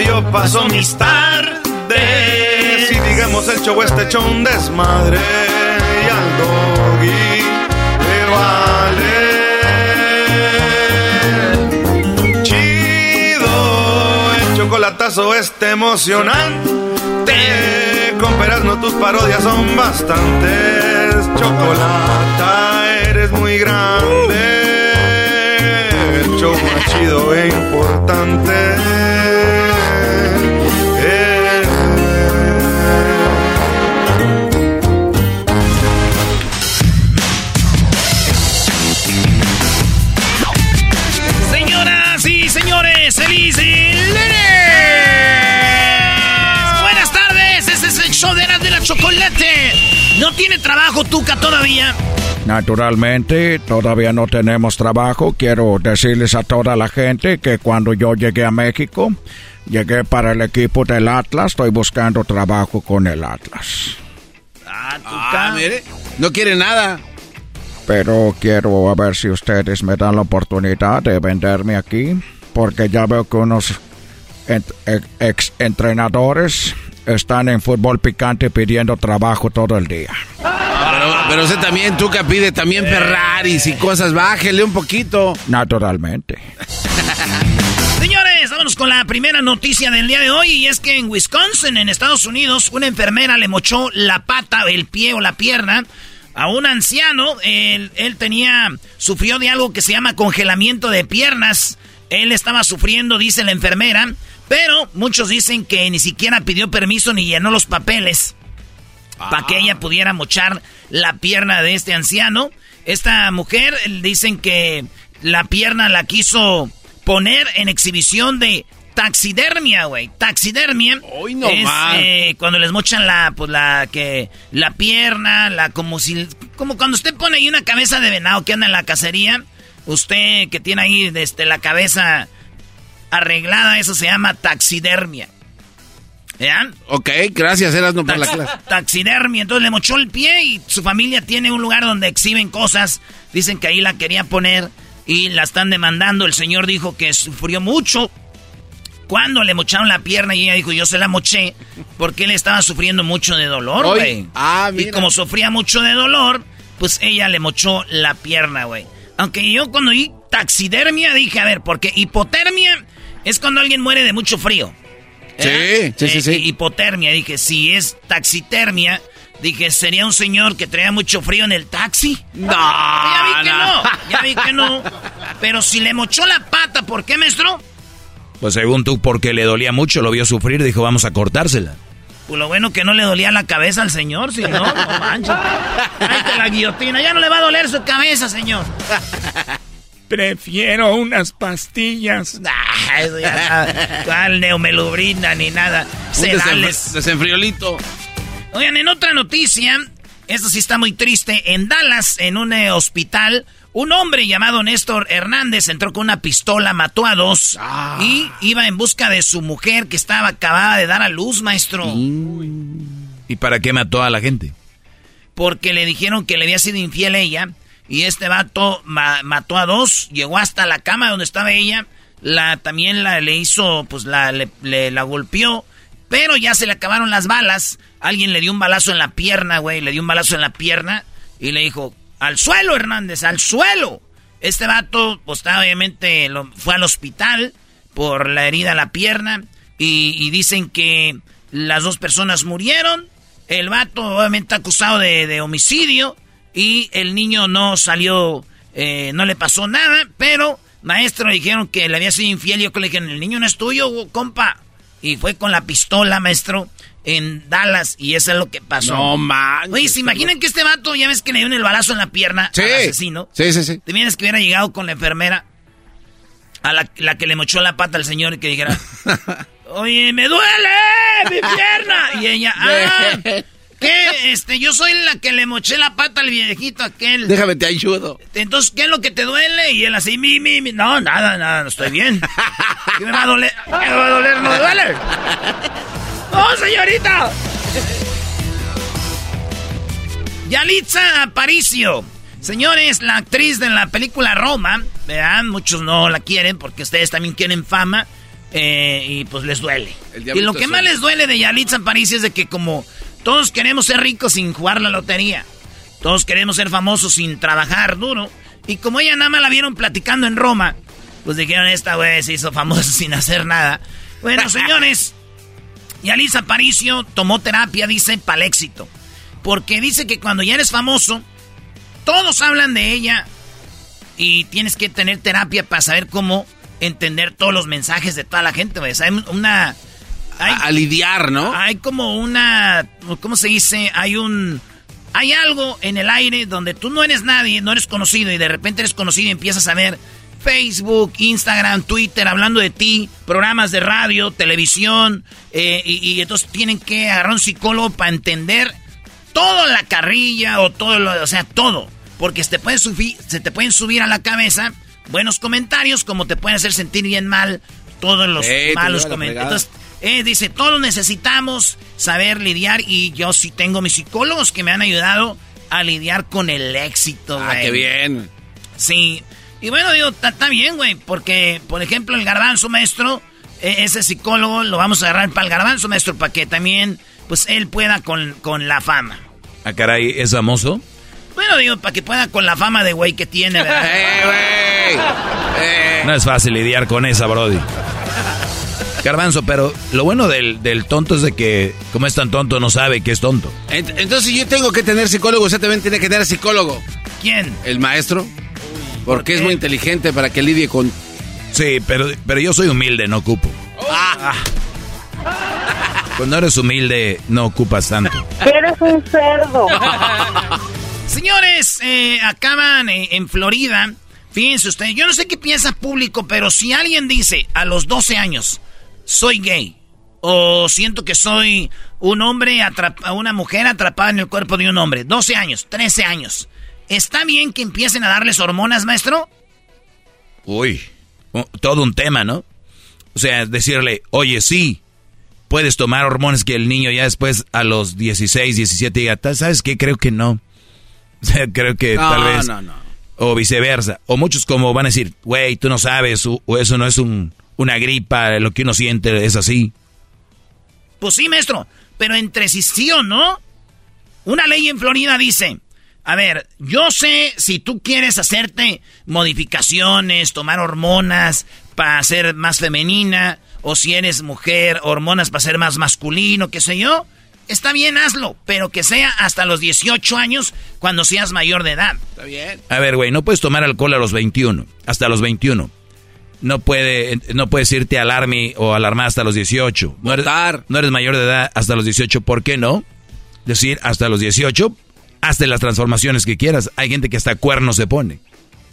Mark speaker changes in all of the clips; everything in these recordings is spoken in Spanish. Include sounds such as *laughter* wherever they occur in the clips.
Speaker 1: Yo paso mis tardes. Si digamos el show este hecho un desmadre y al doggy, pero ale. Chido, el chocolatazo este emocionante. No tus parodias son bastantes. Chocolata, eres muy grande el show chido e importante.
Speaker 2: Chocolate. ¿No tiene trabajo Tuca todavía?
Speaker 3: Naturalmente, todavía no tenemos trabajo. Quiero decirles a toda la gente que cuando yo llegué a México, llegué para el equipo del Atlas. Estoy buscando trabajo con el Atlas.
Speaker 2: Ah,
Speaker 4: Ah, mire, no quiere nada.
Speaker 3: Pero quiero a ver si ustedes me dan la oportunidad de venderme aquí, porque ya veo que unos ent- ex, ex entrenadores están en fútbol picante pidiendo trabajo todo el día.
Speaker 4: Pero, pero usted también, Tuca, pide también Ferraris y cosas. Bájele un poquito.
Speaker 3: Naturalmente. *laughs*
Speaker 2: Señores, vámonos con la primera noticia del día de hoy y es que en Wisconsin, en Estados Unidos, una enfermera le mochó la pata, el pie o la pierna a un anciano. Él, él tenía, sufrió de algo que se llama congelamiento de piernas. Él estaba sufriendo, dice la enfermera, pero muchos dicen que ni siquiera pidió permiso ni llenó los papeles para que ella pudiera mochar la pierna de este anciano. Esta mujer dicen que la pierna la quiso poner en exhibición de taxidermia, güey. Taxidermia
Speaker 4: Hoy no
Speaker 2: es eh, cuando les mochan la, pues la que la pierna, la como si, como cuando usted pone ahí una cabeza de venado que anda en la cacería. Usted que tiene ahí desde la cabeza arreglada, eso se llama taxidermia. ¿Vean?
Speaker 4: Ok, gracias, Erasmo, por la clase.
Speaker 2: taxidermia. Entonces le mochó el pie y su familia tiene un lugar donde exhiben cosas. Dicen que ahí la quería poner y la están demandando. El señor dijo que sufrió mucho cuando le mocharon la pierna y ella dijo, yo se la moché porque él estaba sufriendo mucho de dolor, güey.
Speaker 4: Ah,
Speaker 2: y como sufría mucho de dolor, pues ella le mochó la pierna, güey. Aunque yo cuando vi taxidermia dije, a ver, porque hipotermia es cuando alguien muere de mucho frío.
Speaker 4: Sí, sí, sí,
Speaker 2: Eh,
Speaker 4: sí.
Speaker 2: Hipotermia, dije, si es taxitermia, dije, sería un señor que traía mucho frío en el taxi.
Speaker 4: No,
Speaker 2: ya vi que
Speaker 4: no.
Speaker 2: no, ya vi que no. Pero si le mochó la pata, ¿por qué, maestro?
Speaker 5: Pues según tú, porque le dolía mucho, lo vio sufrir, dijo, vamos a cortársela.
Speaker 2: Pues lo bueno que no le dolía la cabeza al señor, si no, no manches. Ahí está la guillotina, ya no le va a doler su cabeza, señor.
Speaker 5: Prefiero unas pastillas. *laughs*
Speaker 2: ¿Cuál neomelubrina ni nada?
Speaker 4: Un
Speaker 2: Sedales.
Speaker 4: desenfri- desenfriolito.
Speaker 2: Oigan, en otra noticia, esto sí está muy triste. En Dallas, en un eh, hospital, un hombre llamado Néstor Hernández entró con una pistola, mató a dos
Speaker 4: Ah.
Speaker 2: y iba en busca de su mujer que estaba acabada de dar a luz, maestro.
Speaker 5: ¿Y para qué mató a la gente?
Speaker 2: Porque le dijeron que le había sido infiel ella y este vato ma- mató a dos, llegó hasta la cama donde estaba ella, la también la le hizo, pues la le, la golpeó, pero ya se le acabaron las balas. Alguien le dio un balazo en la pierna, güey, le dio un balazo en la pierna y le dijo, "Al suelo, Hernández, al suelo." Este vato, pues obviamente fue al hospital por la herida a la pierna y, dicen que las dos personas murieron. El vato obviamente acusado de, de homicidio y el niño no salió, eh, no le pasó nada, pero maestro le dijeron que le había sido infiel. Yo que le dije, el niño no es tuyo, compa. Y fue con la pistola, maestro, en Dallas y eso es lo que pasó.
Speaker 4: No manches.
Speaker 2: Oye, ¿se imaginan que este vato, ya ves que le dio el balazo en la pierna
Speaker 4: Sí.
Speaker 2: al asesino?
Speaker 4: Sí, sí, sí.
Speaker 2: ¿Te vienes que hubiera llegado con la enfermera? A la, la que le mochó la pata al señor y que dijera, *laughs* oye, me duele mi pierna. Y ella, *laughs* ah, ¿qué? Este, yo soy la que le moché la pata al viejito aquel.
Speaker 4: Déjame te ayudo.
Speaker 2: Entonces, ¿qué es lo que te duele? Y él así, mi, mi, mi. No, nada, nada, no estoy bien. ¿Qué me va a doler? ¿Qué me va a doler? ¿No duele? ¡Oh, señorita! Yalitza Aparicio. Señores, la actriz de la película Roma, vean, muchos no la quieren porque ustedes también quieren fama eh, y pues les duele.
Speaker 4: El
Speaker 2: Y lo que más les duele de Yalitza Aparicio es de que como todos queremos ser ricos sin jugar la lotería, todos queremos ser famosos sin trabajar duro, y como ella nada más la vieron platicando en Roma, pues dijeron, esta güey se hizo famosa *laughs* sin hacer nada. Bueno, *laughs* señores, Yalitza Aparicio tomó terapia, dice, para el éxito. Porque dice que cuando ya eres famoso, todos hablan de ella y tienes que tener terapia para saber cómo entender todos los mensajes de toda la gente, güey. O sea, una... hay-
Speaker 4: A, a lidiar, ¿no?
Speaker 2: hay como una, ¿cómo se dice? Hay un, hay algo en el aire donde tú no eres nadie, no eres conocido y de repente eres conocido y empiezas a ver Facebook, Instagram, Twitter, hablando de ti, programas de radio, televisión, eh, y, y entonces tienen que agarrar un psicólogo para entender toda la carrilla o todo lo, o sea, todo. Porque se te, pueden subir, se te pueden subir a la cabeza buenos comentarios como te pueden hacer sentir bien mal todos los malos comentarios. Entonces, eh, dice, todos necesitamos saber lidiar y yo sí tengo mis psicólogos que me han ayudado a lidiar con el éxito,
Speaker 4: Ah,
Speaker 2: güey.
Speaker 4: qué bien.
Speaker 2: Sí. Y bueno, digo, está está bien, güey, porque, por ejemplo, el garbanzo maestro, eh, ese psicólogo lo vamos a agarrar para el garbanzo maestro, para que también, pues, él pueda con, con la fama.
Speaker 5: Ah, caray, ¿es famoso?
Speaker 2: Bueno, digo, para que pueda con la fama de güey que tiene, ¿verdad? *laughs*
Speaker 4: ¡Eh, güey! *laughs* Eh.
Speaker 5: No es fácil lidiar con esa, Brody. Garbanzo, pero lo bueno del, del tonto es de que, como es tan tonto, no sabe que es tonto.
Speaker 4: Ent- Entonces yo tengo que tener psicólogo, usted también tiene que tener psicólogo.
Speaker 2: ¿Quién?
Speaker 4: El maestro. Porque es muy inteligente para que lidie con...
Speaker 5: Sí, pero, pero yo soy humilde, no ocupo.
Speaker 4: Ah, *laughs*
Speaker 5: Cuando eres humilde, no ocupas tanto.
Speaker 6: Eres un cerdo. *laughs*
Speaker 2: Señores, eh, acaban eh, en Florida. Fíjense ustedes, yo no sé qué piensa público, pero si alguien dice a los 12 años, soy gay, o siento que soy un hombre, atrapa- una mujer atrapada en el cuerpo de un hombre, 12 años, 13 años, ¿está bien que empiecen a darles hormonas, maestro?
Speaker 5: Uy, todo un tema, ¿no? O sea, decirle, oye, sí, puedes tomar hormonas que el niño ya después a los 16, 17 diga, "Ta- ¿sabes qué? Creo que no. *laughs* O sea, creo que
Speaker 4: no,
Speaker 5: tal vez...
Speaker 4: no, no.
Speaker 5: O viceversa. O muchos como van a decir, güey, tú no sabes, o, o eso no es un, una gripa, lo que uno siente es así.
Speaker 2: Pues sí, maestro, pero entre si sí o no, una ley en Florida dice, a ver, yo sé si tú quieres hacerte modificaciones, tomar hormonas para ser más femenina, o si eres mujer, hormonas para ser más masculino, qué sé yo, está bien, hazlo, pero que sea hasta los 18 años cuando seas mayor de edad.
Speaker 4: Está bien.
Speaker 5: A ver, güey, no puedes tomar alcohol a los 21, hasta los 21. No, puede, no puedes irte al army o alarmar hasta los 18. No eres, no eres mayor de edad hasta los 18. ¿Por qué no? Decir, hasta los 18, hazte las transformaciones que quieras. Hay gente que hasta cuernos se pone.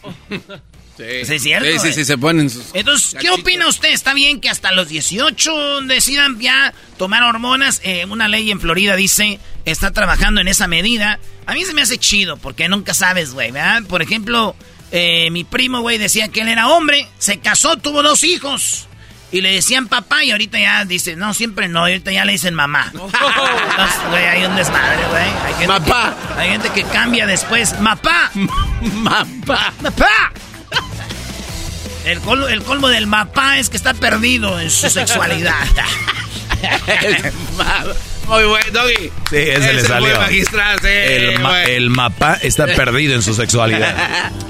Speaker 5: *laughs*
Speaker 4: Sí.
Speaker 2: es cierto.
Speaker 4: Sí, sí,
Speaker 2: güey.
Speaker 4: sí, se ponen sus.
Speaker 2: Entonces, ¿qué opina usted? ¿Está bien que hasta los 18 decidan ya tomar hormonas? Eh, una ley en Florida dice, está trabajando en esa medida. A mí se me hace chido, porque nunca sabes, güey, ¿verdad? Por ejemplo, eh, mi primo, güey, decía que él era hombre, se casó, tuvo dos hijos. Y le decían papá y ahorita ya dice, no, siempre no, y ahorita ya le dicen mamá. Entonces, güey, hay un desmadre, güey. Hay gente
Speaker 4: Mapá.
Speaker 2: que- hay gente que cambia después. ¡Mapá!
Speaker 4: Mapa.
Speaker 2: ¡Mapá! El colmo, el colmo del mapá es que está perdido en su sexualidad. *laughs*
Speaker 4: Muy bueno, Doggy.
Speaker 5: Sí, ese le salió.
Speaker 4: magistral, sí,
Speaker 5: El, ma- el mapa está perdido en su sexualidad. *laughs*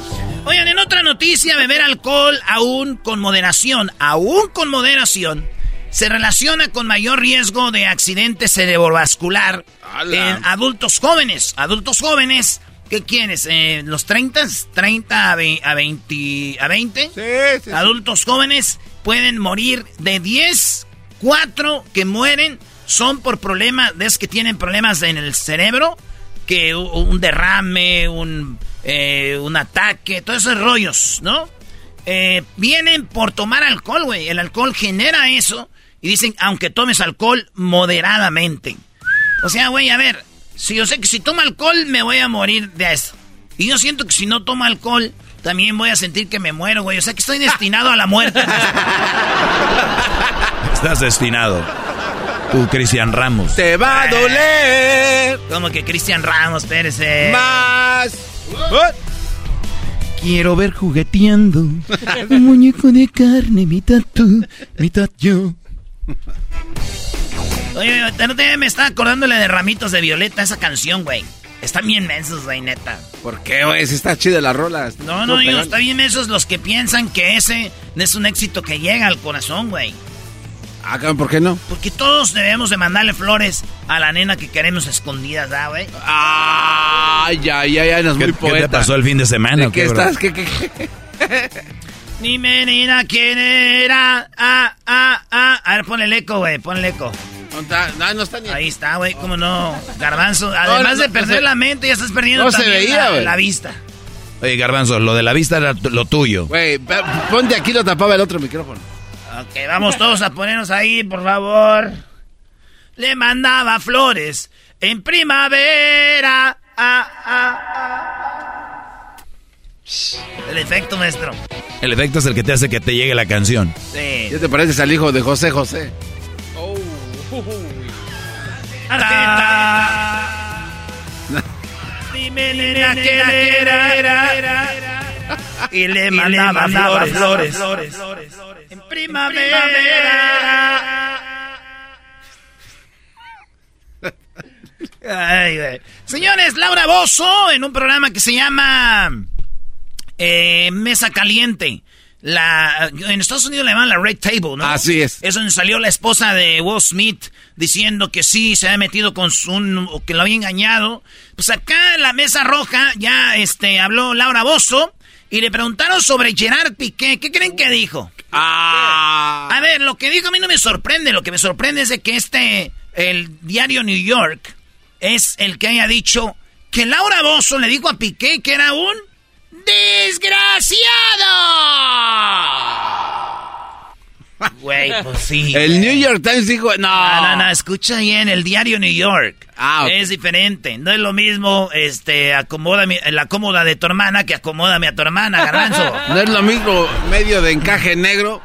Speaker 2: Oigan, en otra noticia, beber alcohol aún con moderación, aún con moderación, se relaciona con mayor riesgo de accidente cerebrovascular en adultos jóvenes. Adultos jóvenes, ¿qué quieres? Eh, ¿Los 30? ¿30 a, ve- a 20? A 20?
Speaker 4: Sí, sí, sí.
Speaker 2: Adultos jóvenes pueden morir de 10, 4 que mueren son por problemas, es que tienen problemas en el cerebro, que un derrame, un, eh, un ataque, todos esos rollos, ¿no? Eh, vienen por tomar alcohol, güey. El alcohol genera eso. Y dicen, aunque tomes alcohol moderadamente. O sea, güey, a ver, si yo sé que si tomo alcohol me voy a morir de eso. Y yo siento que si no tomo alcohol, también voy a sentir que me muero, güey. O sea que estoy destinado a la muerte. *laughs*
Speaker 5: Estás destinado. Tú, Cristian Ramos.
Speaker 4: Te va a doler
Speaker 2: Como que Cristian Ramos, espérese.
Speaker 4: más.
Speaker 5: Quiero ver jugueteando un muñeco de carne, mitad tú, mitad yo.
Speaker 2: Oye, día me estaba acordándole de Ramitos de Violeta, esa canción, güey. Están bien mensos, güey, neta.
Speaker 4: ¿Por qué, güey? Si está chida la rola.
Speaker 2: No, no, digo, está bien mensos los que piensan que ese es un éxito que llega al corazón, güey.
Speaker 4: Ah, ¿por qué no?
Speaker 2: Porque todos debemos de mandarle flores a la nena que queremos escondidas, ¿verdad, güey?
Speaker 4: Ay, ay, ay, ay, no es
Speaker 5: ¿Qué,
Speaker 4: muy
Speaker 5: qué
Speaker 4: poeta.
Speaker 5: te pasó el fin de semana?
Speaker 4: ¿De qué
Speaker 5: bro?
Speaker 4: estás? ¿Qué, qué, qué? *laughs*
Speaker 2: Mi menina, ¿quién era? Ah, ah, ah. A ver, ponle el eco, güey, ponle el eco.
Speaker 4: No está, no, no está ni...
Speaker 2: Ahí está, güey, cómo no. Garbanzo, además
Speaker 4: no,
Speaker 2: de
Speaker 4: no
Speaker 2: perder
Speaker 4: se-
Speaker 2: la mente, ya estás perdiendo
Speaker 4: no se
Speaker 2: también
Speaker 4: veía,
Speaker 2: la,
Speaker 4: güey.
Speaker 2: la vista.
Speaker 5: Oye, Garbanzo, lo de la vista era lo tuyo.
Speaker 4: Güey, ponte aquí, lo tapaba el otro micrófono.
Speaker 2: Ok, vamos todos a ponernos ahí, por favor. Le mandaba flores en primavera. Ah, ah, ah. El efecto, maestro.
Speaker 5: El efecto es el que te hace que te llegue la canción.
Speaker 2: Sí.
Speaker 4: ¿Ya te pareces al hijo de José José?
Speaker 2: Dime, nena, ¿quién era? *laughs* Y le mandaba, flores, En primavera. Ay, güey. Señores, Laura Bozo en un programa que se llama eh, Mesa Caliente. La, en Estados Unidos le llaman la Red Table, ¿no?
Speaker 4: Así es.
Speaker 2: Es donde salió la esposa de Will Smith diciendo que sí, se había metido con su, un, o que lo había engañado. Pues acá en la Mesa Roja ya este, habló Laura Bozo y le preguntaron sobre Gerard Piqué. ¿Qué creen que dijo?
Speaker 4: Ah.
Speaker 2: A ver, lo que dijo a mí no me sorprende. Lo que me sorprende es de que este, el diario New York, es el que haya dicho que Laura Bozo le dijo a Piqué que era un desgraciado. Güey, *laughs* pues sí.
Speaker 4: El New York Times dijo, no.
Speaker 2: No, no, no, escucha bien, el diario New York.
Speaker 4: Ah.
Speaker 2: Es diferente. No es lo mismo, este, acomoda la cómoda de tu hermana que acomódame a tu hermana, garbanzo. *laughs*
Speaker 4: No es lo mismo medio de encaje negro.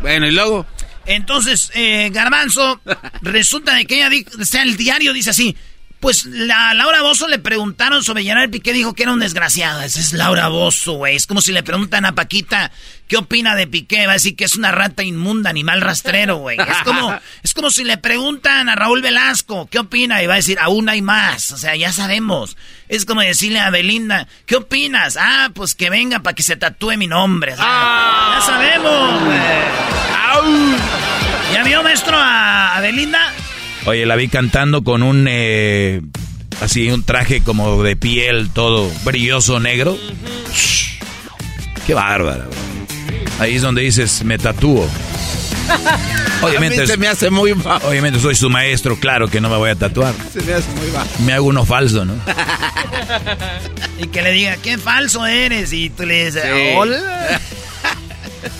Speaker 4: Bueno, y luego.
Speaker 2: Entonces, eh, Garbanzo, resulta de que ella o sea, el diario dice así, pues la Laura Bozo le preguntaron sobre Gerard Piqué, dijo que era un desgraciado. Esa es Laura Bozo, güey. Es como si le preguntan a Paquita qué opina de Piqué, va a decir que es una rata inmunda, animal rastrero, güey. Es como, *laughs* es como si le preguntan a Raúl Velasco qué opina y va a decir, aún hay más. O sea, ya sabemos. Es como decirle a Belinda, ¿qué opinas? Ah, pues que venga para que se tatúe mi nombre. Sea, Ya sabemos, güey. ¿Ya vio, maestro, a, a Belinda?
Speaker 5: Oye, la vi cantando con un eh, así un traje como de piel todo brilloso negro. Shh. Qué bárbara. bro. Ahí es donde dices, me tatúo. *laughs* Obviamente,
Speaker 4: A mí se me hace muy bajo.
Speaker 5: obviamente soy su maestro, claro que no me voy a tatuar.
Speaker 4: Se me hace muy bajo.
Speaker 5: Me hago uno falso, ¿no? *laughs*
Speaker 2: Y que le diga, qué falso eres. Y tú le dices,
Speaker 4: Sí.
Speaker 2: hola. *laughs*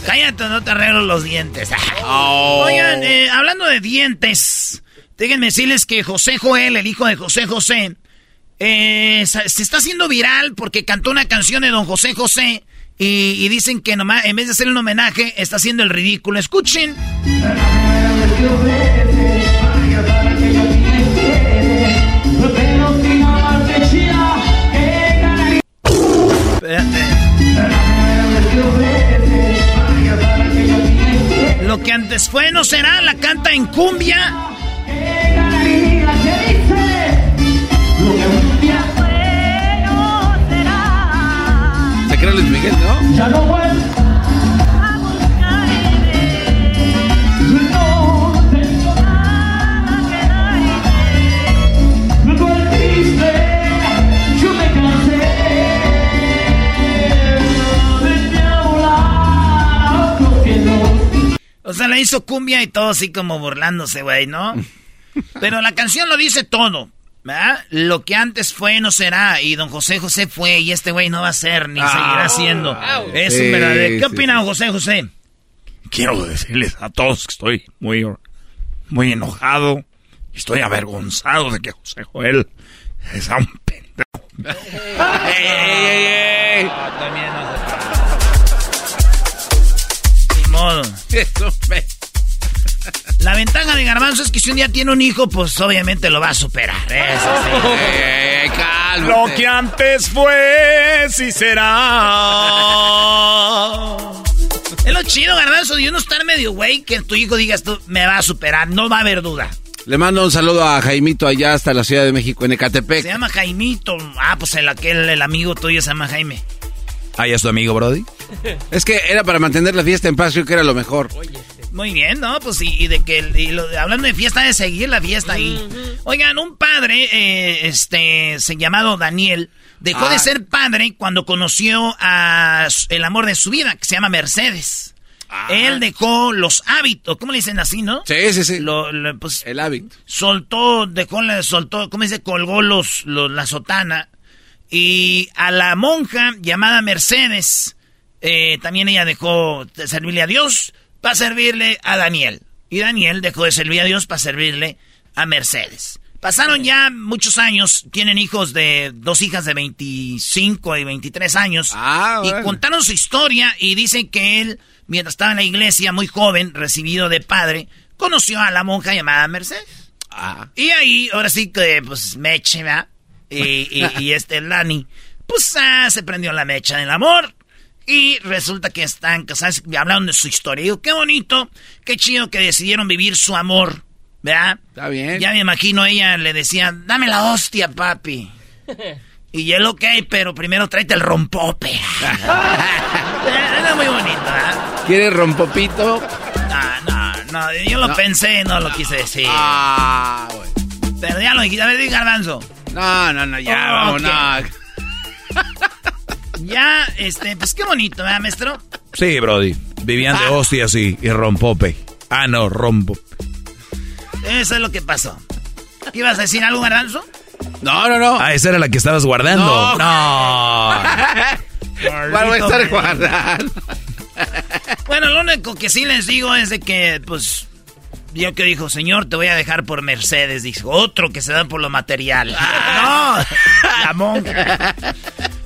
Speaker 2: Cállate, no te arreglo los dientes.
Speaker 4: Oh.
Speaker 2: Oigan, eh, hablando de dientes, déjenme decirles que José Joel, el hijo de José José, eh, se está haciendo viral porque cantó una canción de Don José José y, y dicen que nomás, en vez de hacerle un homenaje, está haciendo el ridículo. Escuchen. Lo que antes fue no será, la canta en cumbia. Hizo cumbia y todo así como burlándose, güey, ¿no? *laughs* Pero la canción lo dice todo, ¿verdad? Lo que antes fue no será y don José José fue y este güey no va a ser ni seguirá siendo. Es un verdadero. ¿Qué
Speaker 4: sí,
Speaker 2: opina don José José?
Speaker 5: Quiero decirles a todos que estoy muy, muy enojado. Estoy avergonzado de que José Joel sea un pendejo.
Speaker 4: ¡Ey, ey, ey, ey!
Speaker 2: Ni modo. *laughs*
Speaker 4: Eso me-
Speaker 2: La ventaja de Garbanzo es que si un día tiene un hijo, pues obviamente lo va a superar. Eso sí.
Speaker 4: ¡Ey, ey, ey, cálmate!
Speaker 5: Lo que antes fue, sí será. *laughs*
Speaker 2: Es lo chido, Garbanzo, de uno estar medio güey, que tu hijo digas tú, me va a superar, no va a haber duda.
Speaker 4: Le mando un saludo a Jaimito allá hasta la Ciudad de México, en Ecatepec.
Speaker 2: Se llama Jaimito. Ah, pues el aquel, el amigo tuyo se llama Jaime.
Speaker 5: Ah, ¿ya es tu amigo, Brody?
Speaker 4: Es que era para mantener la fiesta en paz, creo que era lo mejor.
Speaker 2: Muy bien, ¿no? Pues y, y de que, y lo- hablando de fiesta, de seguir la fiesta ahí. Oigan, un padre, eh, este, se llamado Daniel, dejó de
Speaker 4: Ah.
Speaker 2: ser padre cuando conoció a el amor de su vida, que se llama Mercedes. Él dejó los hábitos, ¿cómo le dicen así, no?
Speaker 4: Sí, sí, sí.
Speaker 2: Lo, lo- pues,
Speaker 4: El hábito.
Speaker 2: soltó, dejó, soltó, ¿cómo dice? Colgó los, los- la sotana. Y a la monja llamada Mercedes, eh, también ella dejó de servirle a Dios para servirle a Daniel. Y Daniel dejó de servir a Dios para servirle a Mercedes. Pasaron ya muchos años, tienen hijos de, dos hijas de 25 y 23 años.
Speaker 4: Ah,
Speaker 2: y contaron su historia y dicen que él, mientras estaba en la iglesia, muy joven, recibido de padre, conoció a la monja llamada Mercedes.
Speaker 4: Ah.
Speaker 2: Y ahí, ahora sí que, pues, meche, ¿verdad? Y, y, y este Lani, pues, ah, se prendió la mecha del amor. Y resulta que están casados, y hablaron de su historia. Y digo, qué bonito, qué chido que decidieron vivir su amor, ¿verdad?
Speaker 4: Está bien.
Speaker 2: Ya me imagino ella le decía, dame la hostia, papi. *laughs* Y él, ok, pero primero tráete el rompope. *laughs* Era muy bonito, ¿verdad?
Speaker 4: ¿Quieres rompopito?
Speaker 2: No, no, no, yo lo
Speaker 4: No.
Speaker 2: pensé, no lo quise decir.
Speaker 4: Ah, bueno.
Speaker 2: Pero ya lo dijiste, a ver, di garbanzo.
Speaker 4: No, no, no, ya,
Speaker 2: Oh,
Speaker 4: vamos,
Speaker 2: ok.
Speaker 4: no. *laughs*
Speaker 2: Ya, este, pues qué bonito, ¿verdad, maestro?
Speaker 5: Sí, Brody. Vivían de hostias y, y rompope. Ah, no, rompo.
Speaker 2: Eso es lo que pasó. ¿Ibas a decir algo, garbanzo?
Speaker 4: No, no, no.
Speaker 5: Ah, esa era la que estabas guardando.
Speaker 4: No.
Speaker 5: No. *laughs*
Speaker 4: ¿Cuál voy a estar guardando?
Speaker 2: Bueno, lo único que sí les digo es de que, pues, yo que dijo, señor, te voy a dejar por Mercedes. Dijo, otro que se da por lo material. *laughs* no, la monja.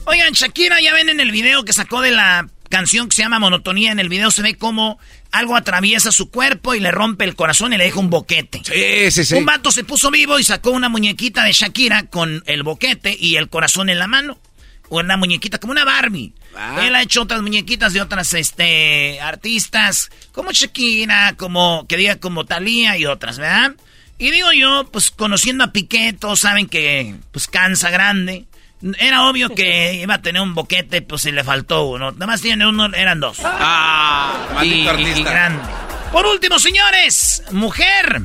Speaker 2: Oigan, Shakira, ya ven en el video que sacó de la canción que se llama Monotonía. En el video se ve como algo atraviesa su cuerpo y le rompe el corazón y le deja un boquete.
Speaker 4: Sí, sí, sí.
Speaker 2: Un vato se puso vivo y sacó una muñequita de Shakira con el boquete y el corazón en la mano. Una muñequita como una Barbie.
Speaker 4: Ah.
Speaker 2: Él ha hecho otras muñequitas de otras este, artistas, como Shakira, como, que diga como Thalía y otras, ¿verdad? Y digo yo, pues conociendo a Piqué, todos saben que pues cansa grande. Era obvio que iba a tener un boquete, pues si le faltó uno. Nada más tiene uno, eran dos.
Speaker 4: Ah,
Speaker 2: Y, y grande. Por último, señores, mujer.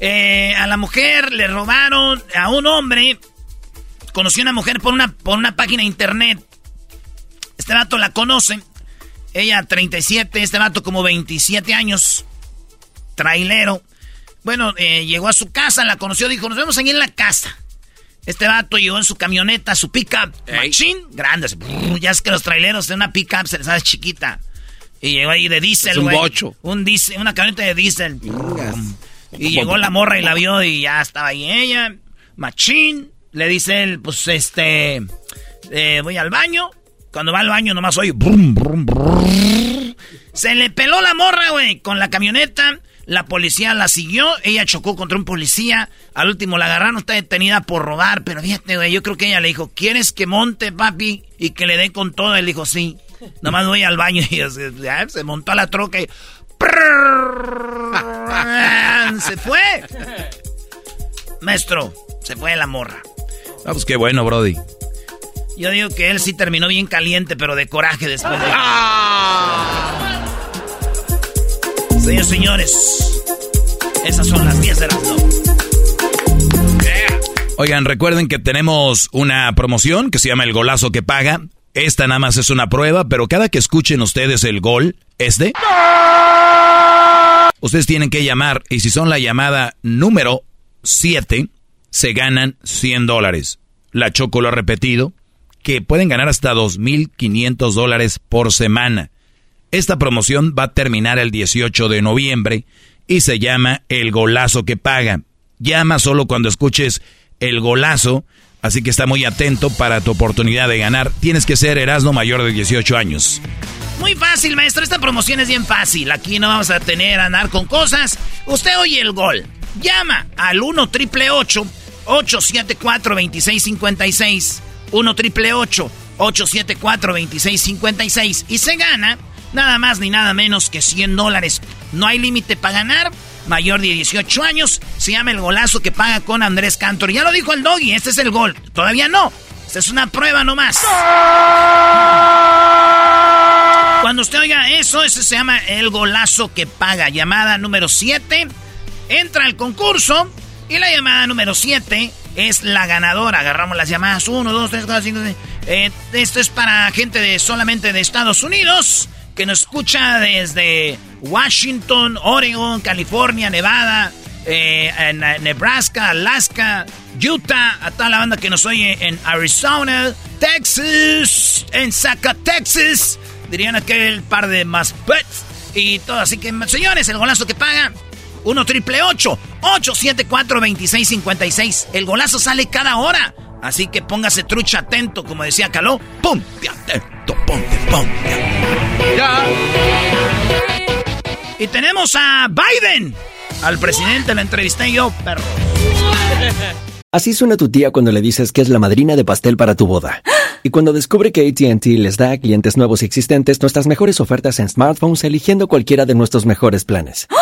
Speaker 2: Eh, a la mujer le robaron a un hombre. Conoció a una mujer por una, por una página de internet. Este vato la conoce. Ella 37, este vato como 27 años. Trailero. Bueno, eh, llegó a su casa, la conoció, dijo, nos vemos ahí en la casa. Este vato llegó en su camioneta, su pickup, machine, grande. Ya es que los traileros de una pickup se les hace chiquita. Y llegó ahí de diésel,
Speaker 4: un bocho.
Speaker 2: Un diésel, una camioneta de diésel. Y llegó la morra y la vio y ya estaba ahí ella. Machín. Le dice él, pues este, eh, voy al baño. Cuando va al baño nomás oye, brum, brum, brum. Se le peló la morra, güey, con la camioneta. La policía la siguió, ella chocó contra un policía. Al último la agarraron, está detenida por robar. Pero fíjate, güey, yo creo que ella le dijo, ¿quieres que monte, papi? Y que le dé con todo. Él dijo, sí. Nomás voy al baño *laughs* y se, montó a la troca y... se fue. Maestro, se fue la morra.
Speaker 5: Ah, pues qué bueno, Brody.
Speaker 2: Yo digo que él sí terminó bien caliente, pero de coraje después de...
Speaker 4: ¡Ah!
Speaker 2: Señores, señores, esas son las 10 de las
Speaker 5: Oigan, recuerden que tenemos una promoción que se llama El Golazo que Paga. Esta nada más es una prueba, pero cada que escuchen ustedes el gol, este, ustedes tienen que llamar y si son la llamada número 7, se ganan 100 dólares. La Choco lo ha repetido, que pueden ganar hasta 2.500 dólares por semana. Esta promoción va a terminar el 18 de noviembre y se llama El Golazo que Paga. Llama solo cuando escuches el golazo Así que está muy atento para tu oportunidad de ganar. Tienes que ser Erasmo mayor de 18 años.
Speaker 2: Muy fácil, maestro. Esta promoción es bien fácil. Aquí no vamos a tener a andar con cosas. Usted oye el gol. Llama al 1 triple 874 2656. 1 triple 874 2656. Y se gana nada más ni nada menos que 100 dólares. No hay límite para ganar mayor de 18 años. Se llama el golazo que paga con Andrés Cantor. Ya lo dijo el doggy, este es el gol. Todavía no. Esta es una prueba nomás. Cuando usted oiga eso, ese se llama el golazo que paga. Llamada número 7. Entra al concurso. Y la llamada número 7 es la ganadora. Agarramos las llamadas 1, 2, 3, 4, 5, 6. esto es para gente de solamente de Estados Unidos que nos escucha desde Washington, Oregon, California, Nevada, eh, eh, Nebraska, Alaska, Utah, a toda la banda que nos oye en Arizona, Texas, en Zacatexas, dirían aquel par de más pets y todo. Así que, señores, el golazo que paga. 1 triple 874 2656. El golazo sale cada hora. Así que póngase trucha atento, como decía Caló. Ponte atento, ponte, ponte. Ya. Y tenemos a Biden. Al presidente la entrevisté yo, perro. *laughs*
Speaker 7: Así suena tu tía cuando le dices que es la madrina de pastel para tu boda. Y cuando descubre que ATT les da a clientes nuevos y existentes nuestras mejores ofertas en smartphones eligiendo cualquiera de nuestros mejores planes. *gasps*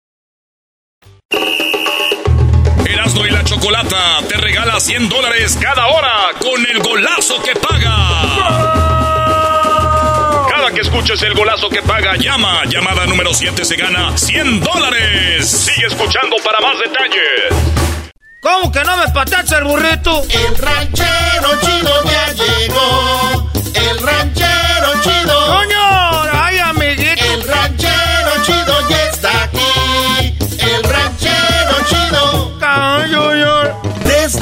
Speaker 8: Chocolata te regala 100 dólares cada hora con el golazo que paga. Cada que escuches el golazo que paga, llama. Llamada número 7 se gana 100 dólares. Sigue escuchando para más detalles.
Speaker 2: ¿Cómo que no me patacha el burrito?
Speaker 9: El ranchero chido ya llegó. El ranchero chido.
Speaker 2: ¡Coño! ¡Ay, amiguito!
Speaker 9: El ranchero chido ya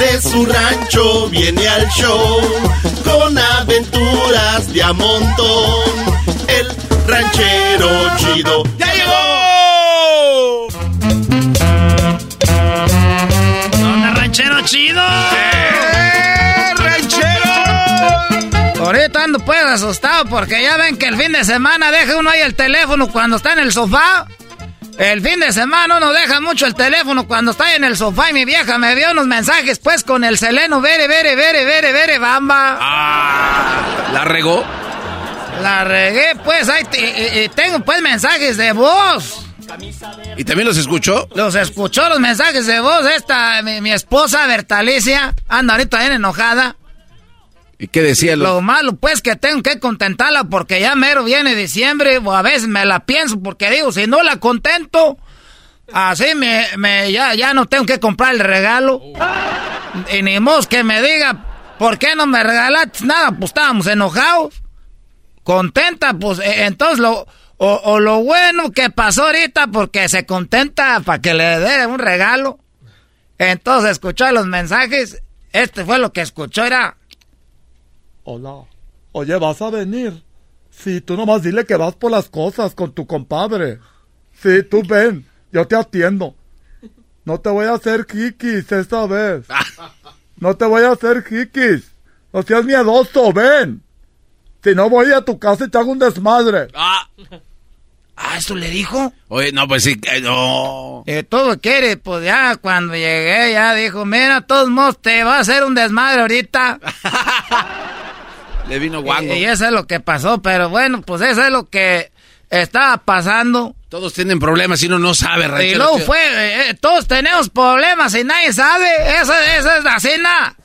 Speaker 9: Desde su rancho viene al show con aventuras de a montón. El ranchero chido ya llegó.
Speaker 2: ¿Dónde ranchero chido?
Speaker 9: ¡Eh,
Speaker 2: ahorita ando pues asustado porque ya ven que el fin de semana deja uno ahí el teléfono cuando está en el sofá. El fin de semana uno deja mucho el teléfono cuando está en el sofá y mi vieja me dio unos mensajes pues con el seleno, vere, vere, vere, vere, vere, bamba.
Speaker 4: Ah, ¿la regó?
Speaker 2: La regué pues, ahí tengo pues mensajes de voz.
Speaker 4: ¿Y también los escuchó?
Speaker 2: Los escuchó los mensajes de voz. Esta, mi, esposa Bertalicia, anda ahorita bien enojada.
Speaker 4: ¿Y qué decía?
Speaker 2: Lo... malo, pues, que tengo que contentarla porque ya mero viene diciembre, o a veces me la pienso porque digo, si no la contento, así me, me ya, ya no tengo que comprar el regalo. Y ni modo que me diga, ¿por qué no me regalaste nada? Pues estábamos enojados. Contenta, pues, e, entonces lo, o, o lo bueno que pasó ahorita porque se contenta para que le dé un regalo. Entonces escuchó los mensajes. Este fue lo que escuchó, era...
Speaker 10: Hola. Oye, ¿vas a venir? Sí, tú nomás dile que vas por las cosas con tu compadre. Sí, tú ven, yo te atiendo. No te voy a hacer kikis esta vez. *laughs* No te voy a hacer kikis. No seas miedoso, ven. Si no voy a tu casa y te hago un desmadre.
Speaker 2: Ah. Ah, ¿eso le dijo?
Speaker 4: Oye, no, pues sí, no.
Speaker 2: Eh, todo quiere, pues ya cuando llegué ya dijo, mira, todos modos te va a hacer un desmadre ahorita. *laughs*
Speaker 4: le vino guango.
Speaker 2: Y, eso es lo que pasó, pero bueno, pues eso es lo que estaba pasando.
Speaker 4: Todos tienen problemas y uno no sabe,
Speaker 2: ranchero. Y luego fue, eh, eh, todos tenemos problemas y nadie sabe. Eso, eso es la cena.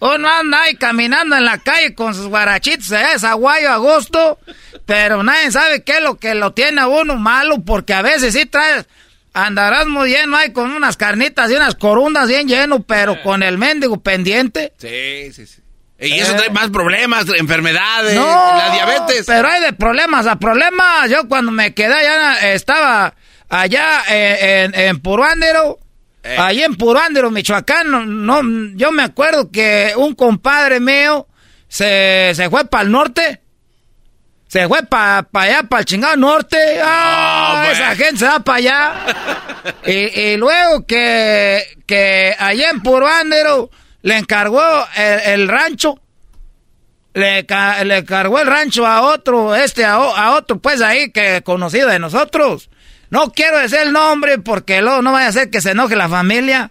Speaker 2: Uno anda ahí caminando en la calle con sus guarachitos, es aguayo agosto, pero nadie sabe qué es lo que lo tiene a uno malo, porque a veces sí traes, andarás muy lleno ahí con unas carnitas y unas corundas bien lleno, pero con el mendigo pendiente.
Speaker 4: Sí, sí, sí. Y eso trae más problemas, enfermedades, la diabetes.
Speaker 2: Pero hay de problemas a problemas. Yo cuando me quedé allá, estaba allá en, en Puruándero eh. Ahí en Purándero, Michoacán, no, yo me acuerdo que un compadre mío se, fue para el norte. Se fue para allá, para el chingado norte. ¡Ah! esa gente se va para allá. *laughs* y, luego que, que allá en Purándero le encargó el, rancho. Le, le encargó el rancho a otro, este, a, a otro, pues ahí que conocido de nosotros. No quiero decir el nombre porque luego no vaya a ser que se enoje la familia.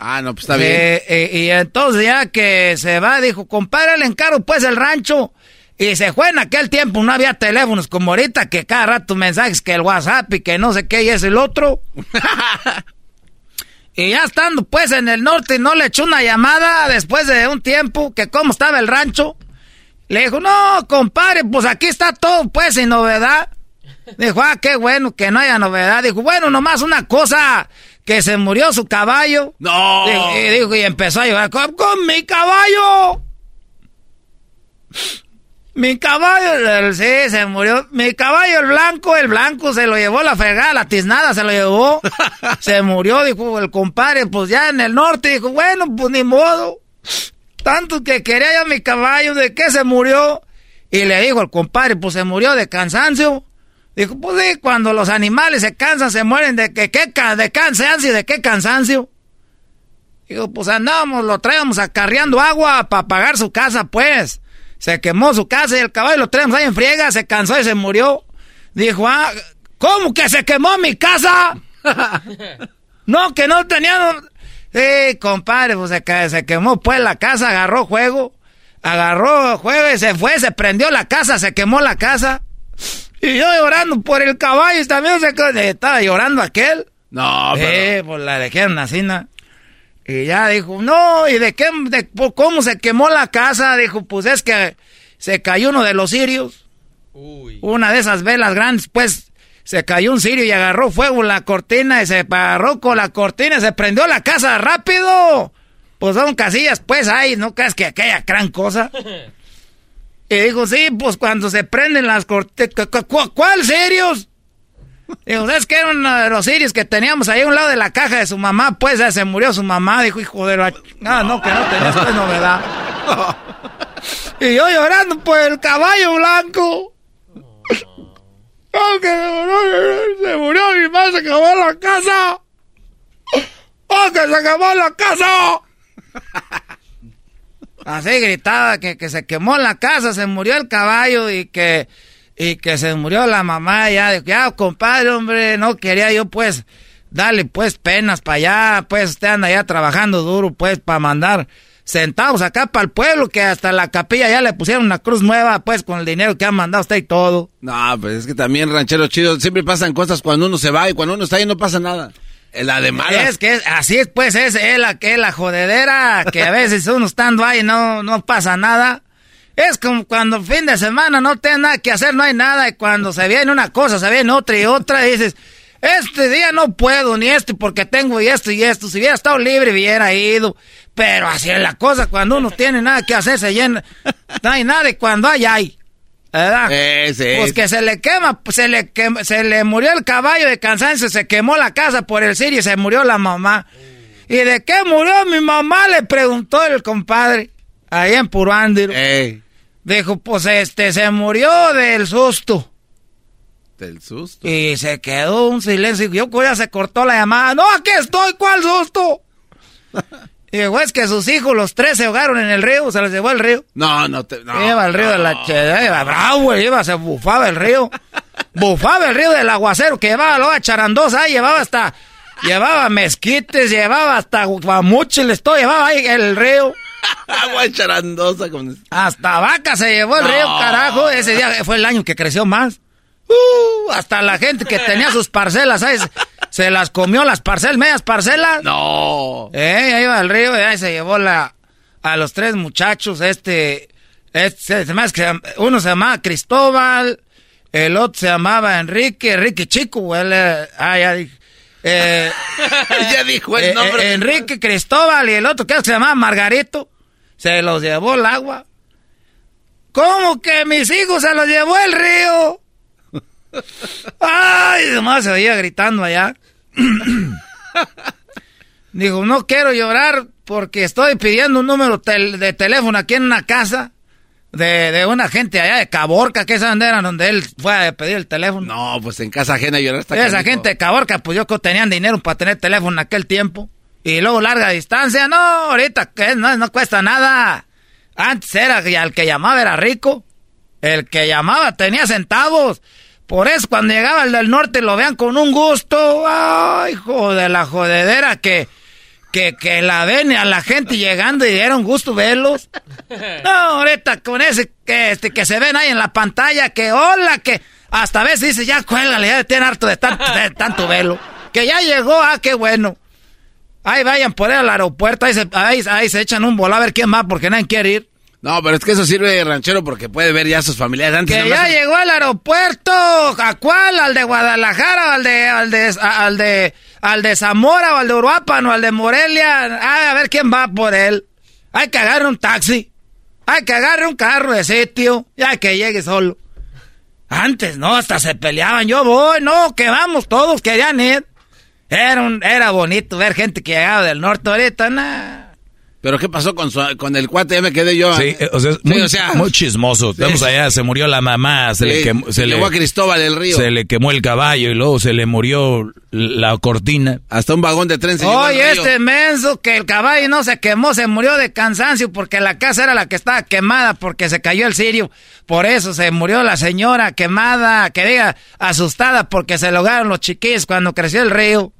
Speaker 4: Ah, no, pues está bien.
Speaker 2: Eh, eh, y entonces ya que se va, dijo, compadre, le encargo pues el rancho. Y se fue en aquel tiempo, no había teléfonos como ahorita, que cada rato mensajes, que el WhatsApp y que no sé qué, y es el otro. *laughs* y ya estando pues en el norte, no le echó una llamada después de un tiempo, que cómo estaba el rancho. Le dijo, no, compadre, pues aquí está todo pues sin novedad. Dijo, ah, qué bueno que no haya novedad. Dijo, bueno, nomás una cosa, que se murió su caballo.
Speaker 4: No.
Speaker 2: y, dijo, y empezó a llorar, con, mi caballo. Mi caballo, sí, se murió. Mi caballo, el blanco, el blanco se lo llevó la fregada, la tiznada se lo llevó. *laughs* se murió, dijo el compadre, pues ya en el norte. Dijo, bueno, pues ni modo. Tanto que quería ya mi caballo, ¿de qué se murió? Y le dijo el compadre, pues se murió de cansancio. Dijo, pues sí, cuando los animales se cansan, se mueren de que, ¿qué, de cansancio, ¿de qué cansancio? Dijo, pues andábamos, lo traíamos acarreando agua para pagar su casa, pues. Se quemó su casa y el caballo lo traíamos ahí en friega, se cansó y se murió. Dijo, ah, ¿cómo que se quemó mi casa? *laughs* no, que no teníamos... Sí, compadre, pues se, se quemó pues la casa, agarró juego, agarró juego y se fue, se prendió la casa, se quemó la casa. Y yo llorando por el caballo y también se estaba llorando aquel.
Speaker 4: No,
Speaker 2: pero... Eh, pues la dejaron así, ¿no? Y ya dijo, no, ¿y de qué, de, cómo se quemó la casa? Dijo, pues es que se cayó uno de los sirios. Uy. Una de esas velas grandes, pues se cayó un sirio y agarró fuego en la cortina y se paró con la cortina y se prendió la casa rápido. Pues son casillas, pues, ay, no crees que aquella gran cosa. *laughs* Y dijo, sí, pues cuando se prenden las cortes... ¿Cuál serios? Dijo, es que era uno de los sirios que teníamos ahí a un lado de la caja de su mamá? Pues se murió su mamá. Dijo, hijo de la... Ah, no, que no tenías pues novedad. *laughs* y yo llorando por el caballo blanco. Oh, que se murió, se murió mi mamá, se acabó la casa. Oh, que se acabó la casa. *laughs* Así gritaba que, que se quemó la casa, se murió el caballo y que, y que se murió la mamá. Ya, de, ya, compadre, hombre, no quería yo pues darle pues penas para allá, pues usted anda ya trabajando duro pues para mandar centavos acá para el pueblo, que hasta la capilla ya le pusieron una cruz nueva, pues, con el dinero que han mandado usted y todo.
Speaker 4: No, pues es que también, ranchero chido, siempre pasan cosas cuando uno se va y cuando uno está ahí no pasa nada. La de malas.
Speaker 2: Es que así es, pues, es, es la, que la jodedera, que a veces uno estando ahí no, no pasa nada. Es como cuando fin de semana no tiene nada que hacer, no hay nada, y cuando se viene una cosa, se viene otra y otra, dices, este día no puedo, ni este, porque tengo y esto y esto. Si hubiera estado libre, hubiera ido. Pero así es la cosa, cuando uno *laughs* tiene nada que hacer, se llena. No hay nada y cuando hay, hay. ¿Verdad? Pues que se le quema, se le se le murió el caballo de cansancio, se quemó la casa por el sirio y se murió la mamá. ¿Y de qué murió mi mamá? Le preguntó el compadre, ahí en Purándiro. Dijo, pues este, se murió del susto.
Speaker 4: Del susto.
Speaker 2: Y se quedó un silencio. Yo ya se cortó la llamada. No, aquí estoy, ¿cuál susto? *laughs* y dijo, es que sus hijos, los tres, se ahogaron en el río, se los llevó al río.
Speaker 4: No, no te. No,
Speaker 2: iba al río de la iba bravo, iba, se bufaba el río. bufaba el río del aguacero, que llevaba luego a charandosa, llevaba hasta. Llevaba mezquites, llevaba hasta guamuchiles, todo llevaba ahí el río.
Speaker 4: Agua charandosa. Con...
Speaker 2: Hasta vaca se llevó el río, carajo. Ese día fue el año que creció más. Uh, hasta la gente que tenía sus parcelas, ¿sabes? Se las comió las parcelas, medias parcelas.
Speaker 4: No.
Speaker 2: Eh, ahí iba al río y ahí se llevó la, a los tres muchachos, este, este, uno se llamaba Cristóbal, el otro se llamaba Enrique, Enrique Chico, él, ah, ya dije. Eh, *laughs*
Speaker 4: ya dijo el
Speaker 2: eh,
Speaker 4: nombre.
Speaker 2: Eh, Enrique Cristóbal y el otro que se llamaba Margarito, se los llevó el agua. ¿Cómo que mis hijos se los llevó el río? Ay, nomás se oía gritando allá. *clears throat* Dijo, no quiero llorar porque estoy pidiendo un número de teléfono aquí en una casa de, una gente allá de Caborca, que esa era donde él fue a pedir el teléfono.
Speaker 4: No, pues en casa ajena llorar hasta
Speaker 2: Esa gente de Caborca, pues yo que tenían dinero para tener teléfono en aquel tiempo. Y luego larga distancia, no, ahorita que no, no cuesta nada. Antes era, el que llamaba era rico. El que llamaba tenía centavos. Por eso cuando llegaba el del norte lo vean con un gusto. Ay, hijo de la jodedera que, que, que la ven a la gente llegando y un gusto verlos. No, ahorita con ese que, este, que se ven ahí en la pantalla, que hola, que hasta a veces dice, ya cuélgale, ya tiene harto de tanto, de tanto velo. Que ya llegó, ah, qué bueno. Ahí vayan por ahí al aeropuerto, ahí se, ahí, ahí se echan un volado a ver quién va porque nadie quiere ir.
Speaker 4: No, pero es que eso sirve de ranchero porque puede ver ya a sus familiares antes.
Speaker 2: Que ya llegó al aeropuerto. ¿A cuál? ¿Al de Guadalajara? ¿Al de, al de, al de, al de Zamora o al de Uruapan o al de Morelia? a ver quién va por él. Hay que agarrar un taxi. Hay que agarrar un carro de sitio. Ya que llegue solo. Antes, no, hasta se peleaban. Yo voy, no, que vamos, todos querían ir. Era, un, era bonito ver gente que llegaba del norte ahorita, nada.
Speaker 4: ¿Pero qué pasó con, con el cuate? Ya me quedé yo.
Speaker 5: Sí, o sea, muy, chismoso. Vamos allá, se murió la mamá, se le quemó... Se
Speaker 4: le, a Cristóbal del Río.
Speaker 5: Se le quemó el caballo y luego se le murió la cortina.
Speaker 4: Hasta un vagón de tren se
Speaker 2: Oye, este menso que el caballo no se quemó, se murió de cansancio porque la casa era la que estaba quemada porque se cayó el sirio. Por eso se murió la señora quemada, que diga, asustada porque se lograron los chiquillos cuando creció el río.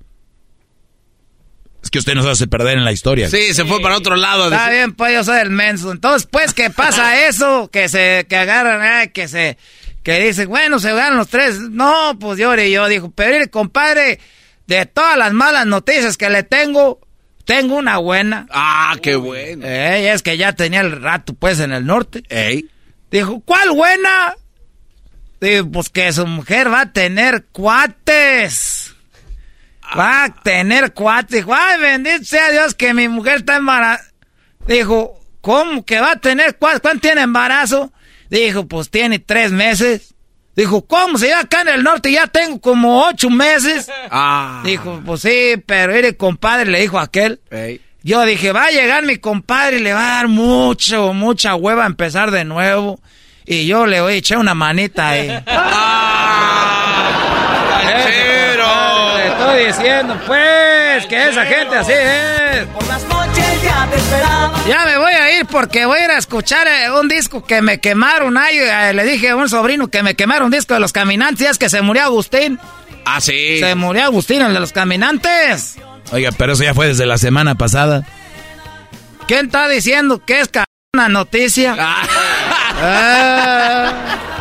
Speaker 5: Es que usted nos hace perder en la historia.
Speaker 4: Sí, se fue para otro lado.
Speaker 2: Está bien, pues yo soy el menso. Entonces, pues, ¿qué pasa *laughs* eso? Que se, que agarran, que se, que dicen, bueno, se ganan los tres. No, pues yo y yo dijo, pero compadre, de todas las malas noticias que le tengo, tengo una buena.
Speaker 4: Ah, qué bueno.
Speaker 2: Eh, es que ya tenía el rato, pues, en el norte.
Speaker 4: Ey.
Speaker 2: Dijo, ¿cuál buena? Dijo, pues que su mujer va a tener cuates. Va a tener cuatro. Dijo, ay, bendito sea Dios que mi mujer está embarazada. Dijo, ¿cómo que va a tener cuatro? ¿Cuánto tiene embarazo? Dijo, pues tiene tres meses. Dijo, ¿cómo? Si yo acá en el norte ya tengo como ocho meses. *laughs*
Speaker 4: Ah.
Speaker 2: Dijo, pues sí, pero el compadre le dijo a aquel. Yo dije, va a llegar mi compadre y le va a dar mucho, mucha hueva a empezar de nuevo. Y yo le voy a echar una manita ahí. *laughs*
Speaker 4: ¡Ah!
Speaker 2: Diciendo, pues, que esa gente así es. Por las noches ya te esperaba. Ya me voy a ir porque voy a ir a escuchar eh, un disco que me quemaron. Ahí, eh, le dije a un sobrino que me quemaron un disco de los caminantes. es que se murió Agustín.
Speaker 4: Ah, sí.
Speaker 2: Se murió Agustín, el de los caminantes.
Speaker 5: Oiga, pero eso ya fue desde la semana pasada.
Speaker 2: ¿Quién está diciendo que es una noticia? Ah.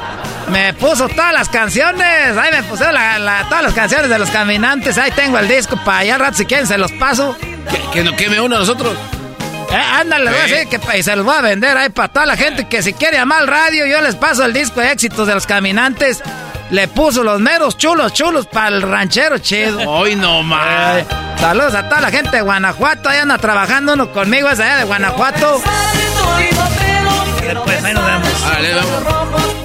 Speaker 2: Me puso todas las canciones. Ahí me puso todas las canciones de los caminantes. Ahí tengo el disco para allá rato si quieren se los paso.
Speaker 4: Que, no queme uno a nosotros.
Speaker 2: Eh, ándale, voy a decir que se los voy a vender ahí para toda la gente que si quiere llamar al radio, yo les paso el disco de éxitos de los caminantes. Le puso los meros chulos, chulos para el ranchero chido. *laughs*
Speaker 4: Hoy no más.
Speaker 2: saludos a toda la gente de Guanajuato. Ahí anda trabajando uno conmigo, es allá de Guanajuato.
Speaker 11: Después, ahí nos vemos.
Speaker 12: vamos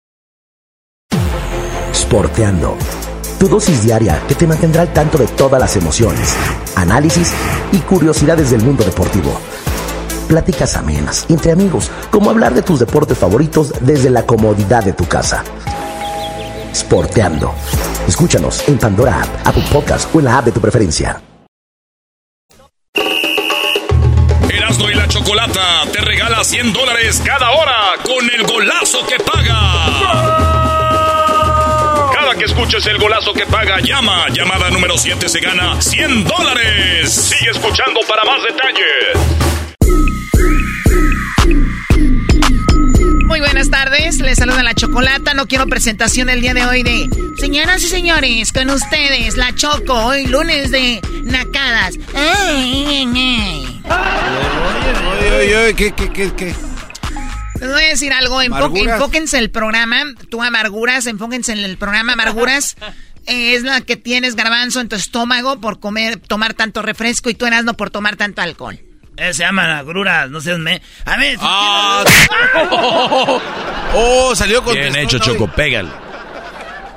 Speaker 13: Sporteando. Tu dosis diaria que te mantendrá al tanto de todas las emociones, análisis y curiosidades del mundo deportivo. Pláticas amenas, entre amigos, como hablar de tus deportes favoritos desde la comodidad de tu casa. Sporteando. Escúchanos en Pandora App, Apple Podcast o en la app de tu preferencia.
Speaker 8: Erasmo y la Chocolata te regala 100 dólares cada hora con el golazo que paga que escuches el golazo que paga, llama. Llamada número 7 se gana 100 dólares. Sigue escuchando para más detalles.
Speaker 11: Muy buenas tardes, les saluda la Chocolata. No quiero presentación el día de hoy de señoras y señores, con ustedes, la Choco, hoy lunes de Nacadas. Ay, ay,
Speaker 4: ay. ¿Qué, qué, qué, qué?
Speaker 11: Les voy a decir algo, enfóquense el programa, tú amarguras, enfóquense en el programa amarguras. *laughs* Eh, es la que tienes garbanzo en tu estómago por comer, tomar tanto refresco y tú eras no por tomar tanto alcohol.
Speaker 2: Eh, se llama agruras, no sé me. A ver.
Speaker 4: Ah, *laughs* oh, salió con.
Speaker 5: Bien hecho, Choco, pégale.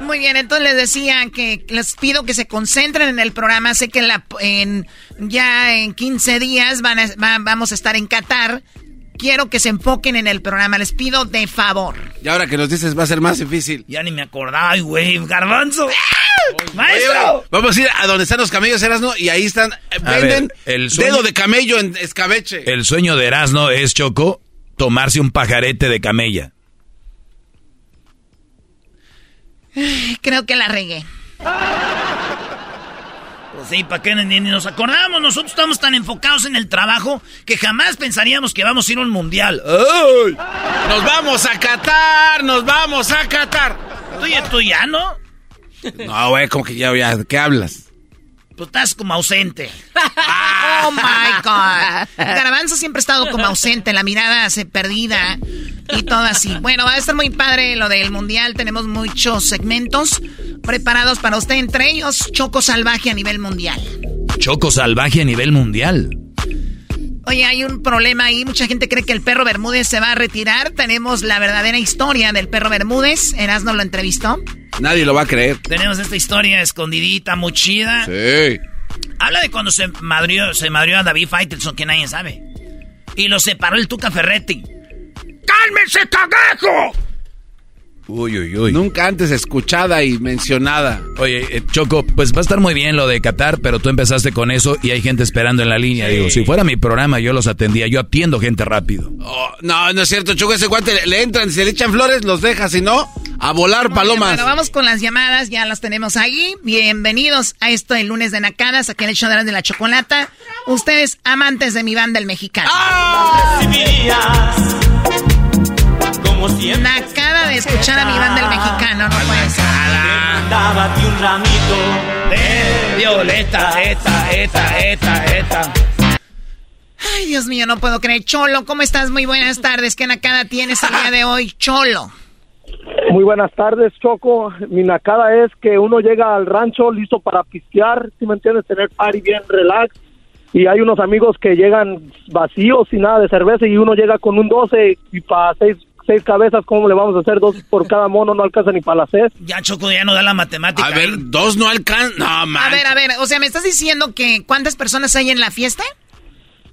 Speaker 11: Muy bien, entonces les decía que les pido que se concentren en el programa. Sé que la, en, ya en 15 días van vamos a estar en Qatar quiero que se enfoquen en el programa. Les pido de favor.
Speaker 4: Y ahora que nos dices va a ser más difícil.
Speaker 2: Ya ni me acordaba, güey. Garbanzo. ¡Maestro!
Speaker 4: vamos a ir a donde están los camellos Erasno y ahí están. Eh, venden el dedo de camello en escabeche.
Speaker 5: El sueño de Erasno es, Choco, tomarse un pajarete de camella.
Speaker 11: Creo que la regué.
Speaker 2: Pues sí, ¿para qué ni, nos acordamos? Nosotros estamos tan enfocados en el trabajo que jamás pensaríamos que vamos a ir a un mundial.
Speaker 4: ¡Ay! Nos vamos a Qatar, nos vamos a Qatar.
Speaker 2: ¿Tú, ya no?
Speaker 4: No, güey, como que ya, ya, ¿qué hablas?
Speaker 2: Pues estás como ausente.
Speaker 11: oh my God. Garbanzo siempre ha estado como ausente, la mirada se perdida y todo así. Bueno, va a estar muy padre lo del mundial. Tenemos muchos segmentos preparados para usted, entre ellos Choco Salvaje a nivel mundial.
Speaker 5: Choco Salvaje a nivel mundial.
Speaker 11: Oye, hay un problema ahí. Mucha gente cree que el perro Bermúdez se va a retirar. Tenemos la verdadera historia del perro Bermúdez. Erasno lo entrevistó.
Speaker 4: Nadie lo va a creer.
Speaker 2: Tenemos esta historia escondidita, muy chida.
Speaker 4: Sí.
Speaker 2: Habla de cuando se madrió, se madrió a David Faitelson, que nadie sabe. Y lo separó el Tuca Ferretti. ¡Cálmese, cagajo!
Speaker 4: Uy, uy, uy. Nunca antes escuchada y mencionada.
Speaker 5: Oye, eh, Choco, pues va a estar muy bien lo de Qatar, pero tú empezaste con eso y hay gente esperando en la línea. Digo, si fuera mi programa, yo los atendía. Yo atiendo gente rápido.
Speaker 4: Oh, no, no es cierto, Choco. Ese guante le, entran, si le echan flores, los deja. Si no, a volar palomas.
Speaker 11: bueno, vamos con las llamadas. Ya las tenemos ahí. Bienvenidos a esto el lunes de Nacadas, aquí en el show de la chocolata. Ustedes, amantes de mi banda, el mexicano. ¡Ah! Como Nacada de escuchar a mi banda el mexicano, no puede ser.
Speaker 2: un ramito de violeta, esta, esta, esta, esta.
Speaker 11: Ay, Dios mío, no puedo creer. Cholo, ¿cómo estás? Muy buenas tardes. ¿Qué nacada tienes el día de hoy, Cholo?
Speaker 14: Muy buenas tardes, Choco. Mi nacada es que uno llega al rancho listo para pistear, si me entiendes, tener party bien relax. Y hay unos amigos que llegan vacíos sin nada de cerveza y uno llega con un 12 y para seis, seis cabezas, ¿cómo le vamos a hacer? Dos por cada mono, no alcanza ni para la sed.
Speaker 2: Ya Choco ya no da la matemática.
Speaker 4: A ver, dos no alcanzan. No, man.
Speaker 11: A ver, a ver, o sea, ¿me estás diciendo que cuántas personas hay en la fiesta?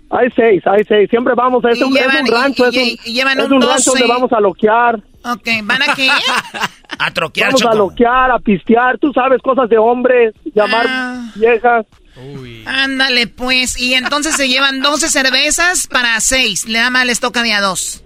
Speaker 14: Hay seis, hay seis. Siempre vamos, es, un, es un rancho,
Speaker 11: y-
Speaker 14: es un,
Speaker 11: y- y llevan
Speaker 14: es
Speaker 11: un
Speaker 14: un rancho
Speaker 11: 12.
Speaker 14: donde vamos a loquear.
Speaker 11: Ok, ¿van a qué? *laughs*
Speaker 2: a troquear,
Speaker 14: Vamos a loquear, a pistear, tú sabes, cosas de hombres, llamar
Speaker 11: Ah.
Speaker 14: viejas.
Speaker 11: Ándale, pues. Y entonces se llevan 12 cervezas para 6. Le da más, les toca de a dos.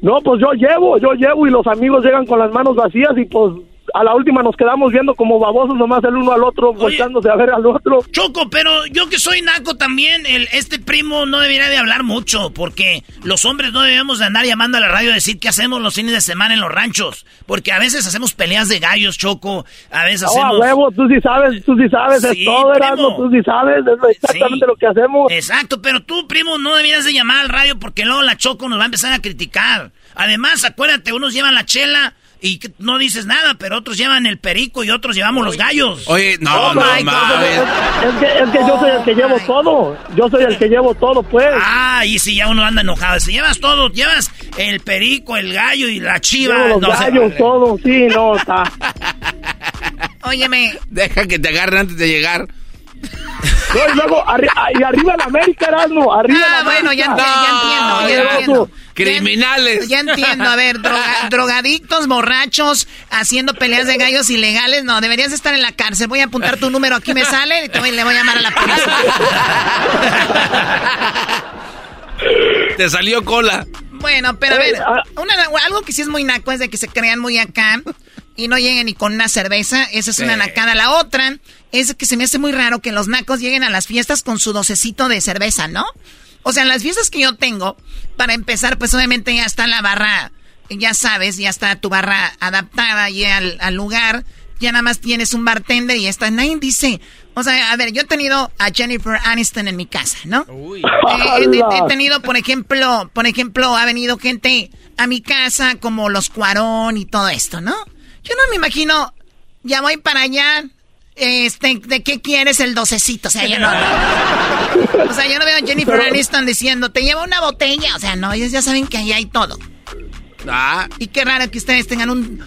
Speaker 14: No, pues yo llevo, yo llevo y los amigos llegan con las manos vacías y pues a la última nos quedamos viendo como babosos nomás el uno al otro, volteándose a ver al otro.
Speaker 2: Choco, pero yo que soy naco también, el, este primo no debería de hablar mucho, porque los hombres no debemos de andar llamando a la radio a decir qué hacemos los fines de semana en los ranchos, porque a veces hacemos peleas de gallos, Choco, a veces
Speaker 14: Oh, a
Speaker 2: hacemos...
Speaker 14: huevo, tú sí sabes, tú sí sabes,
Speaker 2: Sí,
Speaker 14: es todo, Erasmo, tú sí sabes, es exactamente lo que hacemos.
Speaker 2: Exacto, pero tú, primo, no deberías de llamar al radio porque luego la Choco nos va a empezar a criticar. Además, acuérdate, unos llevan la chela y que no dices nada, pero otros llevan el perico y otros llevamos los gallos.
Speaker 4: Oye, no,
Speaker 2: Oh,
Speaker 4: no,
Speaker 2: my God.
Speaker 14: Es que, es que yo soy el que llevo todo, yo soy el que llevo todo, pues.
Speaker 2: Ah, y si ya uno anda enojado. Si llevas todo, llevas el perico, el gallo y la chiva.
Speaker 14: Llevo los
Speaker 2: no
Speaker 14: gallos, todo, sí, no, está. *laughs*
Speaker 11: Óyeme.
Speaker 4: Deja que te agarren antes de llegar.
Speaker 14: No, y luego, arri- y arriba la América, Erasmo, arriba
Speaker 11: Ah,
Speaker 14: la
Speaker 11: bueno, ya,
Speaker 14: América.
Speaker 11: ya entiendo, ya
Speaker 14: Asqueroso.
Speaker 11: entiendo.
Speaker 4: Criminales.
Speaker 11: Ya entiendo, a ver, droga- *laughs* drogadictos, borrachos, haciendo peleas de gallos ilegales, no, deberías estar en la cárcel. Voy a apuntar tu número, aquí me sale y te voy- le voy a llamar a la policía. *laughs*
Speaker 4: Te salió cola.
Speaker 11: Bueno, pero a ver,
Speaker 14: Eh, ah.
Speaker 11: una- algo que sí es muy naco es de que se crean muy acá y no lleguen ni con una cerveza. Esa es una
Speaker 4: Sí.
Speaker 11: nacada. La otra es que se me hace muy raro que los nacos lleguen a las fiestas con su docecito de cerveza, ¿no? O sea, en las fiestas que yo tengo, para empezar, pues obviamente ya está la barra, ya sabes, ya está tu barra adaptada ya al, al lugar. Ya nada más tienes un bartender y ya está. Nadie dice, o sea, a ver, yo he tenido a Jennifer Aniston en mi casa, ¿no? Eh, he, he- he tenido, por ejemplo, por ejemplo, ha venido gente a mi casa como los Cuarón y todo esto, ¿no? Yo no me imagino, ya voy para allá, este, ¿de qué quieres el docecito? O sea, yo no, no. *laughs* O sea, yo no veo a Jennifer Aniston diciendo, te llevo una botella. O sea, no, ellos ya saben que ahí hay todo.
Speaker 4: Ah.
Speaker 11: Y qué raro que ustedes tengan un,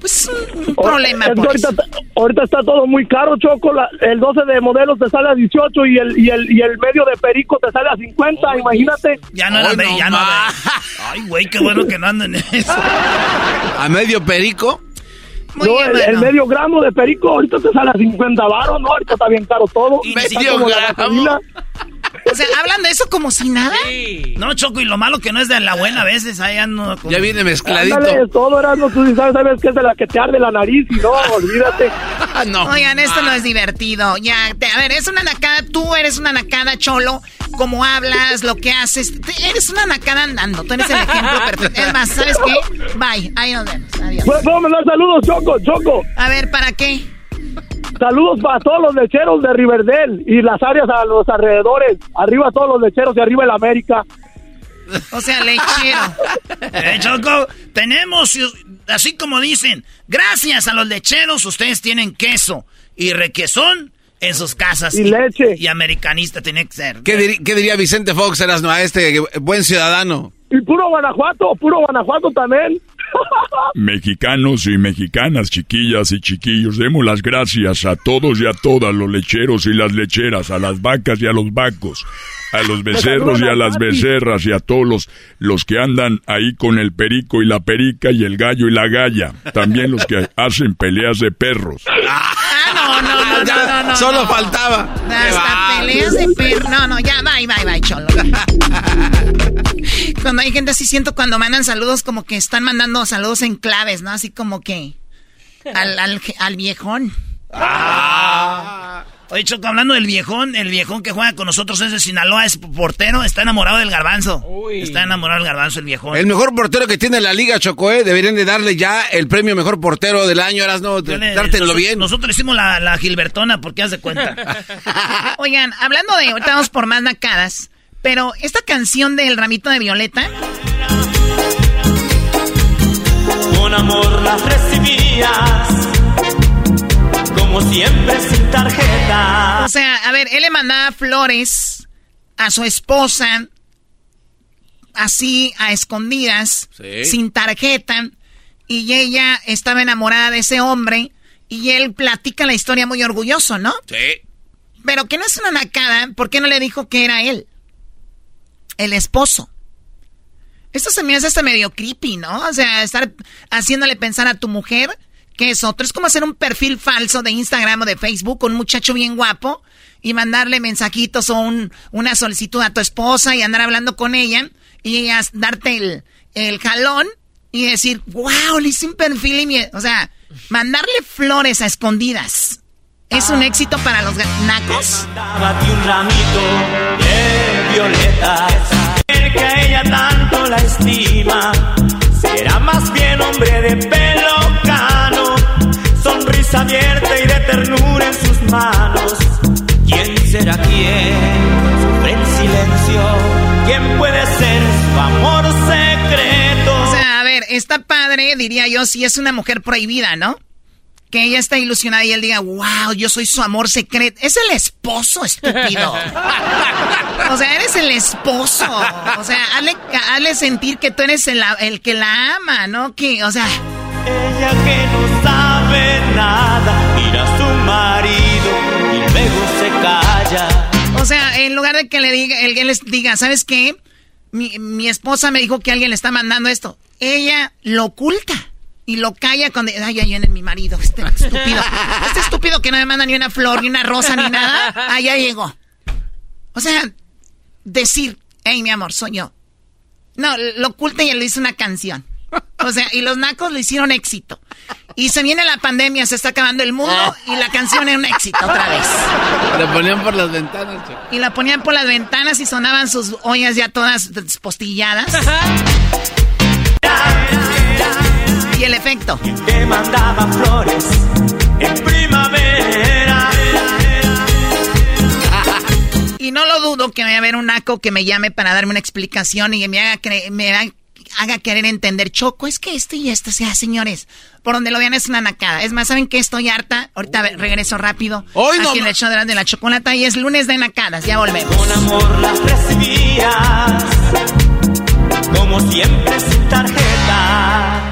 Speaker 11: pues, un, un problema por
Speaker 14: ahorita,
Speaker 11: eso.
Speaker 14: ahorita está todo muy caro, Choco. la- el 12 de modelos te sale a 18 y el, y el, y el medio de perico te sale a 50, imagínate.
Speaker 2: Ya no era, ya no era. Ay, güey, qué bueno que no andan en eso. *laughs*
Speaker 4: ¿A medio perico?
Speaker 14: No, el, el medio gramo de perico ahorita te sale a 50 baros, ¿no? Ahorita está bien caro todo.
Speaker 2: Medio gramo.
Speaker 11: O sea, hablan de eso como si nada.
Speaker 2: No, Choco, y lo malo que no es de la buena a veces, ahí ando como-
Speaker 4: Ya viene mezcladito.
Speaker 14: Ándale, todo Erasmo, tú sabes, sabes que es de la que te arde la nariz y no, olvídate.
Speaker 4: Ah, *laughs* no.
Speaker 11: Oigan, esto no es divertido. Ya, te- a ver, es una nacada. Tú eres una nacada, cholo. Cómo hablas, lo que haces. Te- eres una nacada andando. Tú eres el ejemplo perfecto. Es más, ¿sabes qué? Bye. Ahí nos vemos. Adiós.
Speaker 14: ¿Puedo puedo mandar saludos, Choco, Choco?
Speaker 11: A ver, ¿para qué?
Speaker 14: Saludos para todos los lecheros de Riverdale y las áreas a los alrededores. Arriba todos los lecheros y arriba el América.
Speaker 11: O sea, lechero. *laughs*
Speaker 2: Eh, Choco, tenemos, así como dicen, gracias a los lecheros ustedes tienen queso y requesón en sus casas.
Speaker 14: Y leche.
Speaker 2: Y americanista tiene que ser.
Speaker 4: ¿Qué, diri- qué diría Vicente Fox, Erasno, a este buen ciudadano?
Speaker 14: Y puro Guanajuato, puro Guanajuato también.
Speaker 15: Mexicanos y mexicanas, chiquillas y chiquillos, demos las gracias a todos y a todas los lecheros y las lecheras, a las vacas y a los vacos, a los becerros y a las becerras y a todos los, los que andan ahí con el perico y la perica y el gallo y la galla, también los que hacen peleas de perros.
Speaker 11: Ah, no, no, no, no, no, no.
Speaker 4: Solo
Speaker 11: no.
Speaker 4: faltaba.
Speaker 11: Hasta peleas de perro. No, no, ya, bye, bye, bye, cholo. *laughs* Cuando hay gente así, siento cuando mandan saludos como que están mandando saludos en claves, ¿no? Así como que al, al, al viejón.
Speaker 2: Ah. Oye, Choco, hablando del viejón, el viejón que juega con nosotros es de Sinaloa, es portero, está enamorado del garbanzo. Está enamorado del garbanzo el viejón.
Speaker 4: El mejor portero que tiene la liga, Choco, ¿eh? Deberían de darle ya el premio mejor portero del año, Erasno.
Speaker 2: Yo le-
Speaker 4: Dártelo bien.
Speaker 2: Nosotros hicimos la, la Gilbertona, porque haz de cuenta. *laughs*
Speaker 11: Oigan, hablando de, ahorita vamos por más nacadas, pero esta canción del ramito de Violeta,
Speaker 9: Con
Speaker 16: amor las recibías, como siempre sin tarjeta.
Speaker 11: O sea, a ver, él le mandaba flores a su esposa, así a escondidas, sin tarjeta, y ella estaba enamorada de ese hombre, y él platica la historia muy orgulloso, ¿no?
Speaker 5: Sí.
Speaker 11: Pero que no es una nacada, ¿por qué no le dijo que era él? El esposo. Esto se me hace hasta medio creepy, ¿no? O sea, estar haciéndole pensar a tu mujer es otro. Es como hacer un perfil falso de Instagram o de Facebook con un muchacho bien guapo y mandarle mensajitos o un, una solicitud a tu esposa y andar hablando con ella y ella darte el, el jalón y decir, wow, le hice un perfil y mi... O sea, mandarle flores a escondidas. ¿Es un éxito para los nacos?
Speaker 16: un ramito de violetas. El que ella tanto la estima será más bien hombre de pelo cano, sonrisa abierta y de ternura en sus manos. ¿Quién será quién? Sufre en silencio. ¿Quién puede ser su amor secreto?
Speaker 11: O sea, a ver, está padre, diría yo, si es una mujer prohibida, ¿no? que ella está ilusionada y él diga, wow, yo soy su amor secreto. Es el esposo, estúpido. *laughs* o sea, eres el esposo. O sea, hazle, sentir que tú eres el, el, que la ama, ¿no? Que, o sea...
Speaker 16: Ella que no sabe nada, mira a su marido y luego se calla.
Speaker 11: O sea, en lugar de que le diga, él, les diga, ¿sabes qué? Mi, mi esposa me dijo que alguien le está mandando esto. Ella lo oculta y lo calla cuando. Ay, ahí viene mi marido, este estúpido. Este estúpido que no me manda ni una flor, ni una rosa, ni nada. Ya llegó. O sea, decir, hey, mi amor, soy yo. No, lo oculta y le hizo una canción. O sea, y los nacos le hicieron éxito. Y se viene la pandemia, se está acabando el mundo y la canción es un éxito otra vez.
Speaker 4: La ponían por las ventanas,
Speaker 11: Y la ponían por las ventanas y sonaban sus ollas ya todas despostilladas. y el efecto.
Speaker 16: Te mandaba flores en primavera.
Speaker 11: Y no lo dudo que vaya a haber un naco que me llame para darme una explicación y que me haga, me haga querer entender. Choco, es que esto y esto, o sea, señores, por donde lo vean es una nacada. Es más, ¿saben que Estoy harta. Ahorita regreso rápido.
Speaker 4: Hoy
Speaker 11: aquí en el show de la chocolata y es lunes de nacadas. Ya volvemos.
Speaker 16: Con amor las recibías, como siempre sin tarjeta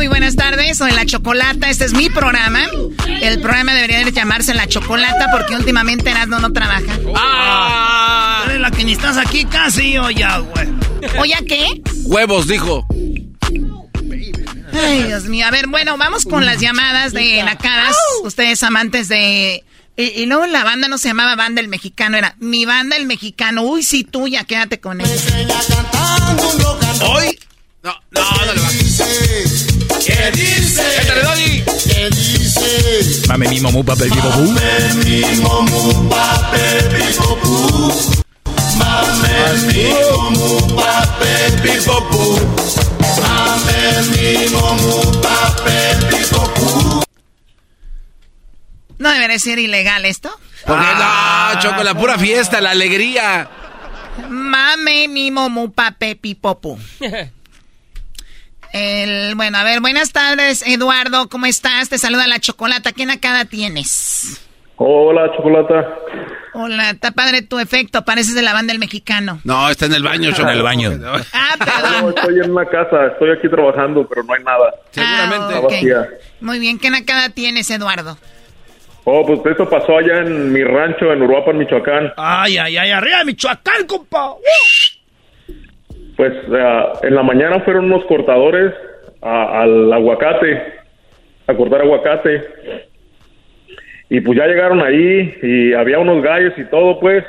Speaker 11: Muy buenas tardes, soy La Chocolata, este es mi programa. El programa debería llamarse La Chocolata porque últimamente Erasmo no trabaja.
Speaker 2: ¡Ah! Eres la que ni estás aquí casi o ya, güey.
Speaker 11: ¿O ya qué?
Speaker 4: Huevos, dijo.
Speaker 11: Ay, Dios mío. A ver, bueno, vamos con las llamadas de Nacadas. Ustedes amantes de... Y, luego la banda no se llamaba Banda el Mexicano, era Mi Banda el Mexicano. Uy, sí, tuya, quédate con él.
Speaker 4: ¿Hoy? No, no, no le va.
Speaker 16: ¿Qué dice?
Speaker 4: Doggy!
Speaker 16: ¿Qué dice?
Speaker 5: Mame mi momu papel pipo
Speaker 16: Mame mi momu papel pipo Mame mi momu papel pipo Mame mi momu papel pipo
Speaker 11: ¿No debería ser ilegal esto?
Speaker 4: Porque no, Choco, la pura fiesta, la alegría.
Speaker 11: Mame mi momu pape pipopu. *laughs* El, bueno, a ver, buenas tardes, Eduardo, ¿cómo estás? Te saluda la Chocolata. ¿Qué nacada tienes?
Speaker 17: Hola, Chocolata.
Speaker 11: Hola, está padre tu efecto, pareces de la banda del mexicano.
Speaker 4: No, está en el baño, Choco.
Speaker 5: En el baño. *laughs*
Speaker 11: Ah, perdón.
Speaker 17: No, estoy en una casa, estoy aquí trabajando, pero no hay nada.
Speaker 4: Seguramente.
Speaker 11: Ah, ok. Muy bien, ¿qué nacada tienes, Eduardo?
Speaker 17: Oh, pues esto pasó allá en mi rancho en Uruapan, Michoacán.
Speaker 2: Ay, ay, ay, arriba Michoacán, compa.
Speaker 17: Pues eh, en la mañana fueron unos cortadores a- al aguacate, a cortar aguacate. Y pues ya llegaron ahí y había unos gallos y todo, pues.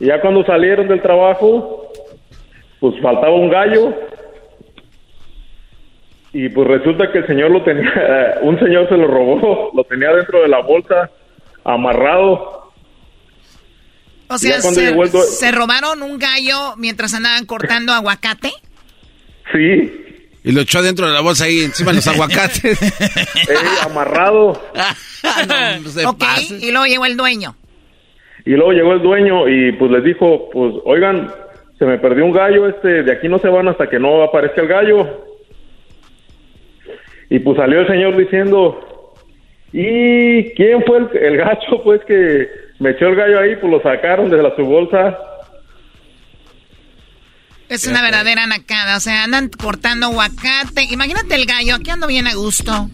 Speaker 17: Y ya cuando salieron del trabajo, pues faltaba un gallo. Y pues resulta que el señor lo tenía, *laughs* un señor se lo robó, *laughs* lo tenía dentro de la bolsa, amarrado.
Speaker 11: O sea, se,
Speaker 17: llegó el
Speaker 11: se robaron un gallo mientras andaban cortando aguacate.
Speaker 17: Sí.
Speaker 4: Y lo echó dentro de la bolsa ahí encima de los aguacates. *laughs*
Speaker 17: amarrado.
Speaker 11: ok, y luego llegó el dueño.
Speaker 17: Y luego llegó el dueño y pues les dijo, pues oigan, se me perdió un gallo, este, de aquí no se van hasta que no aparezca el gallo. Y pues salió el señor diciendo, ¿y quién fue el, el gacho pues que me echó el gallo ahí? Pues lo sacaron desde la su bolsa.
Speaker 11: Es una verdadera nacada. O sea, andan cortando aguacate. Imagínate el gallo, aquí ando bien a gusto.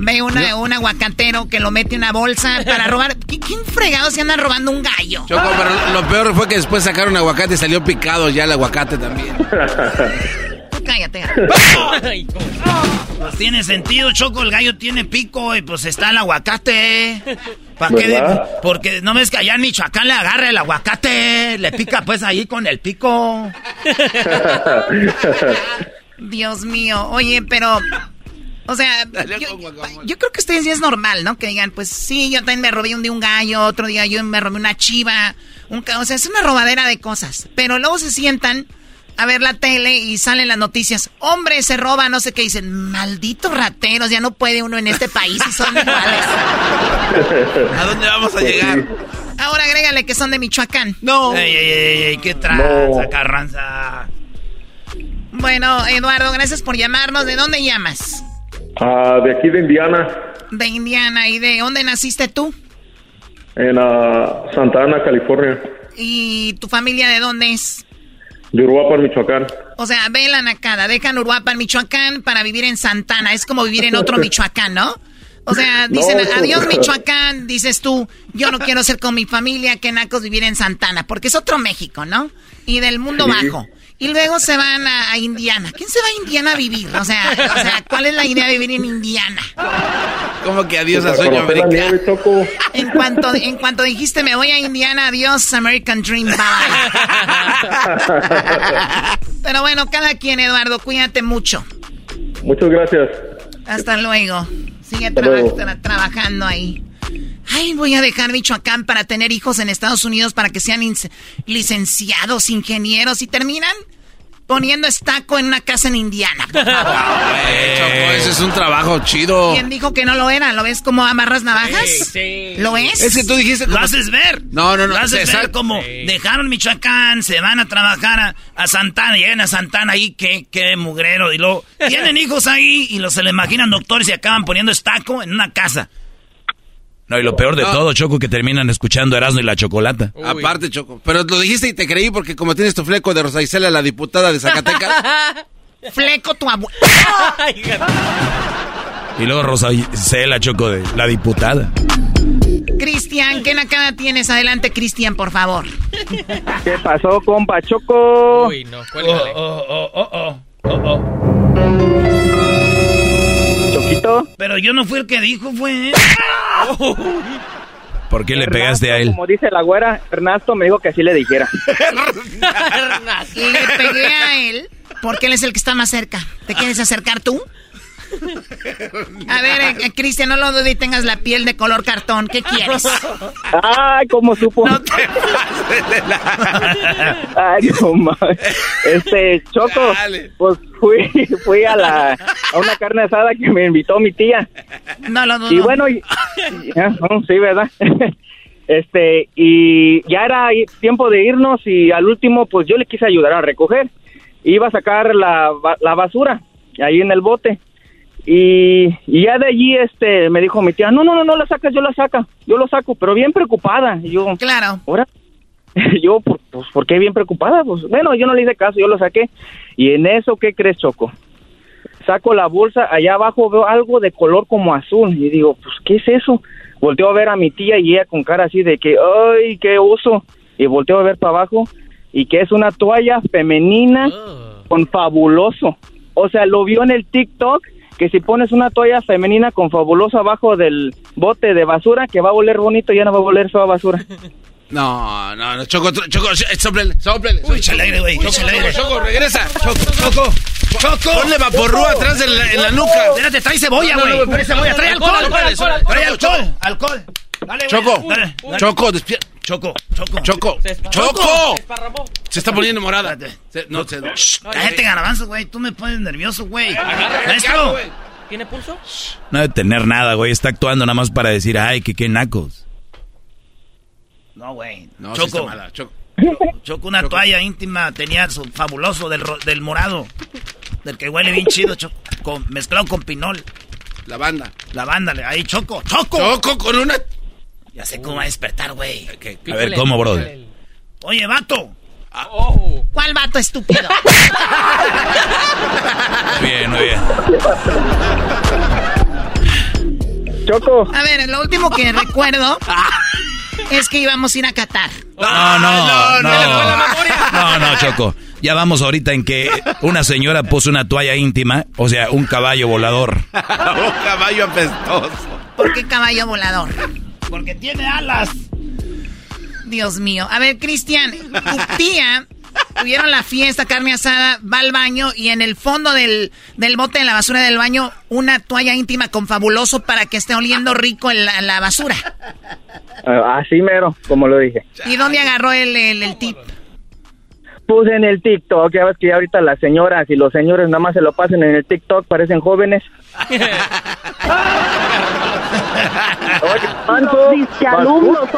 Speaker 11: Ve una, un aguacatero que lo mete en una bolsa para *laughs* robar. ¿Qui- ¿Quién fregado se andan robando un gallo?
Speaker 4: Choco, pero lo peor fue que después sacaron aguacate y salió picado ya el aguacate también. *laughs*
Speaker 11: Cállate. *laughs*
Speaker 2: Pues tiene sentido, Choco, el gallo tiene pico y pues está el aguacate. ¿Para qué? Porque no ves que allá en Michoacán le agarra el aguacate, le pica pues ahí con el pico. *laughs*
Speaker 11: Dios mío. Oye, pero. O sea, yo, yo creo que ustedes ya es normal, ¿no? Que digan, pues sí, yo también me robé un día un gallo, otro día yo me robé una chiva. Un, ca- o sea, es una robadera de cosas. Pero luego se sientan a ver la tele y salen las noticias. Hombre, se roba, no sé qué. Dicen, malditos rateros, ya no puede uno en este país y son iguales.
Speaker 4: ¿A dónde vamos a llegar?
Speaker 11: Ahora agrégale que son de Michoacán.
Speaker 4: No.
Speaker 2: Ey, ey, ey, ey, qué tranza, Carranza.
Speaker 11: Bueno, Eduardo, gracias por llamarnos. ¿De dónde llamas?
Speaker 17: Ah, de aquí de Indiana,
Speaker 11: De Indiana. ¿Y de dónde naciste tú?
Speaker 17: en ah, Santa Ana, California,
Speaker 11: ¿Y tu familia de dónde es?
Speaker 17: De Uruapan, Michoacán.
Speaker 11: O sea, ve la nacada. Dejan Uruapan, Michoacán, para vivir en Santana. Es como vivir en otro *laughs* Michoacán, ¿no? O sea, dicen,
Speaker 17: No,
Speaker 11: adiós Michoacán, dices tú, yo no quiero ser con mi familia, que nacos vivir en Santana, porque es otro México, ¿no? Y del mundo
Speaker 17: Sí.
Speaker 11: bajo. Y luego se van a, a Indiana. ¿Quién se va a Indiana a vivir? O sea, o sea, ¿cuál es la idea de vivir en Indiana?
Speaker 4: Como que adiós
Speaker 17: a
Speaker 4: sueño americano.
Speaker 11: En cuanto, en cuanto dijiste me voy a Indiana, adiós American Dream, bye. *laughs* Pero bueno, cada quien, Eduardo, cuídate mucho.
Speaker 17: Muchas gracias.
Speaker 11: Hasta luego. Sigue
Speaker 17: Hasta
Speaker 11: traba-
Speaker 17: luego.
Speaker 11: tra- trabajando ahí. Ay, voy a dejar Michoacán para tener hijos en Estados Unidos para que sean licenciados, ingenieros y terminan poniendo estaco en una casa en Indiana. por favor. *laughs*
Speaker 4: Eh, Choco, ese es un trabajo chido.
Speaker 11: ¿Quién dijo que no lo era? ¿Lo ves como amarras navajas? ¿Lo ves?
Speaker 4: Es que tú dijiste...
Speaker 2: Lo
Speaker 4: como-
Speaker 2: haces ver.
Speaker 4: No, no, no.
Speaker 2: Lo haces ver como dejaron Michoacán, se van a trabajar a, a Santana, llegan a Santana ahí, qué, qué mugrero. Y luego tienen hijos ahí y los se le imaginan doctores y acaban poniendo estaco en una casa. No, y lo peor de
Speaker 4: No.
Speaker 2: todo, Choco, que terminan escuchando Erasmo y la Chocolata.
Speaker 4: Aparte, Choco. Pero lo dijiste y te creí porque como tienes tu fleco de Rosa Isela, la diputada de Zacatecas. *laughs*
Speaker 11: Fleco tu abuelo.
Speaker 2: Y luego Rosa Cela, Choco, de la diputada.
Speaker 11: Cristian, ¿qué nacada tienes? Adelante, Cristian, por favor.
Speaker 18: ¿Qué pasó, compa Choco?
Speaker 16: Uy, no,
Speaker 2: Oh, oh, oh, oh, oh, oh, oh. Pero yo no fui el que dijo, fue. *laughs* ¿Por qué le pegaste a él?
Speaker 18: Como dice la güera, Ernesto me dijo que así le dijera. *laughs*
Speaker 11: Le pegué a él porque él es el que está más cerca. ¿Te quieres acercar tú? A ver, eh, eh, Cristian, no lo dudes y tengas la piel de color cartón. ¿Qué quieres?
Speaker 18: Ay, ¿cómo supo? *laughs* Ay, no mames. Este, Choco, pues fui, fui a la, a una carne asada que me invitó mi tía.
Speaker 11: No lo dudo.
Speaker 18: Y bueno, y, y- ah, no, sí, ¿verdad? *laughs* Este, y ya era tiempo de irnos y al último, pues yo le quise ayudar a recoger. Iba a sacar la, la basura ahí en el bote. Y, y ya de allí, este, me dijo mi tía, no, no, no, no la sacas, yo la saca, yo lo saco, pero bien preocupada. Y yo,
Speaker 11: claro.
Speaker 18: ¿ahora? *laughs* yo, por- pues, ¿por qué bien preocupada? Pues, bueno, yo no le hice caso, yo lo saqué. Y en eso, ¿qué crees, Choco? Saco la bolsa, allá abajo veo algo de color como azul. Y digo, pues, ¿qué es eso? volteo a ver a mi tía y ella con cara así de que, ay, qué oso. Y volteo a ver para abajo y que es una toalla femenina con fabuloso. O sea, lo vio en el TikTok que si pones una toalla femenina con fabuloso abajo del bote de basura, que va a oler bonito, ya no va a oler fea basura. *laughs*
Speaker 4: No, no, no, Choco, Choco, soplele, soplele.
Speaker 2: Uy, aire, güey,
Speaker 4: Choco,
Speaker 2: échale aire.
Speaker 4: Choco, regresa.
Speaker 2: Choco, Choco, Choco.
Speaker 4: Ponle vaporru atrás en la, en la nuca.
Speaker 2: Espérate, trae cebolla,
Speaker 4: No, no,
Speaker 2: güey.
Speaker 4: no,
Speaker 2: Trae cebolla, trae alcohol.
Speaker 4: alcohol, alcohol,
Speaker 2: Trae
Speaker 4: alcohol,
Speaker 2: alcohol, alcohol. Dale, güey.
Speaker 4: Choco,
Speaker 2: Dale, dale.
Speaker 4: Choco, despierta.
Speaker 2: Choco, Choco.
Speaker 4: Choco, Choco. Se está poniendo morada. Se- no, se...
Speaker 2: Cállate, garbanzo, güey. Tú me pones nervioso, güey.
Speaker 4: Maestro.
Speaker 19: ¿Tiene pulso?
Speaker 5: No debe tener nada, güey. Está actuando nada más para decir, ay, que qué nacos.
Speaker 2: No, güey.
Speaker 4: No, sí está
Speaker 2: Choco.
Speaker 4: mala, Choco.
Speaker 2: Choco, una toalla íntima tenía su fabuloso del, del morado. Del que huele bien chido, Choco. Con, mezclado con pinol.
Speaker 4: La banda.
Speaker 2: La banda, ahí, Choco. Choco.
Speaker 4: Choco con una...
Speaker 2: Ya sé cómo va a despertar, güey.
Speaker 5: A ver, ¿cómo, brother?
Speaker 2: Oye, vato.
Speaker 11: ¿Cuál vato estúpido?
Speaker 5: Bien, muy bien.
Speaker 18: Choco.
Speaker 11: A ver, lo último que recuerdo *laughs* es que íbamos a ir a Qatar.
Speaker 5: No, no, no. No, no, Choco. Ya vamos ahorita en que una señora puso una toalla íntima, o sea, un caballo volador. *laughs*
Speaker 4: un caballo apestoso.
Speaker 11: ¿Por qué caballo volador?
Speaker 2: Porque tiene alas.
Speaker 11: Dios mío. A ver, Cristian, tu tía tuvieron la fiesta, carne asada, va al baño y en el fondo del, del bote de la basura del baño, una toalla íntima con fabuloso para que esté oliendo rico en la, la basura.
Speaker 18: Ah, así mero, como lo dije.
Speaker 11: ¿Y dónde agarró el, el, el tip?
Speaker 18: Puse en el TikTok, ya ves que ya ahorita las señoras y los señores nada más se lo pasen en el TikTok, parecen jóvenes. *laughs* Oye, Pancho,
Speaker 6: alumnos.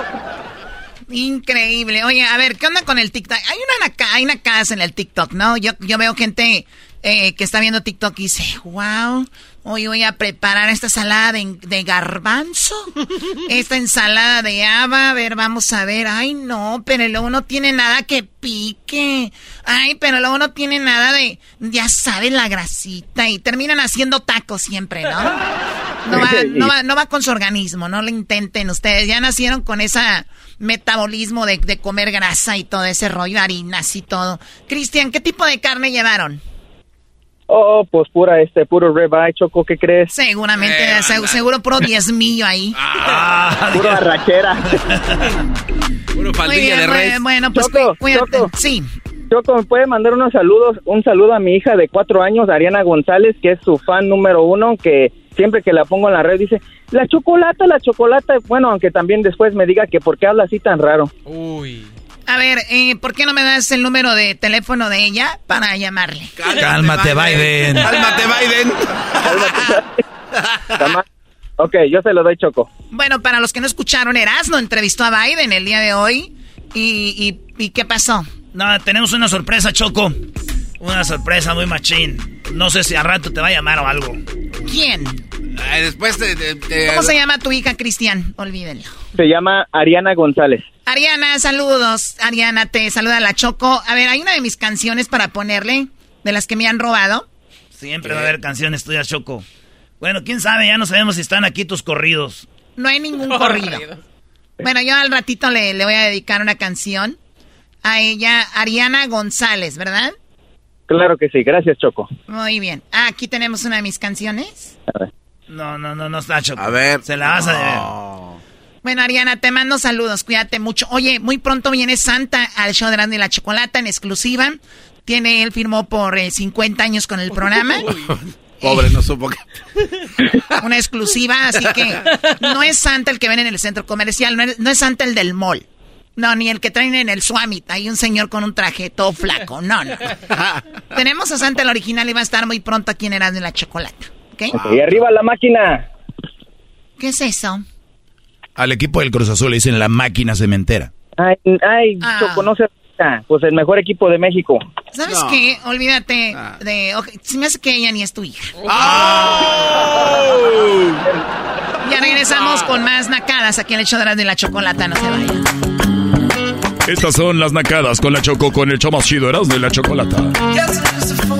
Speaker 11: Increíble. Oye, a ver, ¿qué onda con el TikTok? Hay una, hay una casa en el TikTok, ¿no? Yo, yo veo gente eh, que está viendo TikTok y dice, wow, hoy voy a preparar esta ensalada de, garbanzo, esta ensalada de haba, a ver, vamos a ver, ay no, pero luego no tiene nada que pique, ay, pero luego no tiene nada de, ya sabes, la grasita, y terminan haciendo tacos siempre, ¿no? No va, no va, no va con su organismo, no lo intenten ustedes, ya nacieron con ese metabolismo de, de comer grasa y todo ese rollo, harinas y todo. Cristian, ¿qué tipo de carne llevaron?
Speaker 18: Oh, pues pura, este, puro ribeye, Choco, ¿qué crees?
Speaker 11: Seguramente,
Speaker 18: Eh,
Speaker 11: se-
Speaker 18: anda.
Speaker 11: seguro puro diezmillo ahí. *laughs* *laughs*
Speaker 18: Pura arrachera. *laughs*
Speaker 4: Puro
Speaker 11: bien,
Speaker 18: de
Speaker 11: Bueno, pues
Speaker 18: Choco. Choco.
Speaker 11: Sí.
Speaker 18: Choco, ¿me puede mandar unos saludos? Un saludo a mi hija de cuatro años, Ariana González, que es su fan número uno, que siempre que la pongo en la red dice, la chocolata, la chocolata. Bueno, aunque también después me diga que por qué habla así tan raro.
Speaker 19: Uy.
Speaker 11: A ver, eh, ¿por qué no me das el número de teléfono de ella para llamarle?
Speaker 5: Cálmate, Biden.
Speaker 4: Cálmate, Biden.
Speaker 18: ok, yo se lo doy, Choco.
Speaker 11: Bueno, para los que no escucharon, Erasmo entrevistó a Biden el día de hoy. ¿Y, y, y qué pasó?
Speaker 2: No, tenemos una sorpresa, Choco. Una sorpresa muy machín. No sé si a rato te va a llamar o algo.
Speaker 11: ¿Quién?
Speaker 4: Ay, después te... te- te-
Speaker 11: ¿Cómo se llama tu hija, Cristian? Olvídenlo.
Speaker 18: Se llama Ariana González.
Speaker 11: Ariana, saludos. Ariana, te saluda la Choco. A ver, hay una de mis canciones para ponerle, de las que me han robado.
Speaker 2: Siempre va a haber canciones tuyas, Choco. Bueno, quién sabe, ya no sabemos si están aquí tus corridos.
Speaker 11: No hay ningún *laughs* corrido. Bueno, yo al ratito le, le voy a dedicar una canción a ella, Ariana González, ¿verdad?
Speaker 18: Claro que sí, gracias, Choco.
Speaker 11: Muy bien. Ah, aquí tenemos una de mis canciones.
Speaker 2: No, no, no, no está, Choco.
Speaker 4: A ver.
Speaker 2: Se la vas a deber.
Speaker 11: Bueno, Ariana, te mando saludos, cuídate mucho. Oye, muy pronto viene Santa al show de Grande y la Chocolata en exclusiva. Tiene, él firmó por eh, 50 años con el programa. *laughs*
Speaker 4: Pobre, no supo que... *laughs*
Speaker 11: Una exclusiva, así que no es Santa el que ven en el centro comercial, no es, no es Santa el del mall. No, ni el que traen en el Swamit. Hay un señor con un traje todo flaco. No, no. *laughs* Tenemos a Santa el original y va a estar muy pronto aquí en Erasmo y la Chocolata.
Speaker 18: Y arriba la máquina.
Speaker 11: ¿Qué es eso?
Speaker 5: Al equipo del Cruz Azul le dicen la máquina cementera.
Speaker 18: Ay, ay
Speaker 11: Ah.
Speaker 18: Choco, no se... Pues el mejor equipo de México.
Speaker 11: ¿Sabes
Speaker 18: No.
Speaker 11: qué? Olvídate de... ok, se me hace que ella ni es tu hija. Ya regresamos con más nacadas aquí en el show de la Chocolata. No se vayan.
Speaker 8: Estas son las nacadas con la Choco, con el show más chido y la Chocolata. Erasmo y la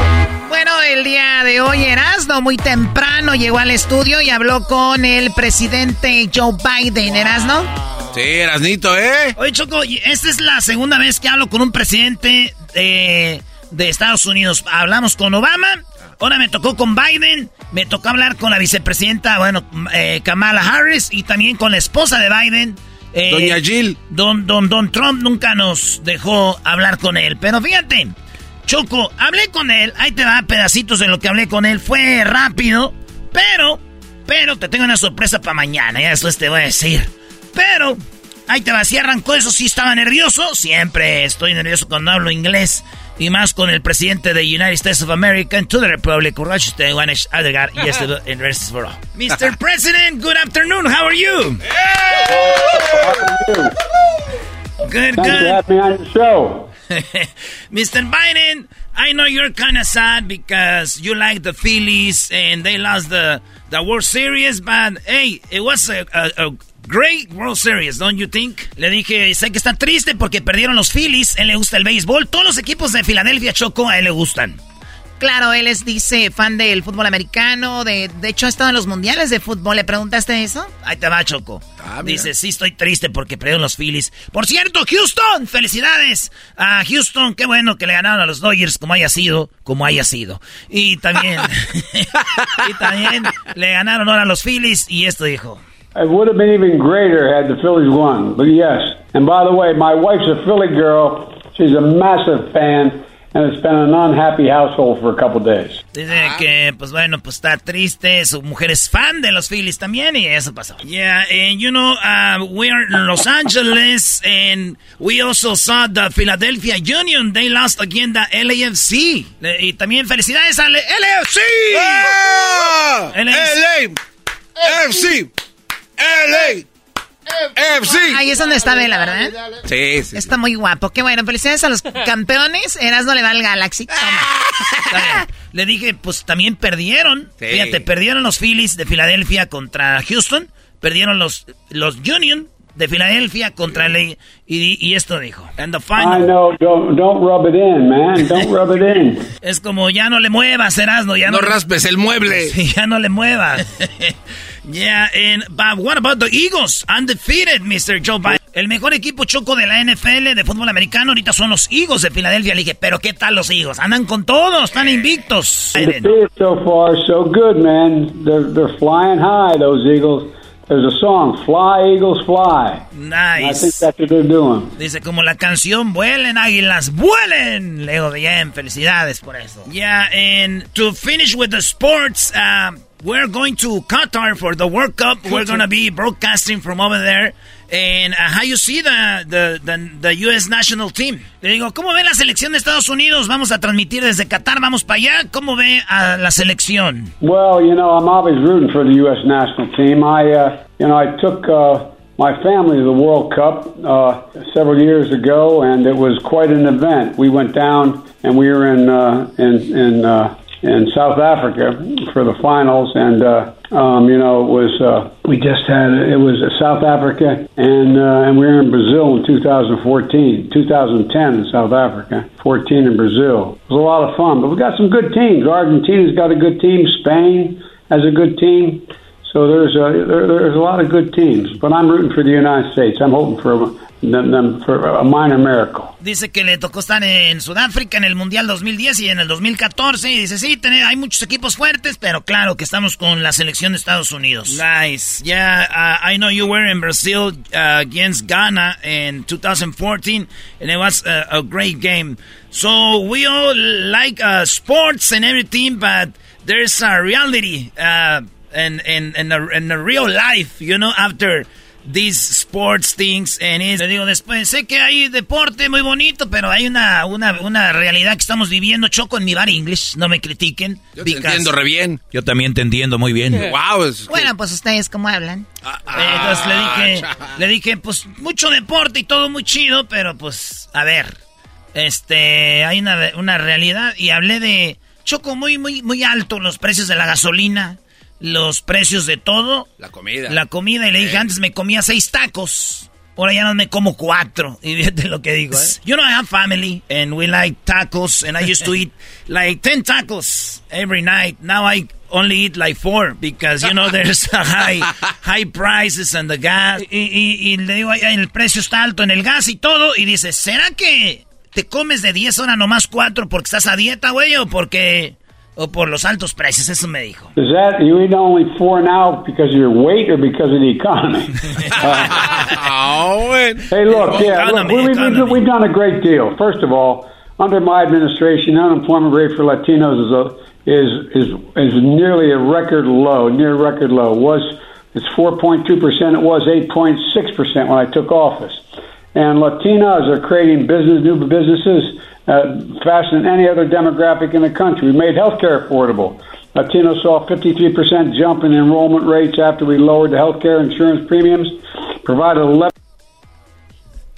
Speaker 11: Bueno, el día de hoy Erasno muy temprano llegó al estudio y habló con el presidente Joe Biden, Erasno.
Speaker 4: Sí, Erasnito, ¿eh?
Speaker 2: Oye, Choco, esta es la segunda vez que hablo con un presidente de, de Estados Unidos. Hablamos con Obama, ahora me tocó con Biden, me tocó hablar con la vicepresidenta, bueno, eh, Kamala Harris y también con la esposa de Biden. eh,
Speaker 4: Doña Jill.
Speaker 2: Don, don, don Trump nunca nos dejó hablar con él. Pero fíjate, Choco, hablé con él, ahí te va pedacitos de lo que hablé con él. Fue rápido, pero, pero te tengo una sorpresa para mañana, ya después te voy a decir. Pero, ahí te va, si arrancó eso, sí estaba nervioso. Siempre estoy nervioso cuando hablo inglés. Y más con el presidente de United States of America and to the Republic, Rochester, Ganesh Adegar, y este *laughs* and rest for all. Mr. President, good afternoon, how are you? Good,
Speaker 19: Thanks for
Speaker 2: good.
Speaker 19: having me on the show. *laughs*
Speaker 2: Mr. Biden, I know you're kind of sad because you like the Phillies and they lost the, the World Series, but hey, it was a, a, a great World Series, don't you think? Le dije, sé que está triste porque perdieron los Phillies, él le gusta el béisbol, todos los equipos de Filadelfia, Choco, a él le gustan.
Speaker 11: Claro, él es, dice, fan del fútbol americano, de, de hecho ha estado en los mundiales de fútbol. ¿Le preguntaste eso?
Speaker 2: Ahí te va, Choco. Dice, sí, estoy triste porque perdieron los Phillies. Por cierto, Houston, felicidades a Houston. Qué bueno que le ganaron a los Dodgers, como haya sido, como haya sido. Y también, *laughs* y también le ganaron ahora a los Phillies. Y esto dijo.
Speaker 19: It would have been even greater had the Phillies won, but yes. And by the way, my wife's a Philly girl. She's a massive fan, and it's been an unhappy household for a couple days.
Speaker 2: Dice que, pues bueno, pues está triste. Su mujer es fan de los Phillies también y eso pasó. Yeah, and you know, uh, we are in Los Angeles and we also saw the Philadelphia Union. They lost again the LAFC. Y también felicidades al LAFC.
Speaker 4: ¡Ah!
Speaker 2: LAFC.
Speaker 4: FC. LA. FC.
Speaker 11: Ahí es donde está Vela, ¿verdad?
Speaker 4: Sí, sí.
Speaker 11: Está muy guapo. Qué bueno. Felicidades a los *laughs* campeones. Erasmo le va al Galaxy. *laughs* Toma.
Speaker 2: Le dije, pues también perdieron.
Speaker 4: Sí.
Speaker 2: Fíjate, perdieron los Phillies de Filadelfia contra Houston. Perdieron los, los Union de Filadelfia contra LA. Y, y esto dijo. And the
Speaker 19: I
Speaker 2: final.
Speaker 19: know. Don't don't rub it in, man. Don't rub it in. *laughs*
Speaker 2: Es como ya no le muevas, Erasmo. Ya
Speaker 4: No
Speaker 2: no,
Speaker 4: raspes el mueble.
Speaker 2: Sí, ya no le muevas. Yeah, and but what about the Eagles? Undefeated, Mr. Joe Biden. El mejor equipo choco de la NFL de fútbol americano ahorita son los Eagles de Filadelfia. Le dije, pero ¿qué tal los Eagles? Andan con todos, están invictos.
Speaker 19: So far, so good, man. They're they're flying high. Those Eagles. There's a song, "Fly Eagles Fly." And I
Speaker 2: Nice.
Speaker 19: think that's what they're doing.
Speaker 2: Dice como la canción Vuelen águilas, vuelen. Le digo, bien, felicidades por eso. Yeah, and to finish with the sports, uh, we're going to Qatar for the World Cup. We're going to be broadcasting from over there. And uh, how you see the, the, the, the U.S. national team? Le digo, ¿cómo ve la selección de Estados Unidos? Vamos a transmitir desde Qatar, vamos para allá. ¿Cómo ve a la selección?
Speaker 19: Well, you know, I'm always rooting for the U.S. national team. I, uh, you know, I took uh, my family to the World Cup uh, several years ago, and it was quite an event. We went down and we were in uh, in in, in South Africa for the finals, and uh, um, you know, it was uh, we just had it was South Africa, and uh, and we were in Brazil in 2014, 2010 in South Africa, 14 in Brazil. It was a lot of fun, but we got some good teams. Argentina's got a good team. Spain has a good team. So there's a there, there's a lot of good teams, but I'm rooting for the United States. I'm hoping for them, them for a minor miracle.
Speaker 2: Dice que le tocó estar en Sudáfrica en el Mundial 2010 y en el 2014. Y dice, sí, hay muchos equipos fuertes, pero claro que estamos con la selección de Estados Unidos. Nice. Yeah, uh, I know you were in Brazil uh, against Ghana in 2014, and it was a, a great game. So we all like uh, sports and everything, but there's a reality uh, and, and, and, a, and a real life, you know, after these sports things and le digo después sé que hay deporte muy bonito pero hay una, una, una realidad que estamos viviendo choco en mi bar English no me critiquen
Speaker 4: Yo te entiendo re bien.
Speaker 5: Yo también te entiendo muy bien. *laughs*
Speaker 4: Wow, es que-
Speaker 11: Bueno, pues ustedes cómo hablan.
Speaker 2: Eh, entonces le dije le dije pues mucho deporte y todo muy chido pero pues a ver este, hay una, una realidad y hablé de Choco muy, muy, muy alto los precios de la gasolina, los precios de todo.
Speaker 4: La comida.
Speaker 2: La comida y le dije, antes me comía seis tacos. Ahora ya no me como cuatro. *laughs* Y fíjate lo que digo, ¿eh? You know, I have family and we like tacos and I used to eat *laughs* like 10 tacos every night. Now I only eat like four because, you know, *laughs* there's high, high prices and the gas. Y, y, y le digo, el precio está alto en el gas y todo. Y dice, ¿será que te comes de 10 horas nomás 4 porque estás a dieta, güey, o porque o por los altos precios, eso me dijo.
Speaker 19: Is that you eat only four now because of your weight or because of the economy? *laughs*
Speaker 4: oh,
Speaker 19: hey, look, yeah, look, we, we've, we've done a great deal. First of all, under my administration, unemployment rate for Latinos is a, is is is nearly a record low, near record low. Was it's 4.2 percent. It was 8.6 percent when I took office and Latinos are creating business, new businesses uh, faster than any other demographic in the country. We made healthcare affordable. Latinos saw a 53% jump in enrollment rates after we lowered the healthcare insurance premiums, provided 11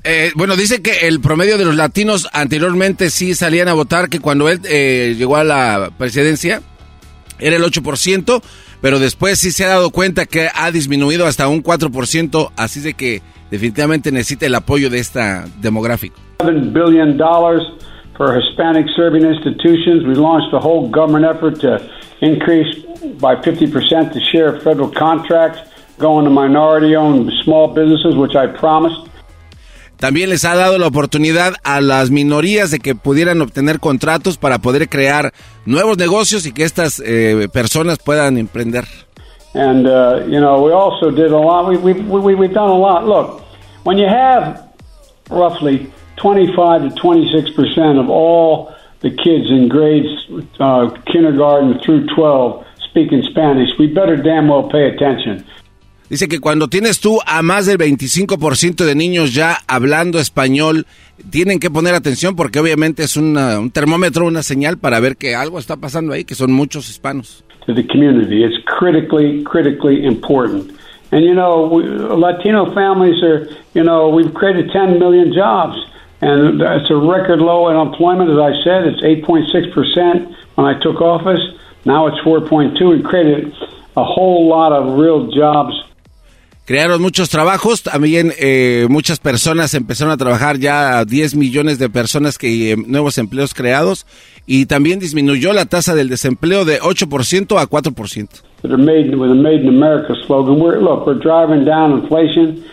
Speaker 4: Eh, bueno, dice que el promedio de los latinos anteriormente sí salían a votar, que cuando él eh, llegó a la presidencia era el 8%, pero después sí se ha dado cuenta que ha disminuido hasta un 4%, así de que definitivamente necesita el apoyo de esta demográfico.
Speaker 19: $7 billion for Hispanic serving institutions. We launched a whole government effort to increase by 50% the share of federal contracts going to minority owned small businesses, which I promised.
Speaker 4: También les ha dado la oportunidad a las minorías de que pudieran obtener contratos para poder crear nuevos negocios y que estas eh, personas puedan emprender.
Speaker 19: And, uh, you know, we also did a lot. We, we, we, we've done a lot. Look, when you have roughly 25 to 26 percent of all the kids in grades uh, kindergarten through 12 speaking Spanish, we better damn well pay attention.
Speaker 4: Dice que cuando tienes tú a más del 25% de niños ya hablando español, tienen que poner atención porque obviamente es una, un termómetro, una señal para ver que algo está pasando ahí, que son muchos hispanos.
Speaker 19: To the community, it's critically, critically important. And you know, we, Latino families are, you know, we've created 10 million jobs, and it's a record low unemployment. As I said, it's 8.6 percent when I took office. Now it's 4.2. We created a whole lot of real jobs
Speaker 4: crearon muchos trabajos, también eh, muchas personas empezaron a trabajar, ya 10 millones de personas que eh, nuevos empleos creados y también disminuyó la tasa del desempleo de 8% a 4%.
Speaker 19: That made with a Made in America slogan. We're, look, we're driving down inflation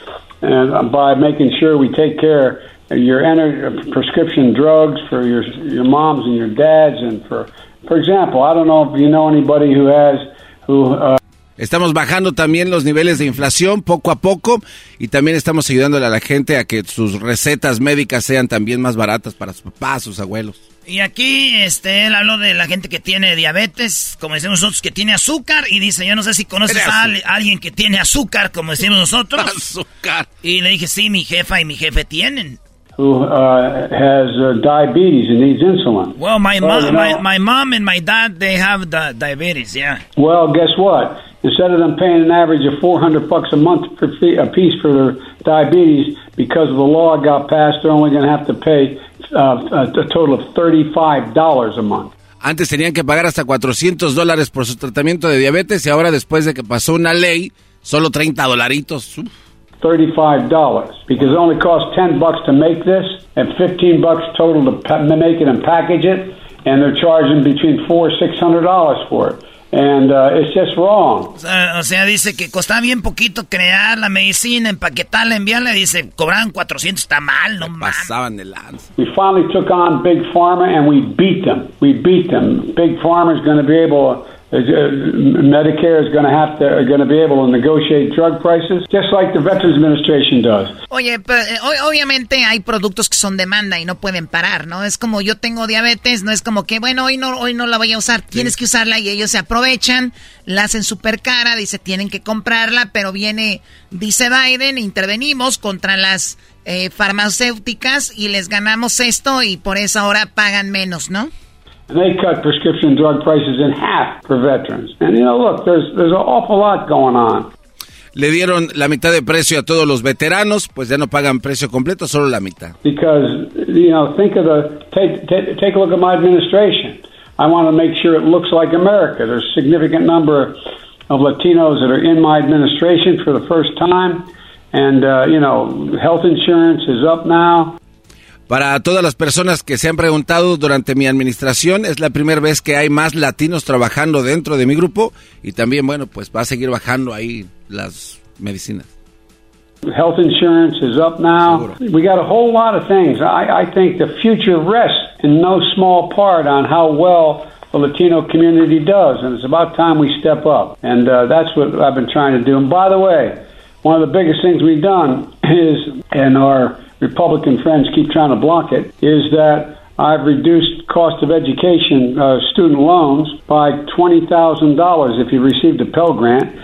Speaker 19: and uh, by making sure we take care of your energy, prescription drugs for your your moms and your dads, and for for example, I don't know if you know anybody who has who. Uh,
Speaker 4: Estamos bajando también los niveles de inflación poco a poco y también estamos ayudándole a la gente a que sus recetas médicas sean también más baratas para sus papás, sus abuelos.
Speaker 2: Y aquí este, él habló de la gente que tiene diabetes, como decimos nosotros, que tiene azúcar. Y dice, yo no sé si conoces a alguien que tiene azúcar, como decimos nosotros. *laughs*
Speaker 4: azúcar.
Speaker 2: Y le dije, sí, mi jefa y mi jefe tienen.
Speaker 19: Who uh, has uh, diabetes and needs insulin.
Speaker 2: Well, my, well, you know, my, my mom and my dad, they have the diabetes, yeah.
Speaker 19: Well, guess what? instead of them paying an average of 400 bucks a month per fee, a piece for their diabetes, because of the law got passed, they're only going to have to pay uh, a total of $35 a month.
Speaker 4: Antes tenían que pagar hasta 400 dólares por su tratamiento de diabetes y ahora después de que pasó una ley, solo 30 dolaritos.
Speaker 19: $35 because it only costs 10 bucks to make this and 15 bucks total to make it and package it and they're charging between 4 $600 for it. And uh, it's just wrong.
Speaker 2: O sea, dice que costaba bien poquito crear la medicina, empaquetarla, enviarla. Dice, cobraban 400, está mal, no
Speaker 4: mames. Pasaban de lanza.
Speaker 19: We finally took on Big Pharma and we beat them. We beat them. Big Pharma is going to be able Uh, Medicare is going to have to going to be able to negotiate drug prices just like the Veterans Administration does.
Speaker 11: Oye, pero, eh, obviamente hay productos que son demanda y no pueden parar, ¿no? Es como yo tengo diabetes, no es como que bueno, hoy no hoy no la voy a usar, tienes que usarla y ellos se aprovechan, la hacen súper cara, dice, tienen que comprarla, pero viene dice Biden, intervenimos contra las eh, farmacéuticas y les ganamos esto y por eso ahora pagan menos, ¿no?
Speaker 19: They cut prescription drug prices in half for veterans. And you know, look, there's there's an awful lot going on.
Speaker 4: le dieron la mitad de precio a todos los veteranos, pues ya no pagan precio completo, solo la mitad.
Speaker 19: Because, you know, think of the, take, take, take a look at my administration. I want to make sure it looks like America. There's a significant number of Latinos that are in my administration for the first time. And, uh, you know, health insurance is up now.
Speaker 4: Para todas las personas que se han preguntado durante mi administración, es la primera vez que hay más latinos trabajando dentro de mi grupo y también, bueno, pues va a seguir bajando ahí las medicinas.
Speaker 19: Health insurance is up now. We got a whole lot of things. I, I think the future rests in no small part on how well the Latino community does, and it's about time we step up. And uh, that's what I've been trying to do. And by the way, one of the biggest things we've done is, and our Republican friends keep trying to block it, is that I've reduced cost of education uh, student loans by $20,000 if you received a Pell Grant.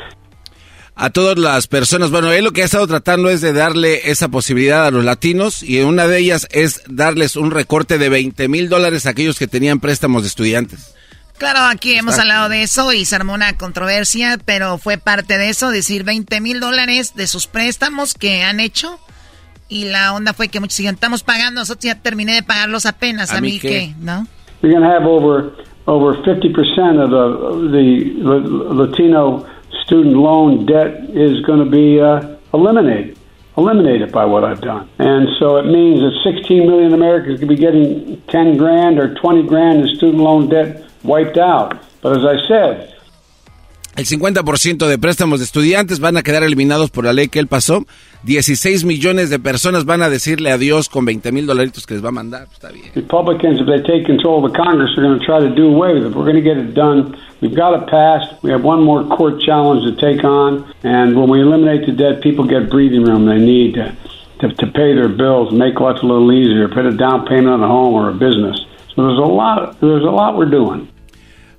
Speaker 4: a todas las personas. Bueno, él lo que ha estado tratando es de darle esa posibilidad a los latinos y una de ellas es darles un recorte de 20 mil dólares a aquellos que tenían préstamos de estudiantes.
Speaker 11: Claro, aquí hemos hablado de eso y se armó una controversia, pero fue parte de eso, decir 20 mil dólares de sus préstamos que han hecho. Y la onda fue que muchos dijeron, estamos pagando, nosotros ya terminé de pagarlos apenas, a, mí qué, ¿no?
Speaker 19: We're going to have over, over 50% of the, the Latino student loan debt is going to be uh, eliminated, eliminated by what I've done. And so it means that 16 million Americans could be getting 10 grand or 20 grand in student loan debt wiped out. But as I said,
Speaker 4: El 50% de préstamos de estudiantes van a quedar eliminados por la ley que él pasó. 16 millones de personas van a decirle adiós con 20 mil dolaritos que les va a mandar. Está bien.
Speaker 19: Republicans, if they take control of the Congress, are going to try to do away with it. We're going to get it done. We've got it passed. We have one more court challenge to take on. And when we eliminate the debt, people get breathing room they need to, to, to pay their bills, make life a little easier, put a down payment on a home or a business. So there's a lot, there's a lot we're doing.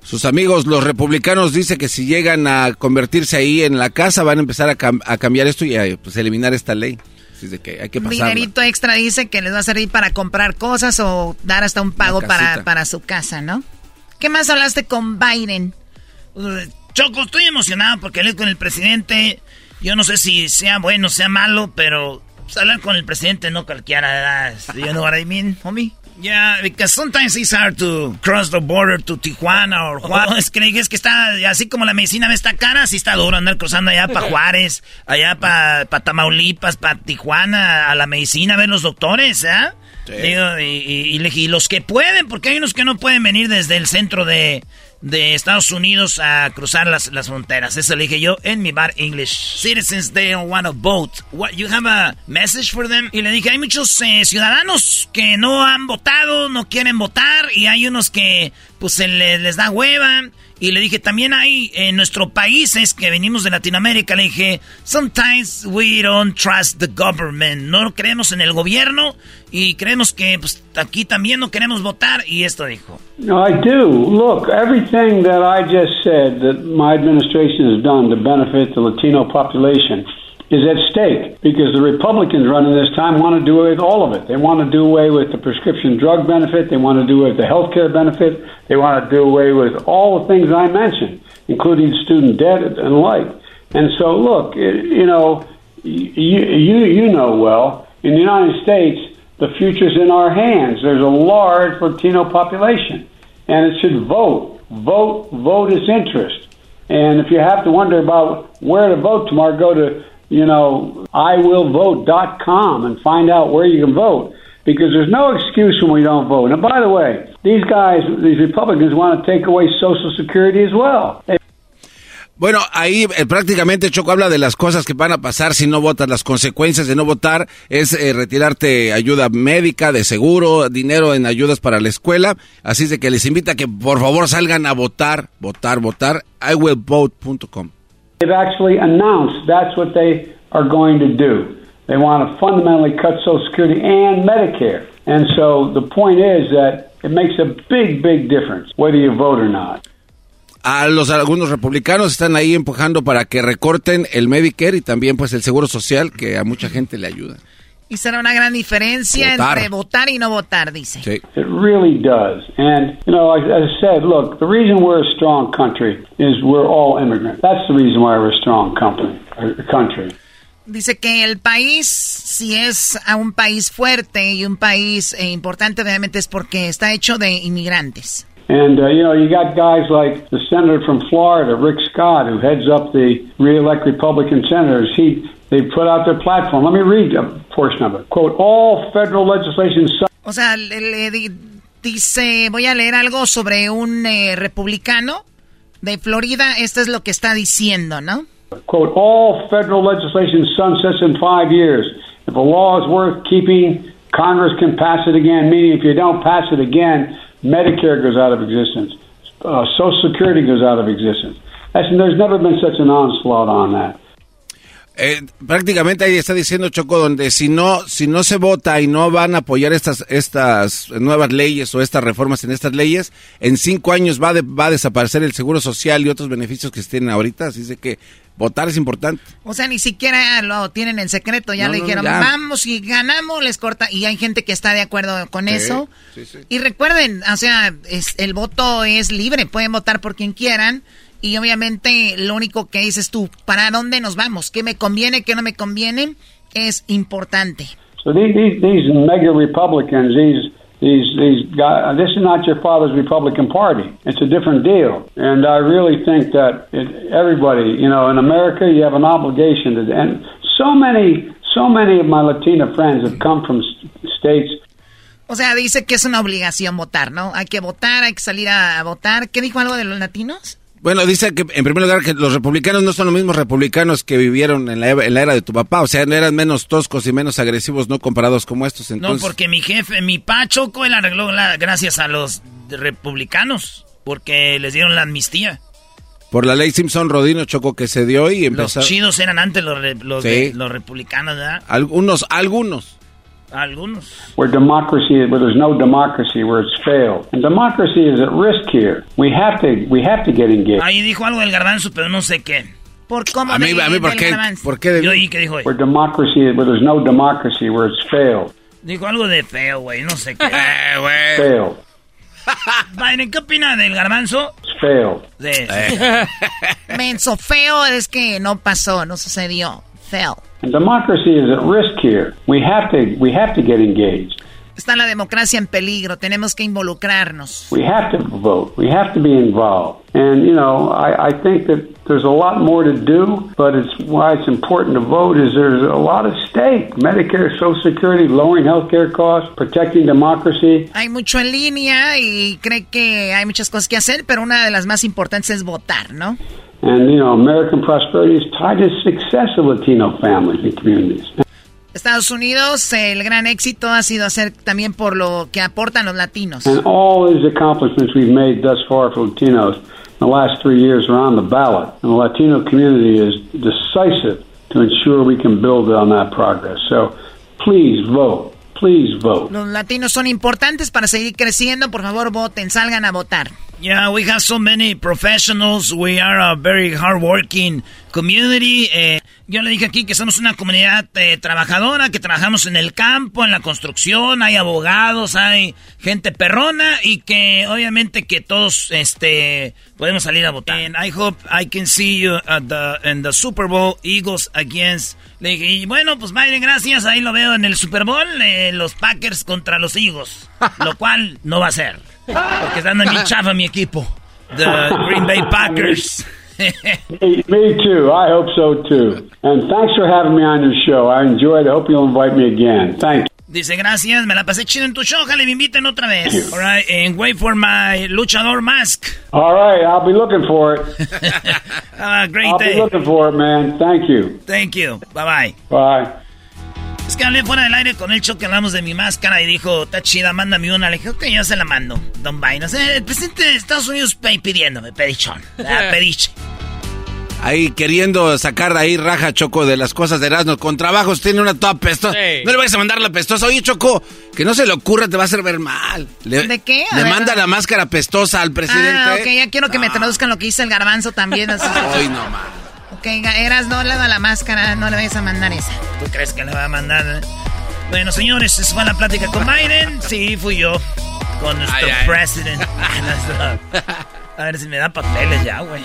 Speaker 4: Sus amigos, los republicanos, dice que si llegan a convertirse ahí en la casa, van a empezar a, cam a cambiar esto y a pues, eliminar esta ley. Así de que hay que pasarla.
Speaker 11: Dinerito extra dice que les va a servir para comprar cosas o dar hasta un pago para, para su casa, ¿no? ¿Qué más hablaste con Biden?
Speaker 2: Choco, estoy emocionado porque hablé con el presidente. Yo no sé si sea bueno o sea malo, pero pues, hablar con el presidente no cualquiera. You know what I mean, homie? Yeah, because sometimes it's hard to cross the border to Tijuana or Juárez. Oh, es que es que está, así como la medicina ve esta cara, así está duro andar cruzando allá para *laughs* Juárez, allá para pa Tamaulipas, para Tijuana, a la medicina, a ver los doctores, ¿eh? Sí. Digo, y, y, y, los que pueden, porque hay unos que no pueden venir desde el centro de, de Estados Unidos a cruzar las, las fronteras. Eso le dije yo en mi bar English. Citizens, they don't want to vote. What, you have a message for them? Y le dije, hay muchos eh, ciudadanos que no han votado, no quieren votar, y hay unos que pues se les, les da hueva. Y le dije, también hay en nuestro país, es que venimos de Latinoamérica, le dije, sometimes we don't trust the government. No creemos en el gobierno y creemos que pues, aquí también no queremos votar. Y esto dijo.
Speaker 19: No, I do. Look, everything that I just said that my administration has done to benefit the Latino population is at stake because the Republicans running this time want to do away with all of it. They want to do away with the prescription drug benefit. They want to do away with the health care benefit. They want to do away with all the things I mentioned, including student debt and like. And so, look, you know, you, you, you know well, in the United States, the future's in our hands. There's a large Latino population, and it should vote. Vote, vote its interest. And if you have to wonder about where to vote tomorrow, go to you know, iwillvote.com and find out where you can vote because there's no excuse when we don't vote. And by the way, these guys, these Republicans want to take away Social Security as well.
Speaker 4: Bueno, ahí eh, prácticamente Choco habla de las cosas que van a pasar si no votas. Las consecuencias de no votar es eh, retirarte ayuda médica, de seguro, dinero en ayudas para la escuela. Así es de que les invita a que por favor salgan a votar, votar, votar. iwillvote.com.
Speaker 19: They've actually announced that's what they are going to do. They want to fundamentally cut Social Security and Medicare. And so the point is that it makes a big, big difference whether you vote or not.
Speaker 4: A los algunos republicanos están ahí empujando para que recorten el Medicare y también pues el seguro social que a mucha gente le ayuda.
Speaker 11: Y será una gran diferencia
Speaker 19: Votar.
Speaker 11: entre votar y no votar, dice.
Speaker 19: It really does. And, you know, as I said, look, the reason we're a strong country is we're all immigrants. That's the reason why we're a strong company, or country.
Speaker 11: Dice que el país, si es a un país fuerte y un país eh, importante, obviamente es porque está hecho de inmigrantes.
Speaker 19: And, uh, you know, you got guys like the senator from Florida, Rick Scott, who heads up the re-elect Republican senators. He, they put out their platform. Let me read a portion of it. Quote, all federal legislation
Speaker 11: O sea, le, le dice, voy a leer algo sobre un eh, republicano de Florida. Esto es lo que está diciendo, ¿no?
Speaker 19: quote, all federal legislation sunsets in five years. If a law is worth keeping, Congress can pass it again, meaning if you don't pass it again, Medicare goes out of existence. Uh, Social Security goes out of existence. That's, there's never been such an onslaught on that.
Speaker 4: Eh, prácticamente ahí está diciendo Choco donde si no si no se vota y no van a apoyar estas estas nuevas leyes o estas reformas en estas leyes en cinco años va de- va a desaparecer el seguro social y otros beneficios que se tienen ahorita así es que votar es importante
Speaker 11: O sea, ni siquiera lo tienen en secreto. Ya
Speaker 4: No,
Speaker 11: le
Speaker 4: no,
Speaker 11: dijeron,
Speaker 4: ya.
Speaker 11: vamos, y ganamos, les corta. Y hay gente que está de acuerdo con
Speaker 4: Sí,
Speaker 11: eso.
Speaker 4: sí, sí.
Speaker 11: Y recuerden, o sea, es- el voto es libre, pueden votar por quien quieran. Y obviamente lo único que dices tú, ¿para dónde nos vamos? ¿Qué me conviene, qué no me conviene? Es importante.
Speaker 19: So these, these, these mega Republicans, these these these guys, this is not your father's Republican Party. It's a different deal, and I really think that it, everybody, you know, in America, you have an obligation to. And so many, so many of my Latina friends have come from states
Speaker 11: O sea, dice que es una obligación votar, ¿no? Hay que votar, hay que salir a votar. ¿Qué dijo algo de los latinos?
Speaker 4: Bueno dice que en primer lugar que los republicanos no son los mismos republicanos que vivieron en la, en la era de tu papá o sea no eran menos toscos y menos agresivos no comparados como estos
Speaker 2: No, porque mi jefe, mi Pachoco, él arregló la, gracias a los republicanos, porque les dieron la amnistía.
Speaker 4: por la ley Simpson Rodino Choco que se dio y
Speaker 2: Los
Speaker 4: empezó
Speaker 2: chidos eran antes los, re- los,
Speaker 4: Sí.
Speaker 2: de- los republicanos, ¿verdad?
Speaker 4: algunos algunos
Speaker 2: Algunos.
Speaker 19: where democracy, where there's no democracy, where it's failed, and democracy is at risk here. We have to, we have to get engaged.
Speaker 2: Ahí dijo algo del garbanzo, pero no sé qué.
Speaker 11: ¿Por cómo
Speaker 4: A mí- de- a mí, ¿por qué? ¿Por qué de
Speaker 2: Yo oí que dijo,
Speaker 19: Where democracy, where there's no democracy, where it's failed,
Speaker 2: dijo algo de feo, güey, no sé qué. *laughs*
Speaker 19: failed, *laughs*
Speaker 2: Biden, ¿qué opina del garbanzo?
Speaker 19: it's failed.
Speaker 2: De
Speaker 11: Menso feo es que no pasó, no sucedió. Feo.
Speaker 19: And democracy is at risk here. We have to we have to get engaged.
Speaker 11: Está la democracia en peligro, tenemos que involucrarnos.
Speaker 19: We have to vote. We have to be involved. And you know, I, I think that there's a lot more to do, but it's why it's important to vote is there's a lot at stake. Medicare, Social Security, lowering health care costs, protecting democracy.
Speaker 11: Hay mucho en línea y cree que hay muchas cosas que hacer, pero una de las más importantes es votar, ¿no?
Speaker 19: And you know, American prosperity is tied to the success of Latino families and communities.
Speaker 11: Estados Unidos, el gran éxito ha sido hacer también por lo que aportan los latinos.
Speaker 19: And all these accomplishments we've made thus far for Latinos in the last three years are on the ballot. And the Latino community is decisive to ensure we can build on that progress. So please vote. Please vote.
Speaker 11: Los latinos son importantes para seguir creciendo. Por favor, voten, salgan a votar.
Speaker 2: Yeah, we have so many professionals. We are a very hardworking community. Eh, yo le dije aquí que somos una comunidad eh, trabajadora, que trabajamos en el campo, en la construcción, hay abogados, hay gente perrona y que obviamente que todos este podemos salir a votar. And I hope I can see you at the in the Super Bowl Eagles against. Le dije, y bueno, pues Biden, gracias. Ahí lo veo en el Super Bowl, eh, los Packers contra los Eagles, *laughs* lo cual no va a ser. Porque están en mi chafa mi equipo. The Green Bay Packers. *laughs*
Speaker 19: Me, me too. I hope so too. And thanks for having me on your show. I enjoyed it. I hope you'll invite me again. Thank you.
Speaker 2: Dice, gracias, me la pasé chido en tu show, ojalá me inviten otra vez. All right, and wait for my luchador mask.
Speaker 19: All right, I'll be looking for it.
Speaker 2: Have *laughs* a great
Speaker 19: I'll
Speaker 2: day.
Speaker 19: be looking for it, man. Thank you.
Speaker 2: Thank you. Bye bye. Que hablé fuera del aire con el que hablamos de mi máscara y dijo, está chida, mándame una. Le dije, ok, yo se la mando. Don Biden. O sea, el presidente de Estados Unidos pidiéndome, pedichón. Ah, *laughs* pediche.
Speaker 4: ahí queriendo sacar de ahí raja Choco de las cosas de Erasmo con trabajos tiene una toda pestosa
Speaker 11: Sí.
Speaker 4: no le vayas a mandar la pestosa oye Choco que no se le ocurra te va a hacer ver mal Le-
Speaker 11: ¿De qué? A
Speaker 4: le
Speaker 11: ver.
Speaker 4: manda la máscara pestosa al presidente
Speaker 11: Ah, ok, ya quiero que me traduzcan lo que dice el garbanzo también. así. *laughs*
Speaker 4: Ay, no más
Speaker 11: Ok, eras no le da la máscara, no le vayas a mandar esa.
Speaker 2: ¿Tú crees que le va a mandar? Bueno, señores, esa fue la plática con Biden. *laughs* Sí, fui yo. Con nuestro
Speaker 4: Ay, ay.
Speaker 2: president. *laughs* *laughs* A ver si me da papeles ya, güey.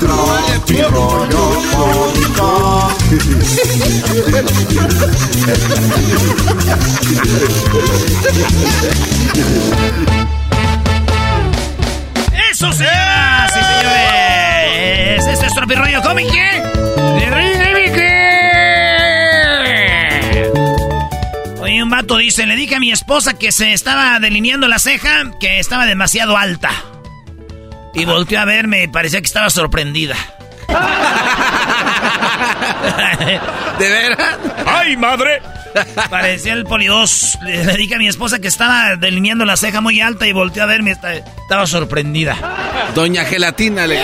Speaker 9: Tropi rollo cómico.
Speaker 2: ¡Eso, señoras y señores! Este es Tropi Rollo Cómic, ¿eh? De Rey Cómic. Oye, un vato dice, le dije a mi esposa que se estaba delineando la ceja, que estaba demasiado alta. Y volteó a verme y parecía que estaba sorprendida.
Speaker 4: ¿De veras?
Speaker 8: ¡Ay, madre!
Speaker 2: Parecía el polidós. Le, le dije a mi esposa que estaba delineando la ceja muy alta y volteó a verme. esta- Estaba sorprendida.
Speaker 4: Doña Gelatina le.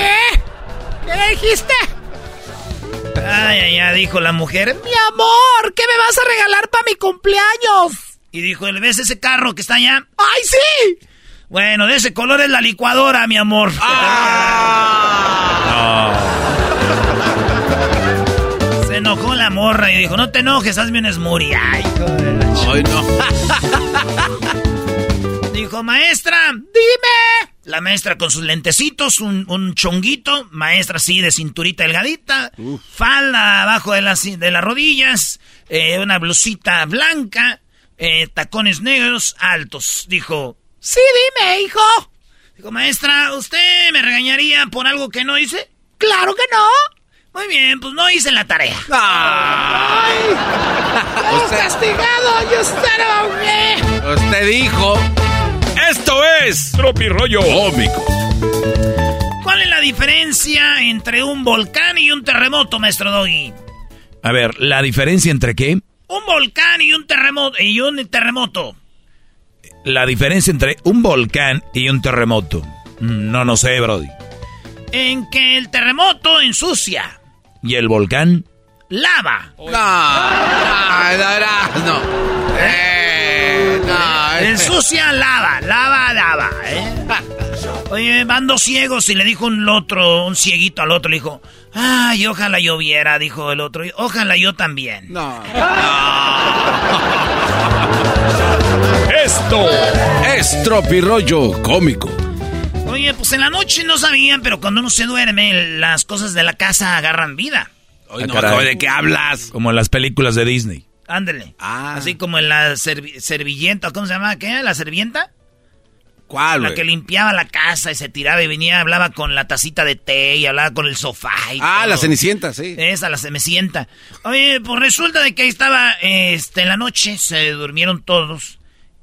Speaker 2: ¿Qué dijiste? Ay, ay, ay, dijo la mujer. Mi amor, ¿qué me vas a regalar para mi cumpleaños? Y dijo, ¿le ves ese carro que está allá? ¡Ay, sí! Bueno, de ese color es la licuadora, mi amor. Se enojó la morra y dijo, no te enojes, hazme un smoothie. Ay,
Speaker 4: Ay, no. *laughs*
Speaker 2: Dijo, maestra, dime. La maestra con sus lentecitos, un, un chonguito, maestra así de cinturita delgadita, falda abajo de las, de las rodillas, eh, una blusita blanca, eh, tacones negros altos. Dijo, sí, dime, hijo. Dijo, maestra, ¿usted me regañaría por algo que no hice? Claro que no. Muy bien, pues no hice la tarea. ¡Ay! *laughs*
Speaker 4: Usted-
Speaker 2: castigado! ¡Yo estaré
Speaker 4: Usted dijo.
Speaker 8: Esto es Tropi Rollo Cómico.
Speaker 2: ¿Cuál es la diferencia entre un volcán y un terremoto, maestro Doggy?
Speaker 5: A ver, ¿la diferencia entre qué?
Speaker 2: Un volcán y un terremoto. Y un terremoto.
Speaker 5: La diferencia entre un volcán y un terremoto. Mm, No, no sé, Brody.
Speaker 2: En que el terremoto ensucia.
Speaker 5: ¿Y el volcán?
Speaker 2: Lava.
Speaker 4: No. No, no, no, no. Eh, no.
Speaker 2: Ensucia lava. Lava, lava. ¿eh? Oye, van dos ciegos y le dijo un otro, un cieguito al otro, le dijo, ay, ojalá lloviera, dijo el otro, ojalá yo también.
Speaker 4: No. *laughs*
Speaker 8: Esto
Speaker 4: es Tropirollo Cómico.
Speaker 2: Oye, pues en la noche no sabían, pero cuando uno se duerme, las cosas de la casa agarran vida.
Speaker 4: Ay,
Speaker 5: Ah,
Speaker 4: no,
Speaker 5: caray.
Speaker 4: ¿de qué hablas?
Speaker 5: Como en las películas de Disney.
Speaker 2: Ándale.
Speaker 4: Ah.
Speaker 2: Así como en la servi- servillenta, ¿cómo se llama? ¿Qué? ¿La servienta?
Speaker 4: ¿Cuál,
Speaker 2: La que limpiaba la casa y se tiraba y venía, hablaba con la tacita de té y hablaba con el sofá y
Speaker 4: Ah,
Speaker 2: todo.
Speaker 4: la Cenicienta, sí.
Speaker 2: Esa, la Cenicienta. Oye, pues resulta de que ahí estaba, este, en la noche, se durmieron todos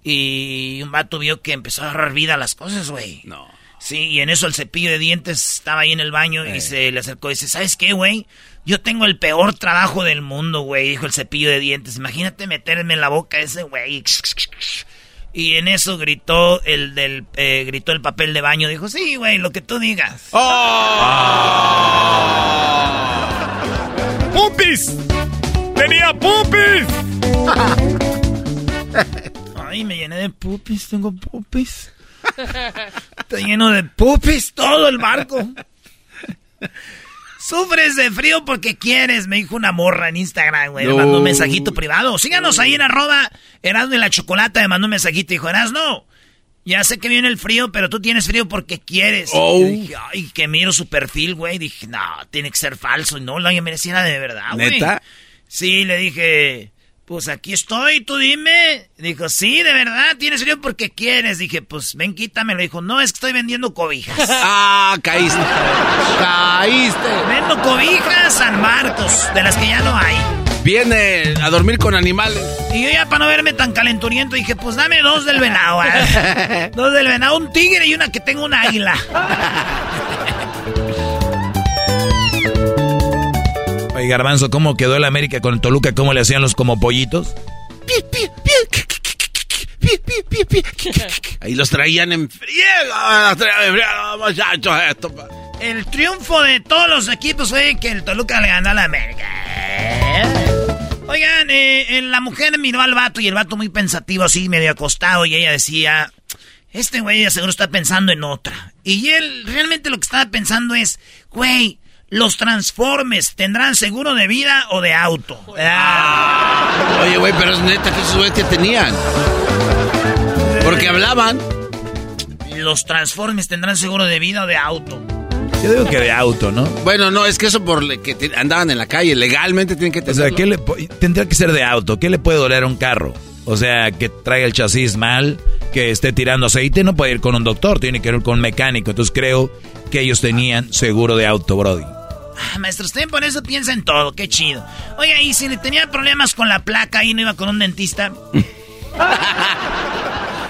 Speaker 2: y un vato vio que empezó a agarrar vida a las cosas, güey.
Speaker 4: No.
Speaker 2: Sí, y en eso el cepillo de dientes estaba ahí en el baño
Speaker 4: Eh.
Speaker 2: y se le acercó y dice, ¿sabes qué, güey? Yo tengo el peor trabajo del mundo, güey, dijo el cepillo de dientes. Imagínate meterme en la boca ese, güey. Y en eso gritó el del, eh, gritó el papel de baño. Dijo, sí, güey, lo que tú digas.
Speaker 8: ¡Pupis! ¡Tenía pupis! *laughs*
Speaker 2: Ay, me llené de pupis, tengo pupis. Está lleno de pupis todo el barco. Sufres de frío porque quieres, me dijo una morra en Instagram, güey. Me mandó un mensajito privado. Síganos ahí en arroba Erasmo y la Chocolata. Me mandó un mensajito y dijo, Erasmo, ya sé que viene el frío, pero tú tienes frío porque quieres.
Speaker 4: Oh.
Speaker 2: Y dije, ay, que miro su perfil, güey. Dije, no, tiene que ser falso. Y no, la mereciera de verdad, güey.
Speaker 4: ¿Neta?
Speaker 2: Sí, le dije, Pues aquí estoy, tú dime. Dijo, sí, de verdad, tienes frío porque quieres. Dije, pues ven, quítamelo. Dijo, no, es que estoy vendiendo cobijas. *laughs*
Speaker 4: ah, caíste. caíste.
Speaker 2: Vendo cobijas San Marcos, de las que ya no hay.
Speaker 4: Viene a dormir con animales.
Speaker 2: Y yo ya para no verme tan calenturiento dije, pues dame dos del venado. ¿eh? *laughs* dos del venado, un tigre y una que tenga un águila. *laughs*
Speaker 5: Oye, Garbanzo, ¿cómo quedó el América con el Toluca? ¿Cómo le hacían los como pollitos?
Speaker 4: Ahí los traían en friega. muchachos, esto.
Speaker 2: El triunfo de todos los equipos fue que el Toluca le ganó a la América. Oigan, eh, la mujer miró al vato y el vato muy pensativo, así medio acostado, y ella decía, este güey seguro está pensando en otra. Y él realmente lo que estaba pensando es, güey, los transformes tendrán seguro de vida o de auto.
Speaker 4: Ah. Oye, güey, pero es neta que esos güeyes que tenían. Porque hablaban.
Speaker 2: Los transformes tendrán seguro de vida o de auto.
Speaker 5: Yo digo que de auto, ¿no?
Speaker 4: Bueno, no, es que eso por que andaban en la calle, legalmente tienen que tener.
Speaker 5: O sea, ¿qué le, tendría que ser de auto. ¿Qué le puede doler a un carro? O sea, que traiga el chasis mal, que esté tirando aceite, no puede ir con un doctor, tiene que ir con un mecánico. Entonces creo que ellos tenían seguro de auto, Brody.
Speaker 2: Ah, maestro, usted por eso piensa en todo, qué chido. Oiga, y si le tenía problemas con la placa y no iba con un dentista. *laughs*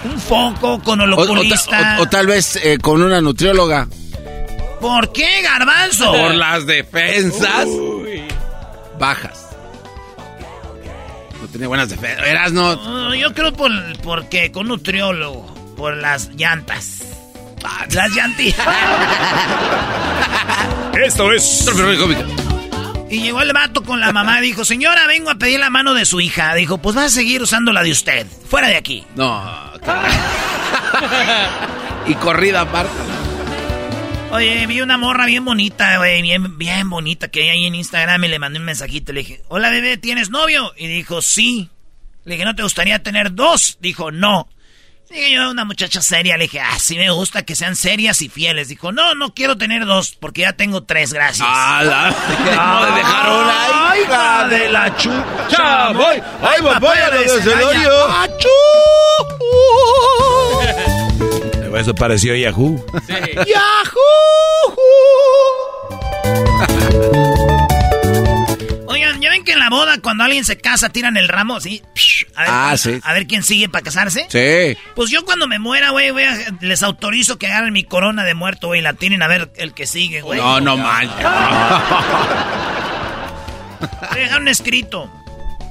Speaker 2: un foco con el oculista.
Speaker 4: O, tal vez eh, con una nutrióloga.
Speaker 2: ¿Por qué, garbanzo?
Speaker 4: Por las defensas bajas. No tenía buenas defensas. Eras no.
Speaker 2: yo creo por porque con nutriólogo. Por las llantas. Las llantillas. *laughs*
Speaker 8: Esto es.
Speaker 2: Y llegó el vato con la mamá y dijo, señora, vengo a pedir la mano de su hija. Dijo, pues va a seguir usando la de usted. Fuera de aquí.
Speaker 4: No. *laughs* y corrida aparte.
Speaker 2: Oye, vi una morra bien bonita, güey, bien, bien bonita que hay ahí en Instagram y le mandé un mensajito. Le dije, hola bebé, ¿tienes novio? Y dijo, sí. Le dije, ¿no te gustaría tener dos? Dijo, no. Dije yo, una muchacha seria, le dije, ah, sí me gusta que sean serias y fieles. Dijo, no, no quiero tener dos, porque ya tengo tres, gracias.
Speaker 4: Ah, la, no de dejar una
Speaker 2: ¡Ay, hija de la chucha! ¡Voy! ¡Ay, papaya de
Speaker 4: celorio!
Speaker 2: ¡Achú!
Speaker 5: Eso pareció Yahoo.
Speaker 2: Sí. *laughs* ¡Yahoo! *laughs* Oigan, ¿ya ven que en la boda cuando alguien se casa tiran el ramo así? A ver,
Speaker 4: ah, sí.
Speaker 2: A ver quién sigue para casarse.
Speaker 4: Sí.
Speaker 2: Pues yo cuando me muera, güey, les autorizo que agarren mi corona de muerto, güey, y la tienen a ver el que sigue, güey.
Speaker 4: No, no manches. *laughs*
Speaker 2: Voy a dejar un escrito.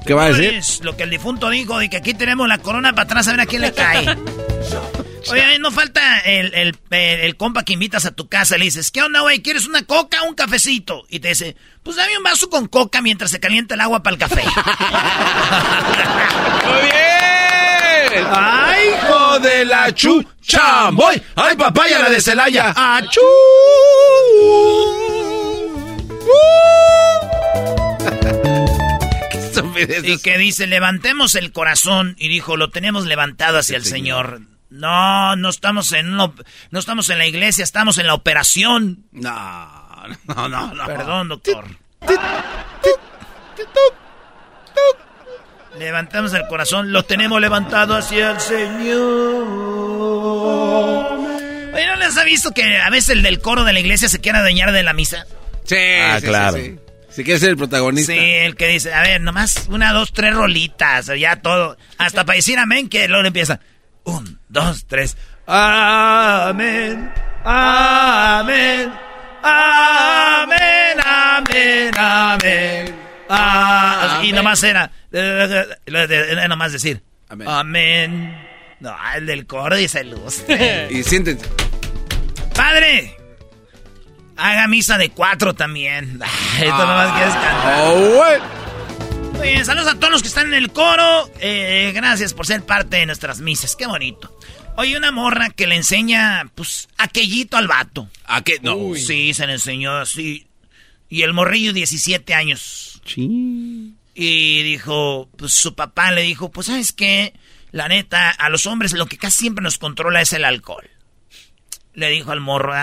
Speaker 4: ¿Qué va a decir?
Speaker 2: Lo que el difunto dijo, de que aquí tenemos la corona para atrás a ver a quién le cae. *laughs* Oye, no falta el, el, el, compa que invitas a tu casa. Le dices, ¿qué onda, güey? ¿Quieres una coca o un cafecito? Y te dice, pues dame un vaso con coca mientras se calienta el agua para el café. *laughs*
Speaker 4: ¡Muy bien!
Speaker 2: ¡Ay, hijo de la chucha!
Speaker 4: ¡Voy! ¡Ay, papaya la de Celaya!
Speaker 2: ¡Achú! y que dice, levantemos el corazón. Y dijo, lo tenemos levantado hacia el, Señor. No, no estamos en no estamos en la iglesia, estamos en la operación.
Speaker 4: No, no, no, no.
Speaker 2: Perdón, doctor. Levantamos el corazón, lo tenemos levantado hacia el Señor. Oye, ¿no les ha visto que a veces el del coro de la iglesia se quiere adueñar de la misa?
Speaker 4: Sí, ah, claro. Si quiere ser el protagonista.
Speaker 2: Sí, el que dice, a ver, nomás una, dos, tres rolitas, ya todo. Hasta para decir amén, que luego empieza. Un, dos, tres. Amén. Amén. Amén. Amén. Amén. Ah, y nomás era. Era nomás decir. Amén. Amén. No, el del coro dice luz.
Speaker 4: y siéntense.
Speaker 2: Padre. Haga misa de cuatro también. *laughs* Esto nomás quieres cantar.
Speaker 4: Oh,
Speaker 2: bien, saludos a todos los que están en el coro. Eh, gracias por ser parte de nuestras misas. Qué bonito. Oye, una morra que le enseña, pues, aquellito al vato.
Speaker 4: ¿A qué? No.
Speaker 2: Sí, se le enseñó así. Y el morrillo, 17 años.
Speaker 4: Sí.
Speaker 2: Y dijo, pues su papá le dijo, pues, ¿sabes qué? La neta, a los hombres lo que casi siempre nos controla es el alcohol. Le dijo al morro,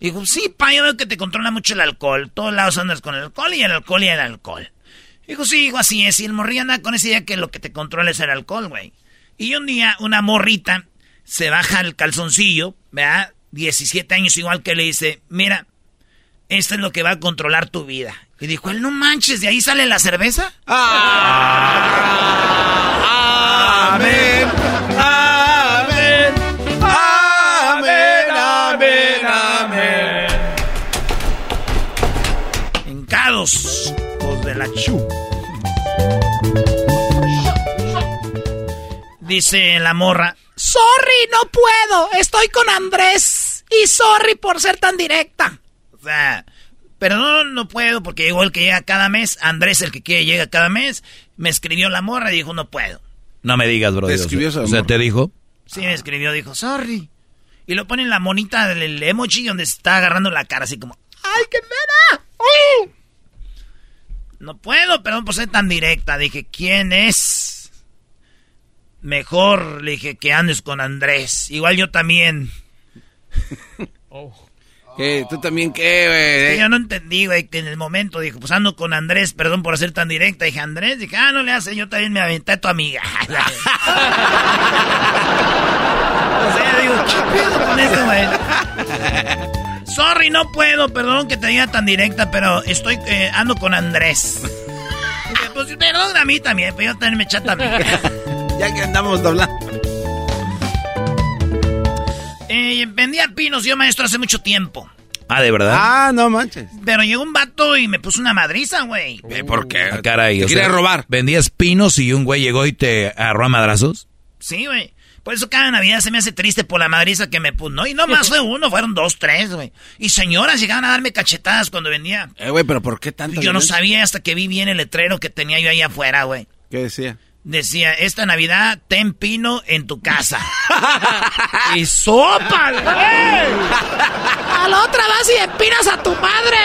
Speaker 2: Dijo, sí, pa, yo veo que te controla mucho el alcohol. Todos lados andas con el alcohol y el alcohol y el alcohol. Dijo, sí, hijo, así es. Y el morrillo anda con esa idea que lo que te controla es el alcohol, güey. Y un día una morrita se baja el calzoncillo, ¿verdad? 17 años igual que le dice, mira, esto es lo que va a controlar tu vida. Y dijo, él no manches, ¿de ahí sale la cerveza?
Speaker 4: Ah, amén, amén, amén, amén, amén.
Speaker 2: Encados, Dice la morra,
Speaker 11: Sorry, no puedo. Estoy con Andrés. Y sorry por ser tan directa.
Speaker 2: O sea, pero no, no puedo porque llegó el que llega cada mes. Andrés, el que quiere, llega cada mes. Me escribió la morra y dijo, no puedo.
Speaker 5: No me digas, bro.
Speaker 4: ¿Te escribió esa
Speaker 5: O sea, te dijo.
Speaker 2: Sí, me escribió, dijo, sorry. Y lo pone en la monita del emoji donde se está agarrando la cara, así como,
Speaker 11: ¡Ay, qué pena! ¡Ay!
Speaker 2: No puedo, perdón por ser tan directa. Dije, ¿quién es? Mejor, le dije, que andes con Andrés. Igual yo también. *laughs*
Speaker 4: ¿Qué? ¿Tú también qué,
Speaker 2: Sí,
Speaker 4: güey?
Speaker 2: yo no entendí, güey, que en el momento dijo, pues ando con Andrés, perdón por ser tan directa. Dije, Andrés, dije, ah, no le hace, yo también me aventé a tu amiga. *laughs* *laughs* o sea, digo, ¿qué pedo con eso, güey? Sorry, no puedo, perdón que te diga tan directa, pero estoy, eh, ando con Andrés. *laughs* Pues perdón a mí también, pero yo también me eché a amiga. *laughs*
Speaker 4: Ya que andamos doblando.
Speaker 2: Eh, vendía pinos yo, maestro, hace mucho tiempo.
Speaker 5: Ah, ¿de verdad?
Speaker 4: Ah, no manches.
Speaker 2: Pero llegó un vato y me puso una madriza, güey.
Speaker 4: Eh, ¿Por qué?
Speaker 5: Ah, caray.
Speaker 4: Te
Speaker 5: o
Speaker 4: quería
Speaker 5: sea,
Speaker 4: robar.
Speaker 5: ¿Vendías pinos y un güey llegó y te agarró a madrazos?
Speaker 2: Sí, güey. Por eso cada Navidad se me hace triste por la madriza que me puso. No, y no más fue *laughs* uno, fueron dos, tres, güey. Y señoras llegaban a darme cachetadas cuando vendía.
Speaker 4: Eh, güey, pero ¿por qué tanto?
Speaker 2: Yo no sabía hasta que vi bien el letrero que tenía yo ahí afuera, güey.
Speaker 4: ¿Qué decía?
Speaker 2: Decía, esta Navidad ten pino en tu casa. *laughs* y sopa, *laughs* güey.
Speaker 11: A la otra vas y empinas a tu madre.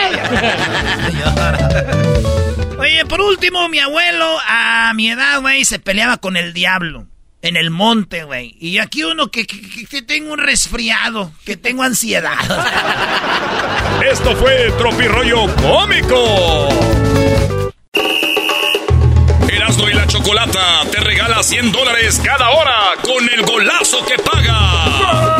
Speaker 2: Oye, por último, mi abuelo a mi edad, güey, se peleaba con el diablo. En el monte, güey. Y aquí uno que, que, tengo un resfriado, que tengo ansiedad. *laughs*
Speaker 8: Esto fue Tropirollo Cómico. Erasmo y la Chocolata te regala 100 dólares cada hora con el golazo que paga.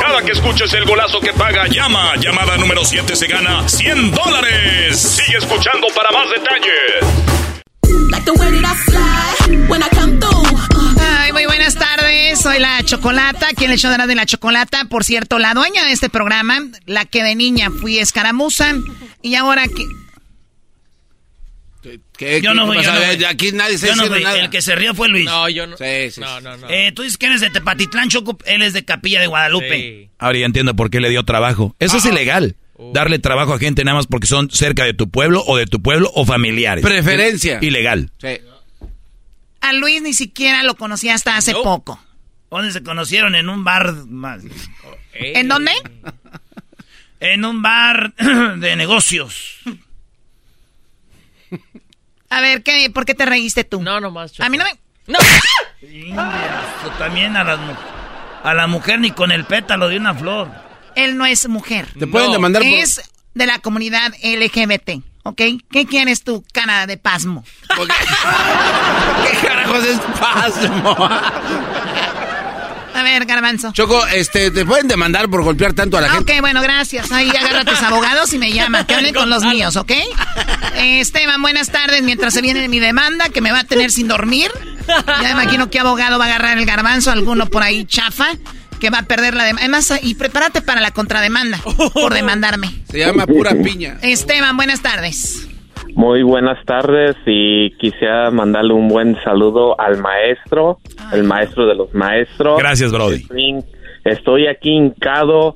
Speaker 8: Cada que escuches el golazo que paga, llama. Llamada número 7 se gana 100 dólares. Sigue escuchando para más detalles.
Speaker 11: Ay, muy buenas tardes. Soy la Chocolata. ¿Quién le echó de la Chocolata? Por cierto, la dueña de este programa, la que de niña fui escaramuza. Y ahora que.
Speaker 4: ¿Qué,
Speaker 2: Yo no
Speaker 4: pasa?
Speaker 2: yo no.
Speaker 4: Aquí nadie se
Speaker 2: Yo no
Speaker 4: nada.
Speaker 2: El que se rió fue Luis.
Speaker 20: No, yo no.
Speaker 4: Sí, sí.
Speaker 20: No, no, no.
Speaker 2: Eh, Tú dices que eres de Tepatitlán, Choco. Él es de Capilla de Guadalupe.
Speaker 20: Sí.
Speaker 5: Ahora ya entiendo por qué le dio trabajo. Eso es ilegal. Darle trabajo a gente nada más porque son cerca de tu pueblo o de tu pueblo o familiares.
Speaker 4: Preferencia.
Speaker 5: Ilegal.
Speaker 4: Sí.
Speaker 11: A Luis ni siquiera lo conocí hasta hace
Speaker 20: No.
Speaker 11: poco.
Speaker 2: ¿Dónde se conocieron? En un bar más.
Speaker 11: ¿En dónde?
Speaker 2: En un bar *clears throat* de negocios.
Speaker 11: A ver, ¿qué, ¿por qué te reíste tú?
Speaker 20: No, nomás.
Speaker 11: A mí no me. ¡No!
Speaker 2: También a, las a la mujer ni con el pétalo de una flor.
Speaker 11: Él no es mujer.
Speaker 4: Te pueden
Speaker 20: No.
Speaker 4: demandar por...
Speaker 11: Es de la comunidad LGBT. ¿Ok? ¿Qué quieres tú, cara de pasmo? *laughs*
Speaker 4: ¿Qué carajos es pasmo?
Speaker 11: A ver, garbanzo.
Speaker 4: Choco, este, te pueden demandar por golpear tanto a la
Speaker 11: Ah,
Speaker 4: gente.
Speaker 11: ok, bueno, gracias. Ahí agarra a tus abogados y me llama. Que hablen con los míos, ¿ok? Eh, Esteban, buenas tardes. Mientras se viene mi demanda, que me va a tener sin dormir. Ya me imagino qué abogado va a agarrar el garbanzo, alguno por ahí chafa, que va a perder la demanda. Además, y prepárate para la contrademanda por *laughs* demandarme.
Speaker 4: Se llama pura piña.
Speaker 11: Esteban, buenas tardes.
Speaker 21: Muy buenas tardes y quisiera mandarle un buen saludo al maestro, el maestro de los maestros.
Speaker 5: Gracias, Brody.
Speaker 21: Estoy, aquí hincado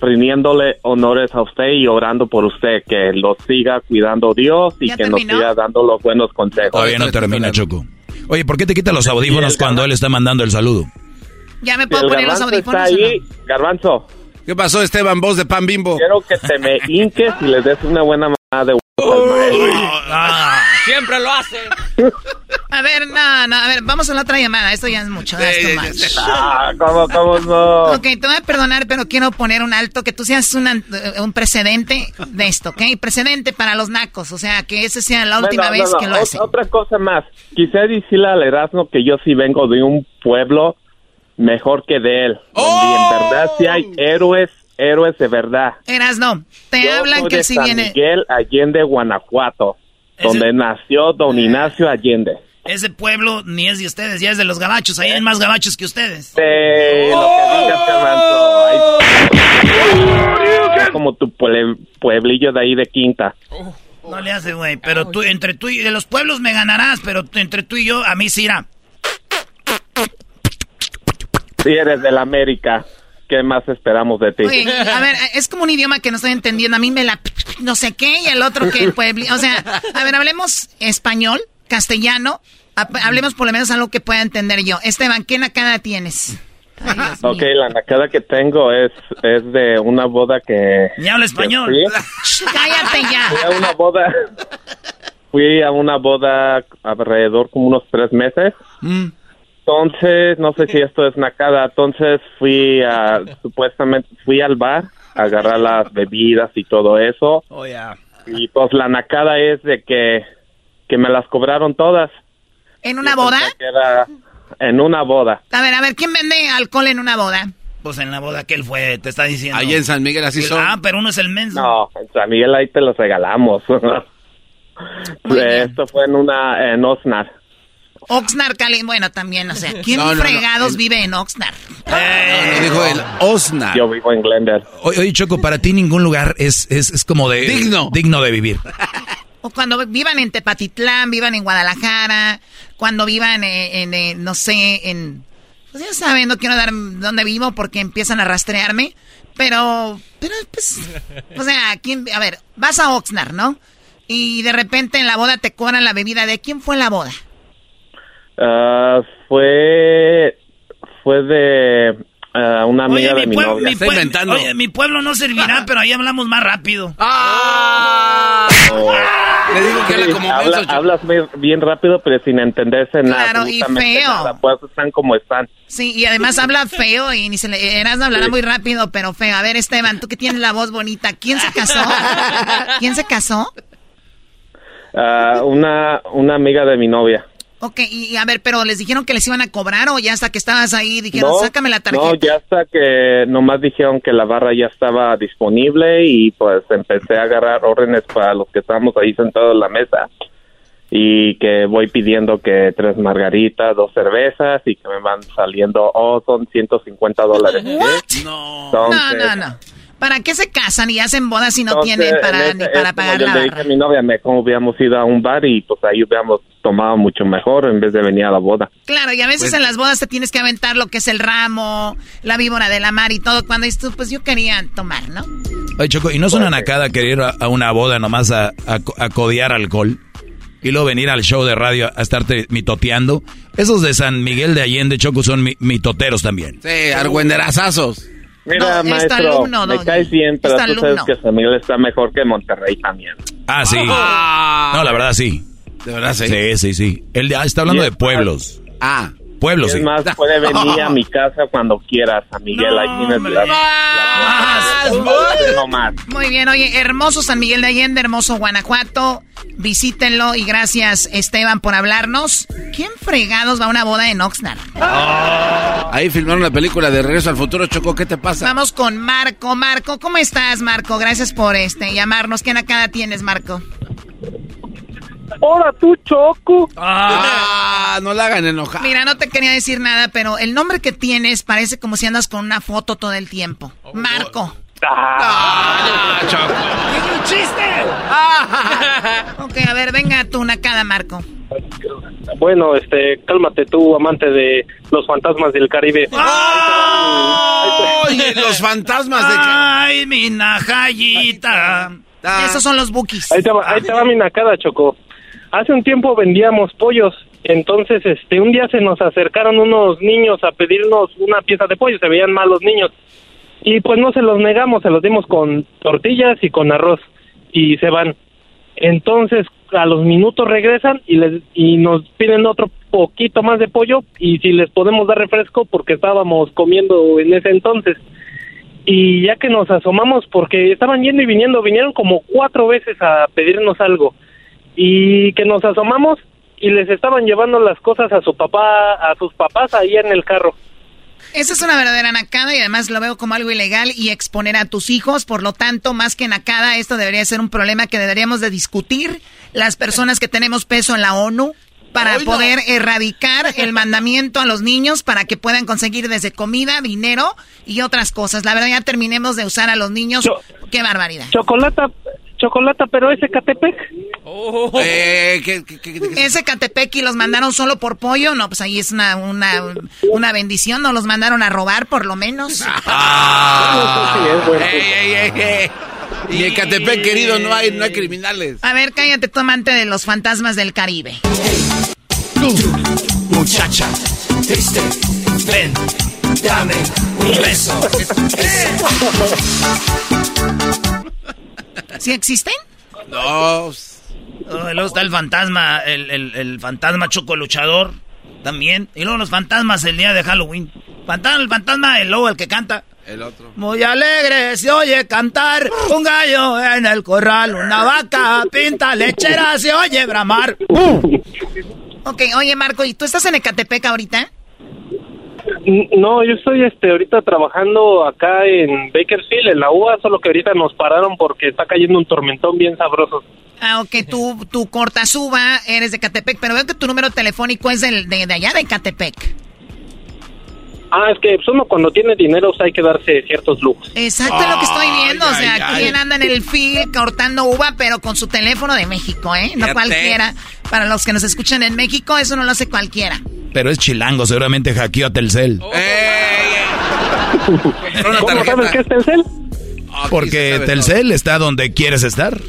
Speaker 21: rindiéndole honores a usted y orando por usted, que lo siga cuidando Dios y
Speaker 11: ¿Ya
Speaker 21: que
Speaker 11: terminó?
Speaker 21: nos siga dando los buenos consejos.
Speaker 5: Todavía no termina, Choco. Oye, ¿por qué te quitas los audífonos cuando él está mandando el saludo?
Speaker 11: ¿Ya me puedo poner los audífonos? o no?
Speaker 21: ahí, Garbanzo,
Speaker 4: ¿Qué pasó, Esteban, voz de pan bimbo?
Speaker 21: quiero que te me *laughs* hinques y le des una buena mamada de maestro.
Speaker 2: Ah,
Speaker 20: Siempre lo hace.
Speaker 11: A ver, no, no, a ver, vamos a la otra llamada. Esto ya es mucho. esto much.
Speaker 21: Ah, ¿cómo, cómo no?
Speaker 11: Ok, te voy a perdonar, pero quiero poner un alto, que tú seas una- un precedente de esto, ¿ok? Precedente para los nacos, o sea, que esa sea la última
Speaker 21: Bueno,
Speaker 11: vez
Speaker 21: no, no,
Speaker 11: que lo hacen.
Speaker 21: Otra cosa más. Quisiera decirle al Erasmo que yo sí vengo de un pueblo mejor que de él. Donde en verdad sí hay héroes, héroes de verdad.
Speaker 11: Eras no, te
Speaker 21: Yo
Speaker 11: hablan
Speaker 21: soy
Speaker 11: que
Speaker 21: de
Speaker 11: si
Speaker 21: San
Speaker 11: viene...
Speaker 21: Miguel Allende, Guanajuato, donde nació don Ignacio Allende.
Speaker 2: Ese pueblo ni es de ustedes, ya es de los gabachos. Ahí hay más gabachos que ustedes.
Speaker 21: De lo que digas, Garbanzo. Ay, como tu pueble- pueblillo de ahí de Quinta.
Speaker 2: No le hace, güey. Pero tú, entre tú y de los pueblos me ganarás, pero entre tú y yo, a mí sí irá.
Speaker 21: Si eres del América, ¿qué más esperamos de ti?
Speaker 11: Oye, a ver, es como un idioma que no estoy entendiendo. A mí me la... no sé qué y el otro que el *laughs* pueblo... O sea, a ver, hablemos español, castellano. hab- Hablemos por lo menos algo que pueda entender yo. Esteban, ¿qué nacada tienes?
Speaker 21: Ok, la nacada que tengo es, es de una boda que...
Speaker 2: Ni habla español.
Speaker 11: Cállate ya.
Speaker 21: Fui a una boda. Fui a una boda alrededor como unos tres meses. Entonces, no sé si esto es nacada. Entonces fui a, *laughs* supuestamente, fui al bar a agarrar las bebidas y todo eso.
Speaker 2: Oh, ya.
Speaker 21: Y pues la nacada es de que, que me las cobraron todas.
Speaker 11: ¿En una boda?
Speaker 21: Era en una boda.
Speaker 11: A ver, a ver, ¿quién vende alcohol en una boda?
Speaker 2: Pues en la boda que él fue, te está diciendo.
Speaker 4: Ahí en San Miguel así son.
Speaker 2: Ah, pero uno es el menso.
Speaker 21: No, en San Miguel ahí te los regalamos. *laughs* Esto fue en una, en Osnar.
Speaker 11: Oxnard, Cali. Bueno, también, o sea, *laughs* ¿quién
Speaker 21: No, no, no,
Speaker 11: fregados
Speaker 21: el-
Speaker 11: vive en Oxnard?
Speaker 4: No, dijo el Osnar.
Speaker 21: Yo vivo en Glendale.
Speaker 5: Oye, Choco, para ti ningún lugar es, es, es como de...
Speaker 4: Digno.
Speaker 5: Digno de vivir. *laughs*
Speaker 11: O cuando vivan en Tepatitlán, vivan en Guadalajara, cuando vivan en, en, eh, no sé, en... Pues ya saben, no quiero dar dónde vivo porque empiezan a rastrearme, pero, pero pues, o sea, ¿quién, a ver, vas a Oxnard, ¿no? Y de repente en la boda te cobran la bebida. ¿De quién fue la boda?
Speaker 21: Ah, fue, fue de ah, una amiga
Speaker 2: Oye,
Speaker 21: de
Speaker 2: mi,
Speaker 21: novia.
Speaker 2: mi, pueblo, oye, mi pueblo no servirá, pero ahí hablamos más rápido.
Speaker 4: Le digo que habla como
Speaker 21: Habla-
Speaker 4: menso,
Speaker 21: hablas bien, bien rápido, pero sin entenderse nada.
Speaker 11: Claro, y feo.
Speaker 21: nada. Pues están como están.
Speaker 11: Sí, y además habla feo y ni se le... Eras hablará muy rápido, pero feo. A ver, Esteban, tú que tienes la voz bonita, ¿quién se casó? ¿Quién se casó?
Speaker 21: Ah, una, una amiga de mi novia.
Speaker 11: Ok, y a ver, pero les dijeron que les iban a cobrar o ya hasta que estabas ahí dijeron,
Speaker 21: No,
Speaker 11: sácame la tarjeta.
Speaker 21: No, ya hasta que nomás dijeron que la barra ya estaba disponible y pues empecé a agarrar órdenes para los que estábamos ahí sentados en la mesa y que voy pidiendo que tres margaritas, dos cervezas y que me van saliendo, oh, son 150 dólares.
Speaker 11: No,
Speaker 21: Entonces-
Speaker 11: no, no. ¿Para qué se casan y hacen bodas si no
Speaker 21: Entonces,
Speaker 11: tienen para,
Speaker 21: en
Speaker 11: ni
Speaker 21: ese-
Speaker 11: para pagar
Speaker 21: yo
Speaker 11: la
Speaker 21: le dije
Speaker 11: barra?
Speaker 21: a mi novia, me, como hubiéramos ido a un bar y pues ahí hubiéramos tomado mucho mejor en vez de venir a la boda.
Speaker 11: Claro, y a veces
Speaker 21: Pues-
Speaker 11: en las bodas te tienes que aventar lo que es el ramo, la víbora de la mar y todo. Cuando dices tú, pues yo quería tomar, ¿no?
Speaker 5: Oye, Choco, ¿y no es una nacada querer ir a, a una boda nomás a, a, a codear alcohol? Y luego venir al show de radio a estarte mitoteando. Esos de San Miguel de Allende, Choco, son mi- mitoteros también.
Speaker 4: Sí, argüenderazazos.
Speaker 21: Mira,
Speaker 5: No,
Speaker 21: maestro,
Speaker 5: alumno,
Speaker 21: me caes bien, pero
Speaker 5: Es tu
Speaker 21: tú sabes
Speaker 5: alumno.
Speaker 21: que San Miguel está mejor que Monterrey también.
Speaker 5: Ah, sí. No, la verdad sí.
Speaker 4: De verdad sí.
Speaker 5: Sí, sí, sí. Él ah, está hablando de pueblos.
Speaker 4: Ah.
Speaker 21: Es
Speaker 5: sí.
Speaker 21: más, puede venir a mi *laughs* casa cuando quiera, San Miguel. ahí tienes la, la- no más.
Speaker 11: Muy bien, oye, hermoso San Miguel de Allende, hermoso Guanajuato. Visítenlo y gracias Esteban por hablarnos. ¿Quién fregados va a una boda en Oxnard?
Speaker 4: Ahí filmaron la película de Regreso al Futuro, Choco. ¿Qué te pasa?
Speaker 11: Vamos con Marco. Marco, ¿cómo estás, Marco? Gracias por este llamarnos. ¿Qué nacada tienes, Marco?
Speaker 20: Hola, tú, Choco.
Speaker 4: Ah, no la hagan enojar.
Speaker 11: Mira, no te quería decir nada, pero el nombre que tienes parece como si andas con una foto todo el tiempo. Marco.
Speaker 4: Ah, Choco.
Speaker 11: ¡Es un chiste! *laughs* ok, a ver, venga tu nacada, Marco.
Speaker 20: Bueno, este, cálmate tú, amante de los fantasmas del Caribe.
Speaker 4: Oye, los fantasmas de...
Speaker 2: Ay, mi najayita.
Speaker 11: Esos son los bookies.
Speaker 20: Ahí te, va, ahí te va mi nacada, Choco. Hace un tiempo vendíamos pollos, entonces, este, un día se nos acercaron unos niños a pedirnos una pieza de pollo, se veían mal los niños. Y pues no se los negamos, se los dimos con tortillas y con arroz. Y se van. Entonces, a los minutos regresan y les y nos piden otro poquito más de pollo y si les podemos dar refresco porque estábamos comiendo en ese entonces. Y ya que nos asomamos porque estaban yendo y viniendo, vinieron como cuatro veces a pedirnos algo. Y que nos asomamos y les estaban llevando las cosas a su papá, a sus papás ahí en el carro.
Speaker 11: Esa es una verdadera nacada y además lo veo como algo ilegal y exponer a tus hijos. Por lo tanto, más que nacada, esto debería ser un problema que deberíamos de discutir las personas que tenemos peso en la ONU para poder erradicar el mandamiento a los niños para que puedan conseguir desde comida, dinero y otras cosas. La verdad, ya terminemos de usar a los niños. Qué barbaridad.
Speaker 20: Chocolata, chocolata, pero ese Catepec.
Speaker 4: Eh,
Speaker 11: Ese Catepec y los mandaron solo por pollo, no, pues ahí es una, una, una bendición, no los mandaron a robar por lo menos. *laughs*
Speaker 4: Ah. Ey, ey, ey, ey. Y en Catepec, querido, no hay, no hay criminales.
Speaker 11: A ver, cállate tu amante de los fantasmas del Caribe.
Speaker 16: Muchacha, triste, ven, dame un beso. *laughs*
Speaker 11: ¿Sí existen?
Speaker 4: No.
Speaker 2: Oh, luego está el fantasma, el, el, el fantasma choco luchador también. Y luego los fantasmas el día de Halloween. Fantasma, el fantasma, el lobo, el que canta.
Speaker 4: El otro.
Speaker 2: Muy alegre se oye cantar un gallo en el corral, una vaca pinta lechera se oye bramar. *laughs*
Speaker 11: Ok, oye Marco, ¿y tú estás en Ecatepec ahorita?
Speaker 20: N- No, yo estoy este ahorita trabajando acá en Bakersfield, en la UA, solo que ahorita nos pararon porque está cayendo un tormentón bien sabroso.
Speaker 11: Ah, ok, tú, tú corta suba, eres de Catepec, pero veo que tu número telefónico es del, de, de allá de Catepec.
Speaker 20: Ah, es que pues, uno cuando tiene dinero pues, hay que darse ciertos lujos.
Speaker 11: Exacto es lo que estoy viendo, o sea,
Speaker 20: ay,
Speaker 11: anda en el field cortando uva, pero con su teléfono de México, ¿eh? No
Speaker 5: Fíjate.
Speaker 11: cualquiera. Para los que nos escuchan en México, eso no lo hace cualquiera.
Speaker 5: Pero es chilango, seguramente hackeó a Telcel.
Speaker 20: ¿Cómo sabes que es Telcel?
Speaker 5: Porque Telcel está donde quieres estar. *laughs*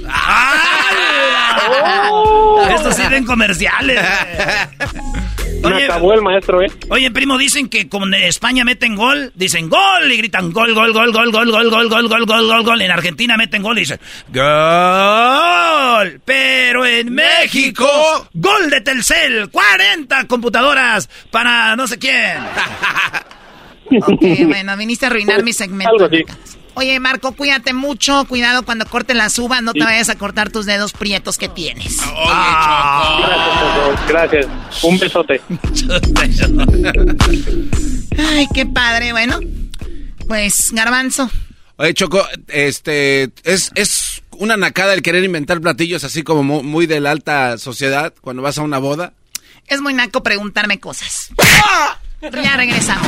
Speaker 2: Estos sí ven *laughs* comerciales.
Speaker 20: Me acabó el maestro, ¿eh?
Speaker 2: Oye, primo, dicen que como en España meten gol, dicen gol y gritan gol, gol, gol, gol, gol, gol, gol, gol, gol, gol, gol, gol. En Argentina meten gol y dicen gol. Pero en México, gol de Telcel, 40 computadoras para no sé quién.
Speaker 11: Ok, bueno, viniste a arruinar mi segmento.
Speaker 20: Algo así.
Speaker 11: Oye, Marco, cuídate mucho. Cuidado cuando cortes las uvas, no te vayas a cortar tus dedos prietos que tienes.
Speaker 20: Gracias, gracias. Un besote. *laughs*
Speaker 11: Ay, qué padre. Bueno, pues, Garbanzo.
Speaker 4: Oye, Choco, este, es, es una nacada el querer inventar platillos así como mu- muy, de la alta sociedad cuando vas a una boda.
Speaker 11: Es muy naco preguntarme cosas. Ya regresamos.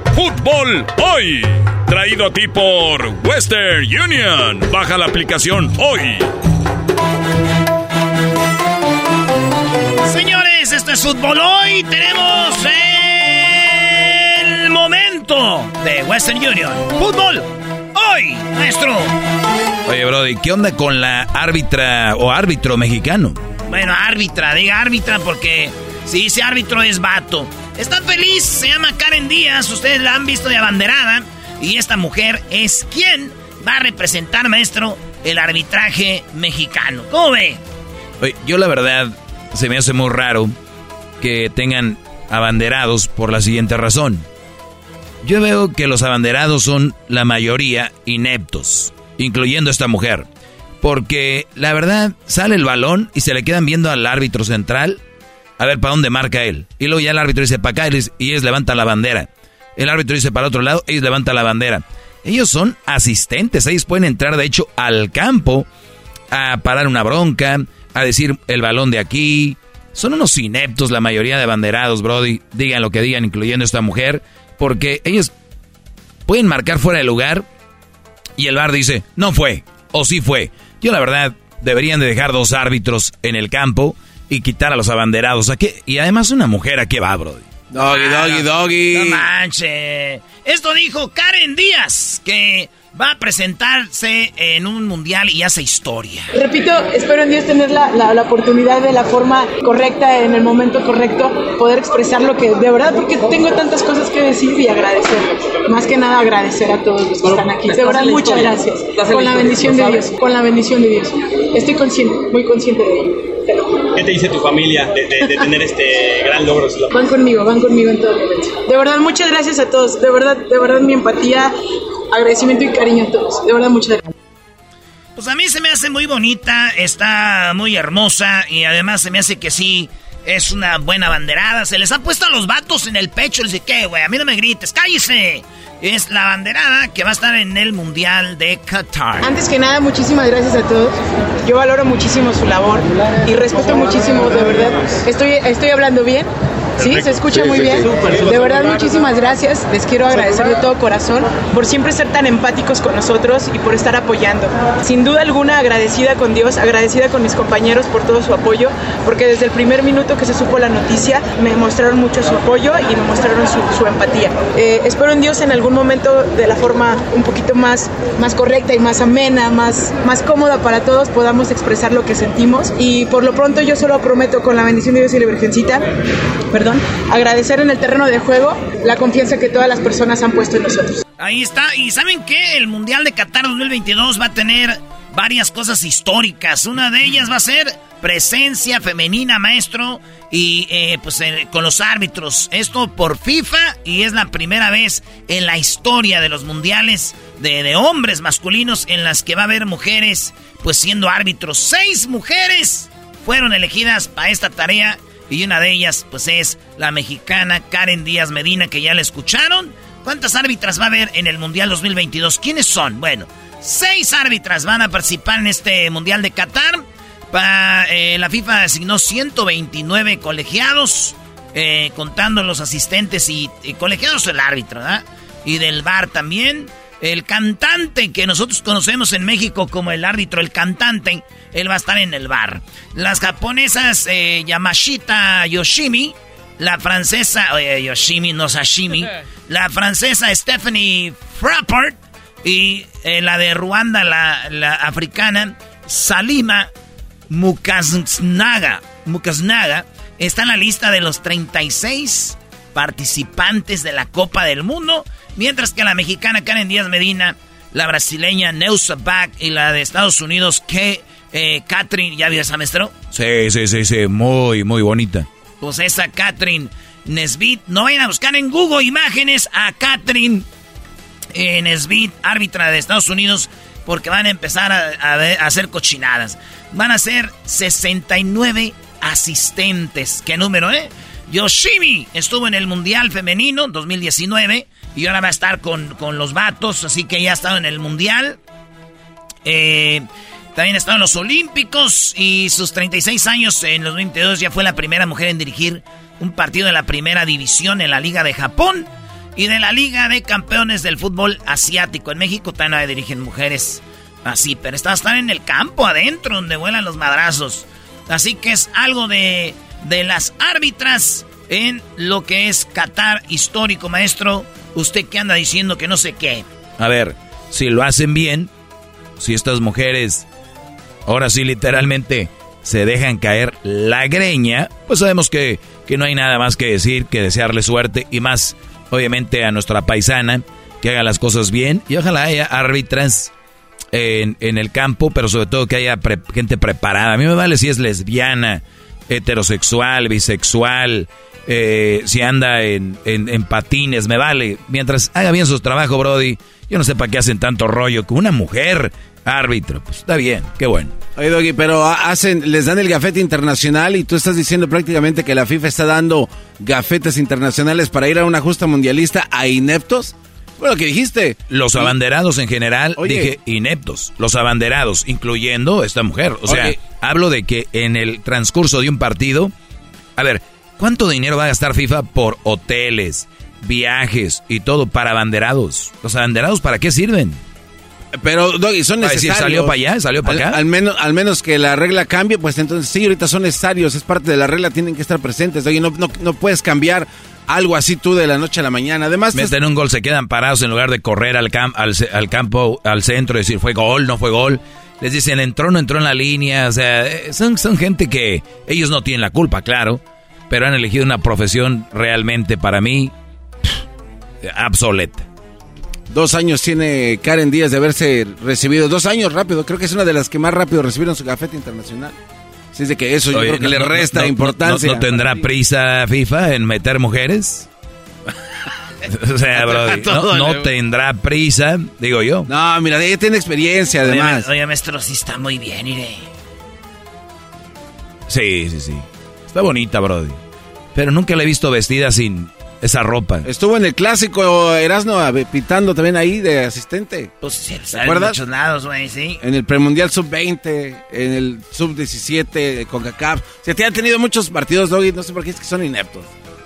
Speaker 8: Fútbol Hoy, traído a ti por Western Union. Baja la aplicación hoy.
Speaker 2: Señores, esto es fútbol hoy. Tenemos el momento de Western Union. Fútbol hoy, maestro.
Speaker 5: Oye, Brody, ¿qué onda con la árbitra o árbitro mexicano?
Speaker 2: Bueno, árbitra, diga árbitra porque si dice árbitro es vato. Está feliz, se llama Karen Díaz, ustedes la han visto de abanderada. Y esta mujer es quien va a representar, maestro, el arbitraje mexicano. ¿Cómo ve?
Speaker 5: Oye, yo la verdad se me hace muy raro que tengan abanderados por la siguiente razón. Yo veo que los abanderados son la mayoría ineptos, incluyendo esta mujer. Porque la verdad sale el balón y se le quedan viendo al árbitro central a ver para dónde marca él. Y luego ya el árbitro dice para acá y ellos- y levantan la bandera. El árbitro dice para otro lado, ellos levantan la bandera. Ellos son asistentes, ellos pueden entrar de hecho al campo a parar una bronca, a decir el balón de aquí. Son unos ineptos la mayoría de banderados, Brody. Digan lo que digan, incluyendo esta mujer, porque ellos pueden marcar fuera de lugar y el bar dice, no fue, o sí fue. Yo la verdad deberían de dejar dos árbitros en el campo y quitar a los abanderados. ¿A qué? Y además una mujer, ¿a qué va, Brody?
Speaker 4: Doggy, doggy, doggy.
Speaker 2: No manches. Esto dijo Karen Díaz, que va a presentarse en un mundial y hace historia.
Speaker 22: Repito, espero en Dios tener la, la, la, oportunidad de la forma correcta, en el momento correcto, poder expresar lo que de verdad, porque tengo tantas cosas que decir y agradecer. Más que nada agradecer a todos los que están aquí. De verdad, muchas gracias. Con la bendición de Dios, con la bendición de Dios. Estoy consciente, muy consciente de ello.
Speaker 23: ¿Qué te dice tu familia de, de, de tener este gran logro?
Speaker 22: Van conmigo, van conmigo en todo momento. De verdad, muchas gracias a todos. De verdad, de verdad, mi empatía, agradecimiento y cariño a todos. De verdad, muchas gracias.
Speaker 2: Pues a mí se me hace muy bonita, está muy hermosa y además se me hace que sí es una buena banderada. Se les ha puesto a los vatos en el pecho. Les dice, ¿qué, güey? A mí no me grites, cállese. Es la banderada que va a estar en el Mundial de Qatar.
Speaker 22: Antes que nada, muchísimas gracias a todos. Yo valoro muchísimo su labor y respeto muchísimo, de verdad. Estoy, estoy hablando bien. Sí, se escucha muy bien. De verdad, muchísimas gracias. Les quiero agradecer de todo corazón por siempre ser tan empáticos con nosotros y por estar apoyando. Sin duda alguna, agradecida con Dios, agradecida con mis compañeros por todo su apoyo, porque desde el primer minuto que se supo la noticia me mostraron mucho su apoyo y me mostraron su, su empatía. Eh, espero en Dios en algún momento, de la forma un poquito más, más correcta y más amena, más, más cómoda para todos, podamos expresar lo que sentimos. Y por lo pronto, yo solo prometo con la bendición de Dios y la Virgencita, perdón, agradecer en el terreno de juego la confianza que todas las personas han puesto en nosotros.
Speaker 2: Ahí está. ¿Y saben qué? El Mundial de Qatar 2022 va a tener varias cosas históricas. Una de ellas va a ser presencia femenina, maestro, y eh, pues eh, con los árbitros. Esto por FIFA y es la primera vez en la historia de los mundiales de, de hombres masculinos en las que va a haber mujeres pues siendo árbitros. Seis mujeres fueron elegidas para esta tarea y una de ellas, pues es la mexicana Karen Díaz Medina, que ya la escucharon. ¿Cuántas árbitras va a haber en el Mundial 2022? ¿Quiénes son? Bueno, seis árbitras van a participar en este Mundial de Qatar. Pa, eh, la FIFA asignó 129 colegiados, eh, contando los asistentes y, y colegiados el árbitro, ¿verdad? Y del bar también. El cantante que nosotros conocemos en México como el árbitro, el cantante, él va a estar en el bar. Las japonesas eh, Yamashita Yoshimi, la francesa, eh, Yoshimi no sashimi, *laughs* la francesa Stephanie Frappart y eh, la de Ruanda, la, la, africana Salima Mukaznaga, Mukaznaga, está en la lista de los 36 participantes de la Copa del Mundo. Mientras que la mexicana Karen Díaz Medina, la brasileña Neusa Bach y la de Estados Unidos, que eh, Catherine, ¿ya vio esa maestro?
Speaker 5: Sí, sí, sí, sí, muy, muy bonita.
Speaker 2: Pues esa Catherine Nesbit, no vayan a buscar en Google imágenes a Catherine eh, Nesbit, árbitra de Estados Unidos, porque van a empezar a, a, a hacer cochinadas. Van a ser 69 asistentes. ¿Qué número, eh? Yoshimi estuvo en el Mundial Femenino 2019 y ahora va a estar con, con los vatos, así que ya ha estado en el Mundial. Eh, también ha estado en los Olímpicos y sus 36 años en los 22 ya fue la primera mujer en dirigir un partido de la primera división en la Liga de Japón y de la Liga de Campeones del Fútbol Asiático. En México también dirigen mujeres así, pero está estar en el campo adentro donde vuelan los madrazos. Así que es algo de, de las árbitras en lo que es Qatar histórico, maestro. Usted que anda diciendo que no sé qué.
Speaker 5: A ver, si lo hacen bien, si estas mujeres ahora sí literalmente se dejan caer la greña, pues sabemos que, que no hay nada más que decir que desearle suerte y más, obviamente, a nuestra paisana que haga las cosas bien y ojalá haya árbitras en, el campo, pero sobre todo que haya pre gente preparada. A mí me vale si es lesbiana, heterosexual, bisexual, eh, si anda en, en, en, patines, me vale. Mientras haga bien su trabajo, Brody, yo no sé para qué hacen tanto rollo con una mujer árbitro. Pues está bien, qué bueno.
Speaker 4: Oye, Doggy, pero hacen, les dan el gafete internacional y tú estás diciendo prácticamente que la FIFA está dando gafetes internacionales para ir a una justa mundialista a ineptos. Bueno, que dijiste.
Speaker 5: Los abanderados en general, Oye. dije ineptos. Los abanderados, incluyendo esta mujer. O sea, Oye. hablo de que en el transcurso de un partido. A ver, ¿cuánto dinero va a gastar FIFA por hoteles, viajes y todo para abanderados? ¿Los abanderados para qué sirven?
Speaker 4: Pero, Doggy, son necesarios.
Speaker 5: ¿salió para allá? ¿Salió para
Speaker 4: Al-
Speaker 5: acá?
Speaker 4: Al, menos, al menos que la regla cambie, pues entonces sí, ahorita son necesarios. Es parte de la regla, tienen que estar presentes. Doggy, no, no, no puedes cambiar algo así tú de la noche a la mañana. Además,
Speaker 5: Meten un gol, se quedan parados en lugar de correr al, cam- al, al campo, al centro, decir fue gol, no fue gol. Les dicen entró, no entró en la línea. O sea, eh, son, son gente que ellos no tienen la culpa, claro, pero han elegido una profesión realmente para mí pff, obsoleta.
Speaker 4: Dos años tiene Karen Díaz de haberse recibido. Dos años rápido. Creo que es una de las que más rápido recibieron su gafete internacional. Así es de que eso yo
Speaker 5: Oye,
Speaker 4: creo que
Speaker 5: no-
Speaker 4: le
Speaker 5: no-
Speaker 4: resta
Speaker 5: no-
Speaker 4: importancia.
Speaker 5: No, no tendrá prisa FIFA en meter mujeres? *laughs* o sea, *laughs* bro, no, tendrá prisa, digo yo.
Speaker 4: No, mira, ella tiene experiencia además.
Speaker 2: Oye, maestro, sí está muy bien, iré.
Speaker 5: Sí, sí, sí. Está bonita, Brody. Pero nunca la he visto vestida sin esa ropa.
Speaker 4: Estuvo en el clásico ver, pitando también ahí de asistente.
Speaker 2: Pues sí,
Speaker 4: ¿Te
Speaker 2: sale en
Speaker 4: acuerdas?
Speaker 2: muchos lados, güey, sí.
Speaker 4: En el premundial sub-20, en el sub-17 con CACAF. O sea, te han tenido muchos partidos, Doggy, no sé por qué es que son ineptos.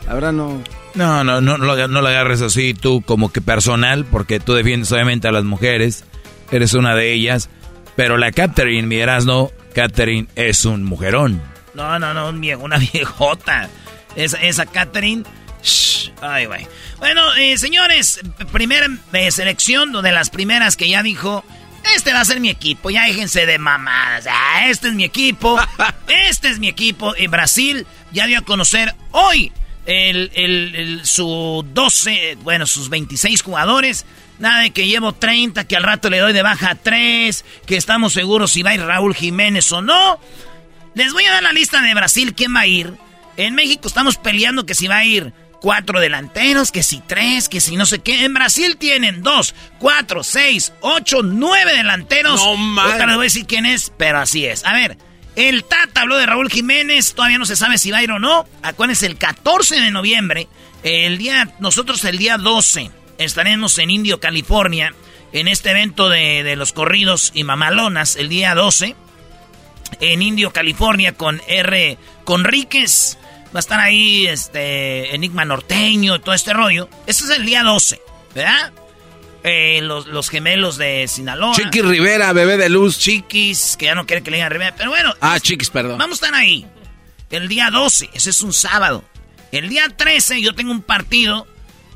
Speaker 4: Ahora no.
Speaker 5: No, no, no, no, lo- no lo agarres así tú como que personal, porque tú defiendes obviamente a las mujeres, eres una de ellas, pero la Catherine, mi no, Catherine es un mujerón.
Speaker 2: No, no, no, una *laughs* viejota. Esa, esa Catherine. Shh, ay, güey. Bueno, eh, señores, primera eh, selección de las primeras que ya dijo. Este va a ser mi equipo, ya déjense de mamadas. Ah, este es mi equipo. *laughs* Este es mi equipo. Y Brasil ya dio a conocer hoy el, el- el- su 12, bueno, sus 26 jugadores. Nada de que llevo 30, que al rato le doy de baja a 3, que estamos seguros si va a ir Raúl Jiménez o no. Les voy a dar la lista de Brasil, quién va a ir. En México estamos peleando que si va a ir cuatro delanteros, que si tres, que si no sé qué. En Brasil tienen dos, cuatro, seis, ocho, nueve delanteros.
Speaker 4: No.
Speaker 2: Ahorita les voy a decir quién es, pero así es. A ver, el Tata habló de Raúl Jiménez, todavía no se sabe si va a ir o no. Acuérdense, el 14 de noviembre, el día, nosotros el día 12 estaremos en Indio, California, en este evento de, de los corridos y mamalonas, el día 12 en Indio, California, con R. Conríquez. Va a estar ahí este Enigma Norteño, todo este rollo. Este es el día 12, ¿verdad? Eh, los, los gemelos de Sinaloa.
Speaker 4: Chiqui Rivera, bebé de luz.
Speaker 2: Chiquis, que ya no quiere que le digan Rivera. Pero bueno,
Speaker 4: Ah, Chiquis, perdón.
Speaker 2: vamos a estar ahí. El día 12, ese es un sábado. El día 13 yo tengo un partido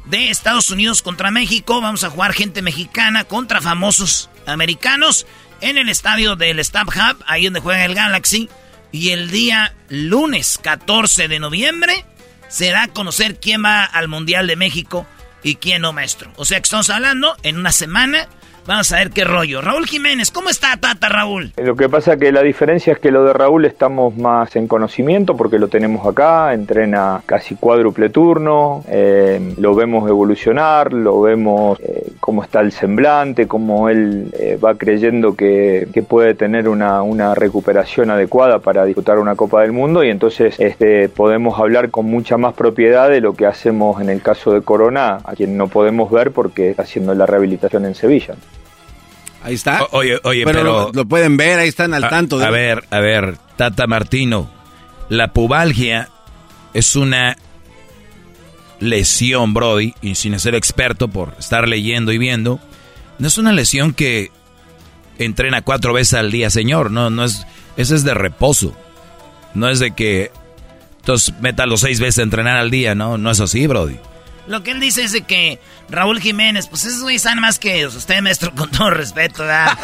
Speaker 2: de Estados Unidos contra México. Vamos a jugar gente mexicana contra famosos americanos en el estadio del Stab Hub, ahí donde juega el Galaxy. Y el día lunes 14 de noviembre se da a conocer quién va al Mundial de México y quién no, maestro. O sea que estamos hablando en una semana. Vamos a ver qué rollo. Raúl Jiménez, ¿cómo está Tata Raúl?
Speaker 24: Lo que pasa que la diferencia es que lo de Raúl estamos más en conocimiento porque lo tenemos acá, entrena casi cuádruple turno, eh, lo vemos evolucionar, lo vemos eh, cómo está el semblante, cómo él eh, va creyendo que, puede tener una, una recuperación adecuada para disputar una Copa del Mundo y entonces este, podemos hablar con mucha más propiedad de lo que hacemos en el caso de Corona, a quien no podemos ver porque está haciendo la rehabilitación en Sevilla.
Speaker 4: Ahí está.
Speaker 5: O- oye, oye,
Speaker 4: pero,
Speaker 5: pero...
Speaker 4: lo, lo pueden ver, ahí están al
Speaker 5: A-
Speaker 4: tanto. de-
Speaker 5: A, ver, a ver, Tata Martino. La pubalgia es una lesión, Brody, y sin ser experto por estar leyendo y viendo, no es una lesión que entrena cuatro veces al día, señor. No, no es, eso es de reposo. No es de que entonces meta los seis veces a entrenar al día, no, no es así, Brody.
Speaker 2: Lo que él dice es de que Raúl Jiménez, pues esos güeyes saben más que usted, maestro, *laughs* con todo respeto, ¿verdad?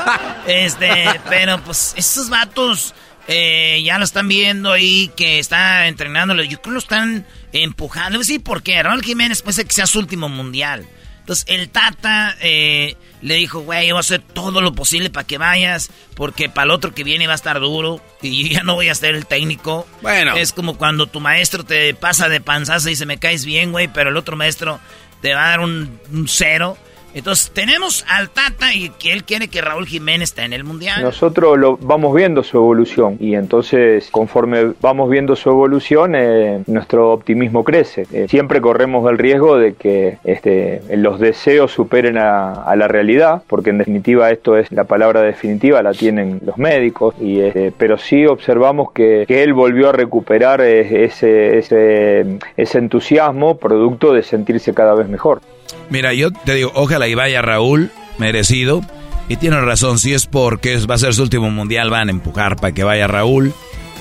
Speaker 2: este, pero pues esos vatos eh, ya lo están viendo ahí, que está entrenándolo. Yo creo que lo están empujando. Sí, ¿por qué? Raúl Jiménez puede ser que sea su último mundial. Entonces el Tata eh, le dijo, güey, yo voy a hacer todo lo posible para que vayas, porque para el otro que viene va a estar duro y yo ya no voy a ser el técnico.
Speaker 4: Bueno.
Speaker 2: Es como cuando tu maestro te pasa de panzazo y dice, me caes bien, güey, pero el otro maestro te va a dar un, un cero. Entonces tenemos al Tata y que él quiere que Raúl Jiménez esté en el Mundial.
Speaker 24: Nosotros lo vamos viendo su evolución y entonces conforme vamos viendo su evolución eh, nuestro optimismo crece. Eh, siempre corremos el riesgo de que este, los deseos superen a, a la realidad, porque en definitiva esto es la palabra definitiva, la tienen los médicos, y, este, pero sí observamos que, que él volvió a recuperar eh, ese, ese, ese entusiasmo producto de sentirse cada vez mejor.
Speaker 5: Mira, yo te digo, ojalá y vaya Raúl, merecido. Y tiene razón, si es porque va a ser su último mundial, van a empujar para que vaya Raúl.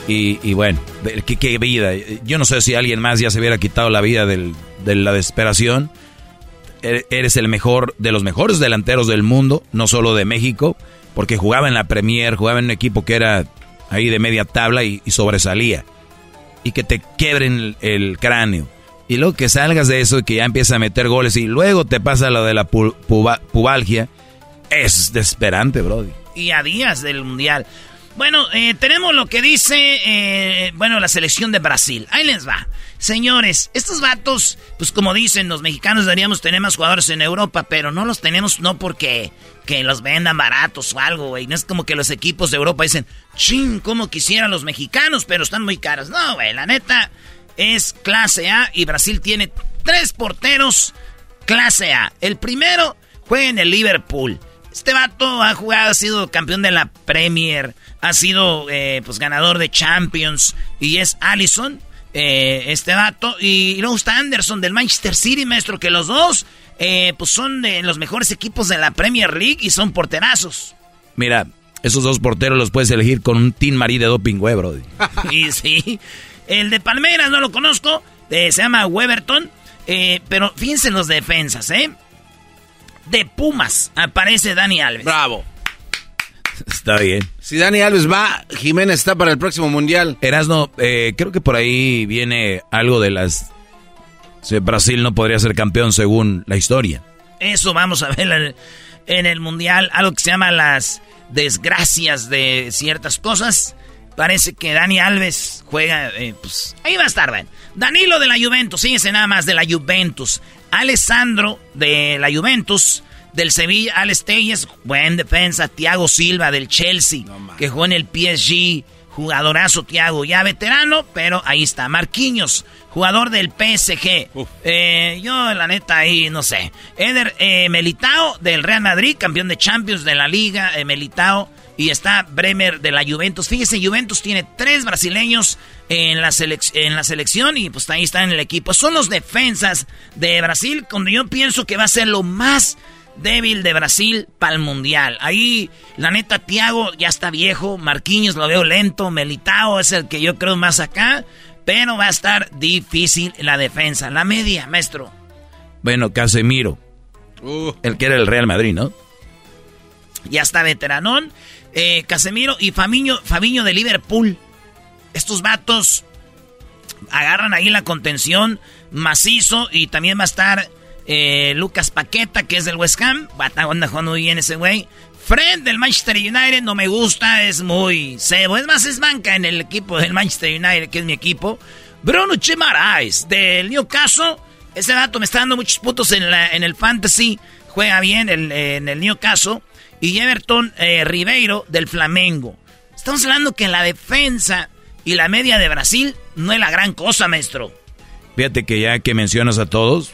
Speaker 5: Y, bueno, ¿qué, vida. Yo no sé si alguien más ya se hubiera quitado la vida de la desesperación. E, eres el mejor de los mejores delanteros del mundo, no solo de México, porque jugaba en la Premier, jugaba en un equipo que era ahí de media tabla y, sobresalía. Y que te quebren el, cráneo. Y luego que salgas de eso y que ya empiezas a meter goles y luego te pasa lo de la pubalgia, es desesperante, Brody.
Speaker 2: Y a días del Mundial. Bueno, eh, tenemos lo que dice, eh, bueno, la selección de Brasil. Ahí les va. Señores, estos vatos, pues como dicen, los mexicanos deberíamos tener más jugadores en Europa, pero no los tenemos no porque que los vendan baratos o algo, güey. No es como que los equipos de Europa dicen, ching, como quisieran los mexicanos, pero están muy caros. No, güey, la neta es clase A y Brasil tiene tres porteros clase A. El primero juega en el Liverpool. Este vato ha jugado, ha sido campeón de la Premier, ha sido eh, pues ganador de Champions y es Allison, eh, este vato. Y, luego está Anderson del Manchester City, maestro, que los dos eh, pues son de los mejores equipos de la Premier League y son porterazos.
Speaker 5: Mira, esos dos porteros los puedes elegir con un Team Marie de doping, güey, bro. *laughs*
Speaker 2: y sí. El de Palmeiras no lo conozco, se llama Weberton. pero fíjense en los defensas, ¿eh? de Pumas aparece Dani Alves.
Speaker 4: Bravo.
Speaker 5: Está bien.
Speaker 4: Si Dani Alves va, Jiménez está para el próximo mundial.
Speaker 5: Erasno, eh, creo que por ahí viene algo de las. Brasil no podría ser campeón según la historia.
Speaker 2: Eso vamos a ver en el mundial. Algo que se llama las desgracias de ciertas cosas. Parece que Dani Alves juega, eh, pues ahí va a estar, ¿ven? Danilo de la Juventus, síguese nada más de la Juventus. Alessandro de la Juventus, del Sevilla, Alex Telles, buen defensa, Thiago Silva del Chelsea, que jugó en el PSG, jugadorazo Thiago, ya veterano, pero ahí está. Marquinhos, jugador del PSG. Eh, yo, la neta, ahí no sé. Eder eh, Melitao del Real Madrid, campeón de Champions de la Liga, eh, Melitao. Y está Bremer de la Juventus. Fíjese, Juventus tiene tres brasileños en la, en la selección y pues ahí están en el equipo. Son los defensas de Brasil, cuando yo pienso que va a ser lo más débil de Brasil para el Mundial. Ahí, la neta, Thiago ya está viejo, Marquinhos lo veo lento, Melitao es el que yo creo más acá, pero va a estar difícil la defensa. La media, maestro.
Speaker 5: Bueno, Casemiro. Uh. El que era el Real Madrid, ¿no?
Speaker 2: Ya está veteranón. Eh, Casemiro y Fabiño de Liverpool. Estos vatos agarran ahí la contención macizo y también va a estar eh, Lucas Paqueta, que es del West Ham. Anda jugando muy bien ese güey. Fred del Manchester United no me gusta, es muy cebo. Es más, es banca en el equipo del Manchester United, que es mi equipo. Bruno Chimarais del Newcastle. Ese vato me está dando muchos puntos en, en el fantasy. Juega bien en el Newcastle y Everton eh, Ribeiro del Flamengo. Estamos hablando que la defensa y la media de Brasil no es la gran cosa, maestro.
Speaker 5: Fíjate que ya que mencionas a todos,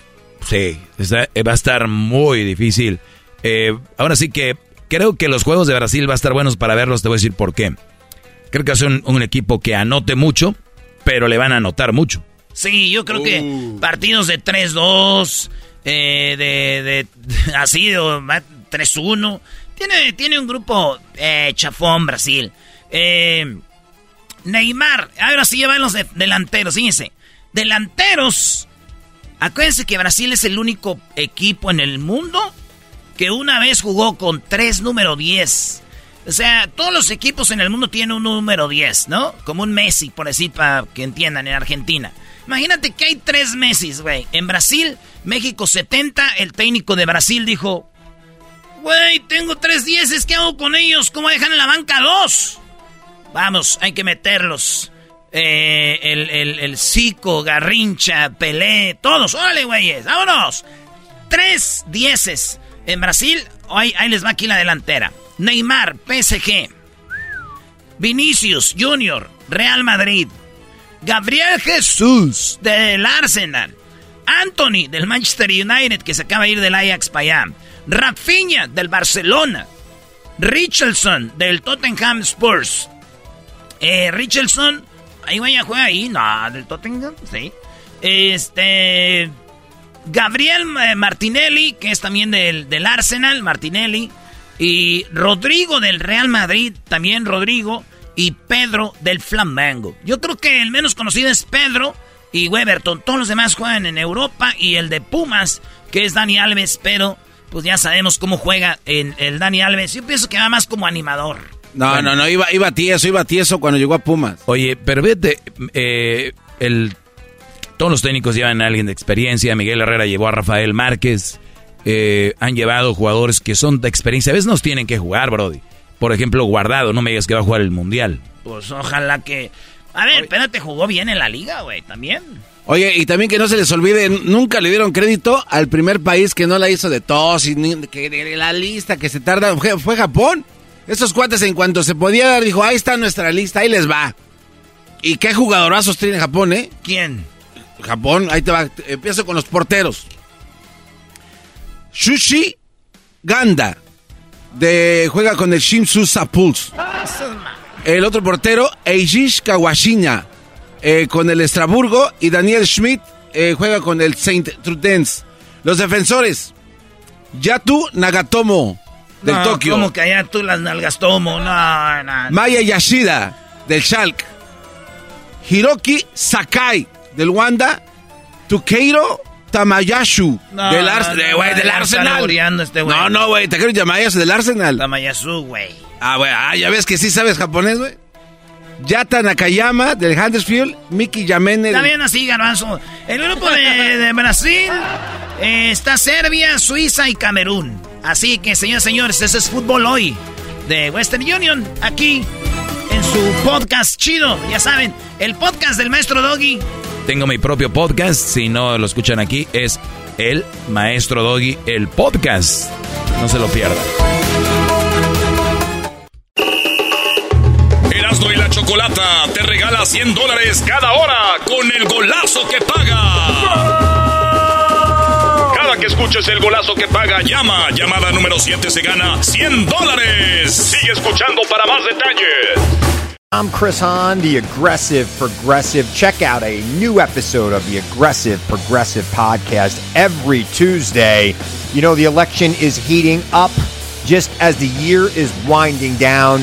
Speaker 5: sí, eh, va a estar muy difícil. Eh, ahora sí que creo que los juegos de Brasil va a estar buenos para verlos, te voy a decir por qué. Creo que va a ser un, equipo que anote mucho, pero le van a anotar mucho.
Speaker 2: Sí, yo creo que uh. partidos de 3-2, de, de, *laughs* así, de 3-1. Tiene, un grupo eh, chafón Brasil. Eh, Neymar, ahora sí llevan los delanteros, fíjense. Delanteros. Acuérdense que Brasil es el único equipo en el mundo que una vez jugó con tres número 10. O sea, todos los equipos en el mundo tienen un número 10, ¿no? Como un Messi, por decir, para que entiendan, en Argentina. Imagínate que hay tres Messi, güey. En Brasil, México 70, el técnico de Brasil dijo, Güey, tengo tres dieces, ¿qué hago con ellos? ¿Cómo dejan en la banca dos? Vamos, hay que meterlos. Eh, el, el, el Zico, Garrincha, Pelé, todos. Órale, güeyes, vámonos. Tres dieces. En Brasil, ahí, ahí les va aquí la delantera. Neymar, PSG. Vinicius Junior, Real Madrid. Gabriel Jesús, del Arsenal. Anthony, del Manchester United, que se acaba de ir del Ajax para allá. Rafinha del Barcelona. Richardson del Tottenham Spurs. Eh, Richardson, ahí vaya a jugar ahí, no, del Tottenham, sí. Este. Gabriel eh, Martinelli, que es también del, del Arsenal, Martinelli. Y Rodrigo del Real Madrid, también Rodrigo. Y Pedro del Flamengo. Yo creo que el menos conocido es Pedro y Weberton. Todos los demás juegan en Europa. Y el de Pumas, que es Dani Alves, pero pues ya sabemos cómo juega en el Dani Alves. Yo pienso que va más como animador.
Speaker 4: No, no, no, iba, iba tieso, iba tieso cuando llegó a Pumas.
Speaker 5: Oye, pero vete, eh, el, todos los técnicos llevan a alguien de experiencia. Miguel Herrera llevó a Rafael Márquez. Eh, han llevado jugadores que son de experiencia. A veces nos tienen que jugar, Brody. Por ejemplo, Guardado, no me digas que va a jugar el Mundial.
Speaker 2: Pues ojalá que... A ver, espérate, jugó bien en la liga, güey, también.
Speaker 4: Oye, y también que no se les olvide, nunca le dieron crédito al primer país que no la hizo de tos y que la lista que se tarda fue Japón. Estos cuates en cuanto se podía dar dijo, ahí está nuestra lista, ahí les va. ¿Y qué jugadorazos tiene Japón, eh?
Speaker 2: ¿Quién?
Speaker 4: Japón, ahí te va. Empiezo con los porteros. Shushi Ganda, de, juega con el Shimsu Sapuls. El otro portero, Eijish Kawashinya, eh, con el Estraburgo. Y Daniel Schmidt eh, juega con el Saint Trudens. Los defensores, Yatu Nagatomo, del
Speaker 2: no,
Speaker 4: Tokio.
Speaker 2: ¿Cómo que allá tú las nalgas tomo? No, no.
Speaker 4: Maya Yashida, del Schalke. Hiroki Sakai, del Wanda. Tukeiro Tamayashu,
Speaker 2: No,
Speaker 4: del,
Speaker 2: no,
Speaker 4: Ars-
Speaker 2: no,
Speaker 4: eh, del Arsenal.
Speaker 2: este
Speaker 4: no, no, güey, Takeru Yamayasu del Arsenal.
Speaker 2: Tamayasu, güey.
Speaker 4: Ah, güey, ah, ya ves que sí sabes japonés, güey. Yata Nakayama, del Huddersfield. Miki Yamene.
Speaker 2: Está bien así, Garbanzo. El grupo de, de Brasil eh, está Serbia, Suiza y Camerún. Así que, señores, señores, ese es fútbol hoy de Western Union. Aquí en su podcast chido. Ya saben, el podcast del maestro Doggy.
Speaker 5: Tengo mi propio podcast, si no lo escuchan aquí, es El Maestro Doggy, el podcast. No se lo pierdan.
Speaker 8: Chocolata te regala 100 dólares cada hora con el golazo que paga. Cada que escuches el golazo que paga, llama. Llamada número 7 se gana 100 dólares. Sigue escuchando para más detalles.
Speaker 25: I'm Chris Hahn, the Aggressive Progressive. Check out a new episode of the Aggressive Progressive podcast every Tuesday. You know, the election is heating up just as the year is winding down.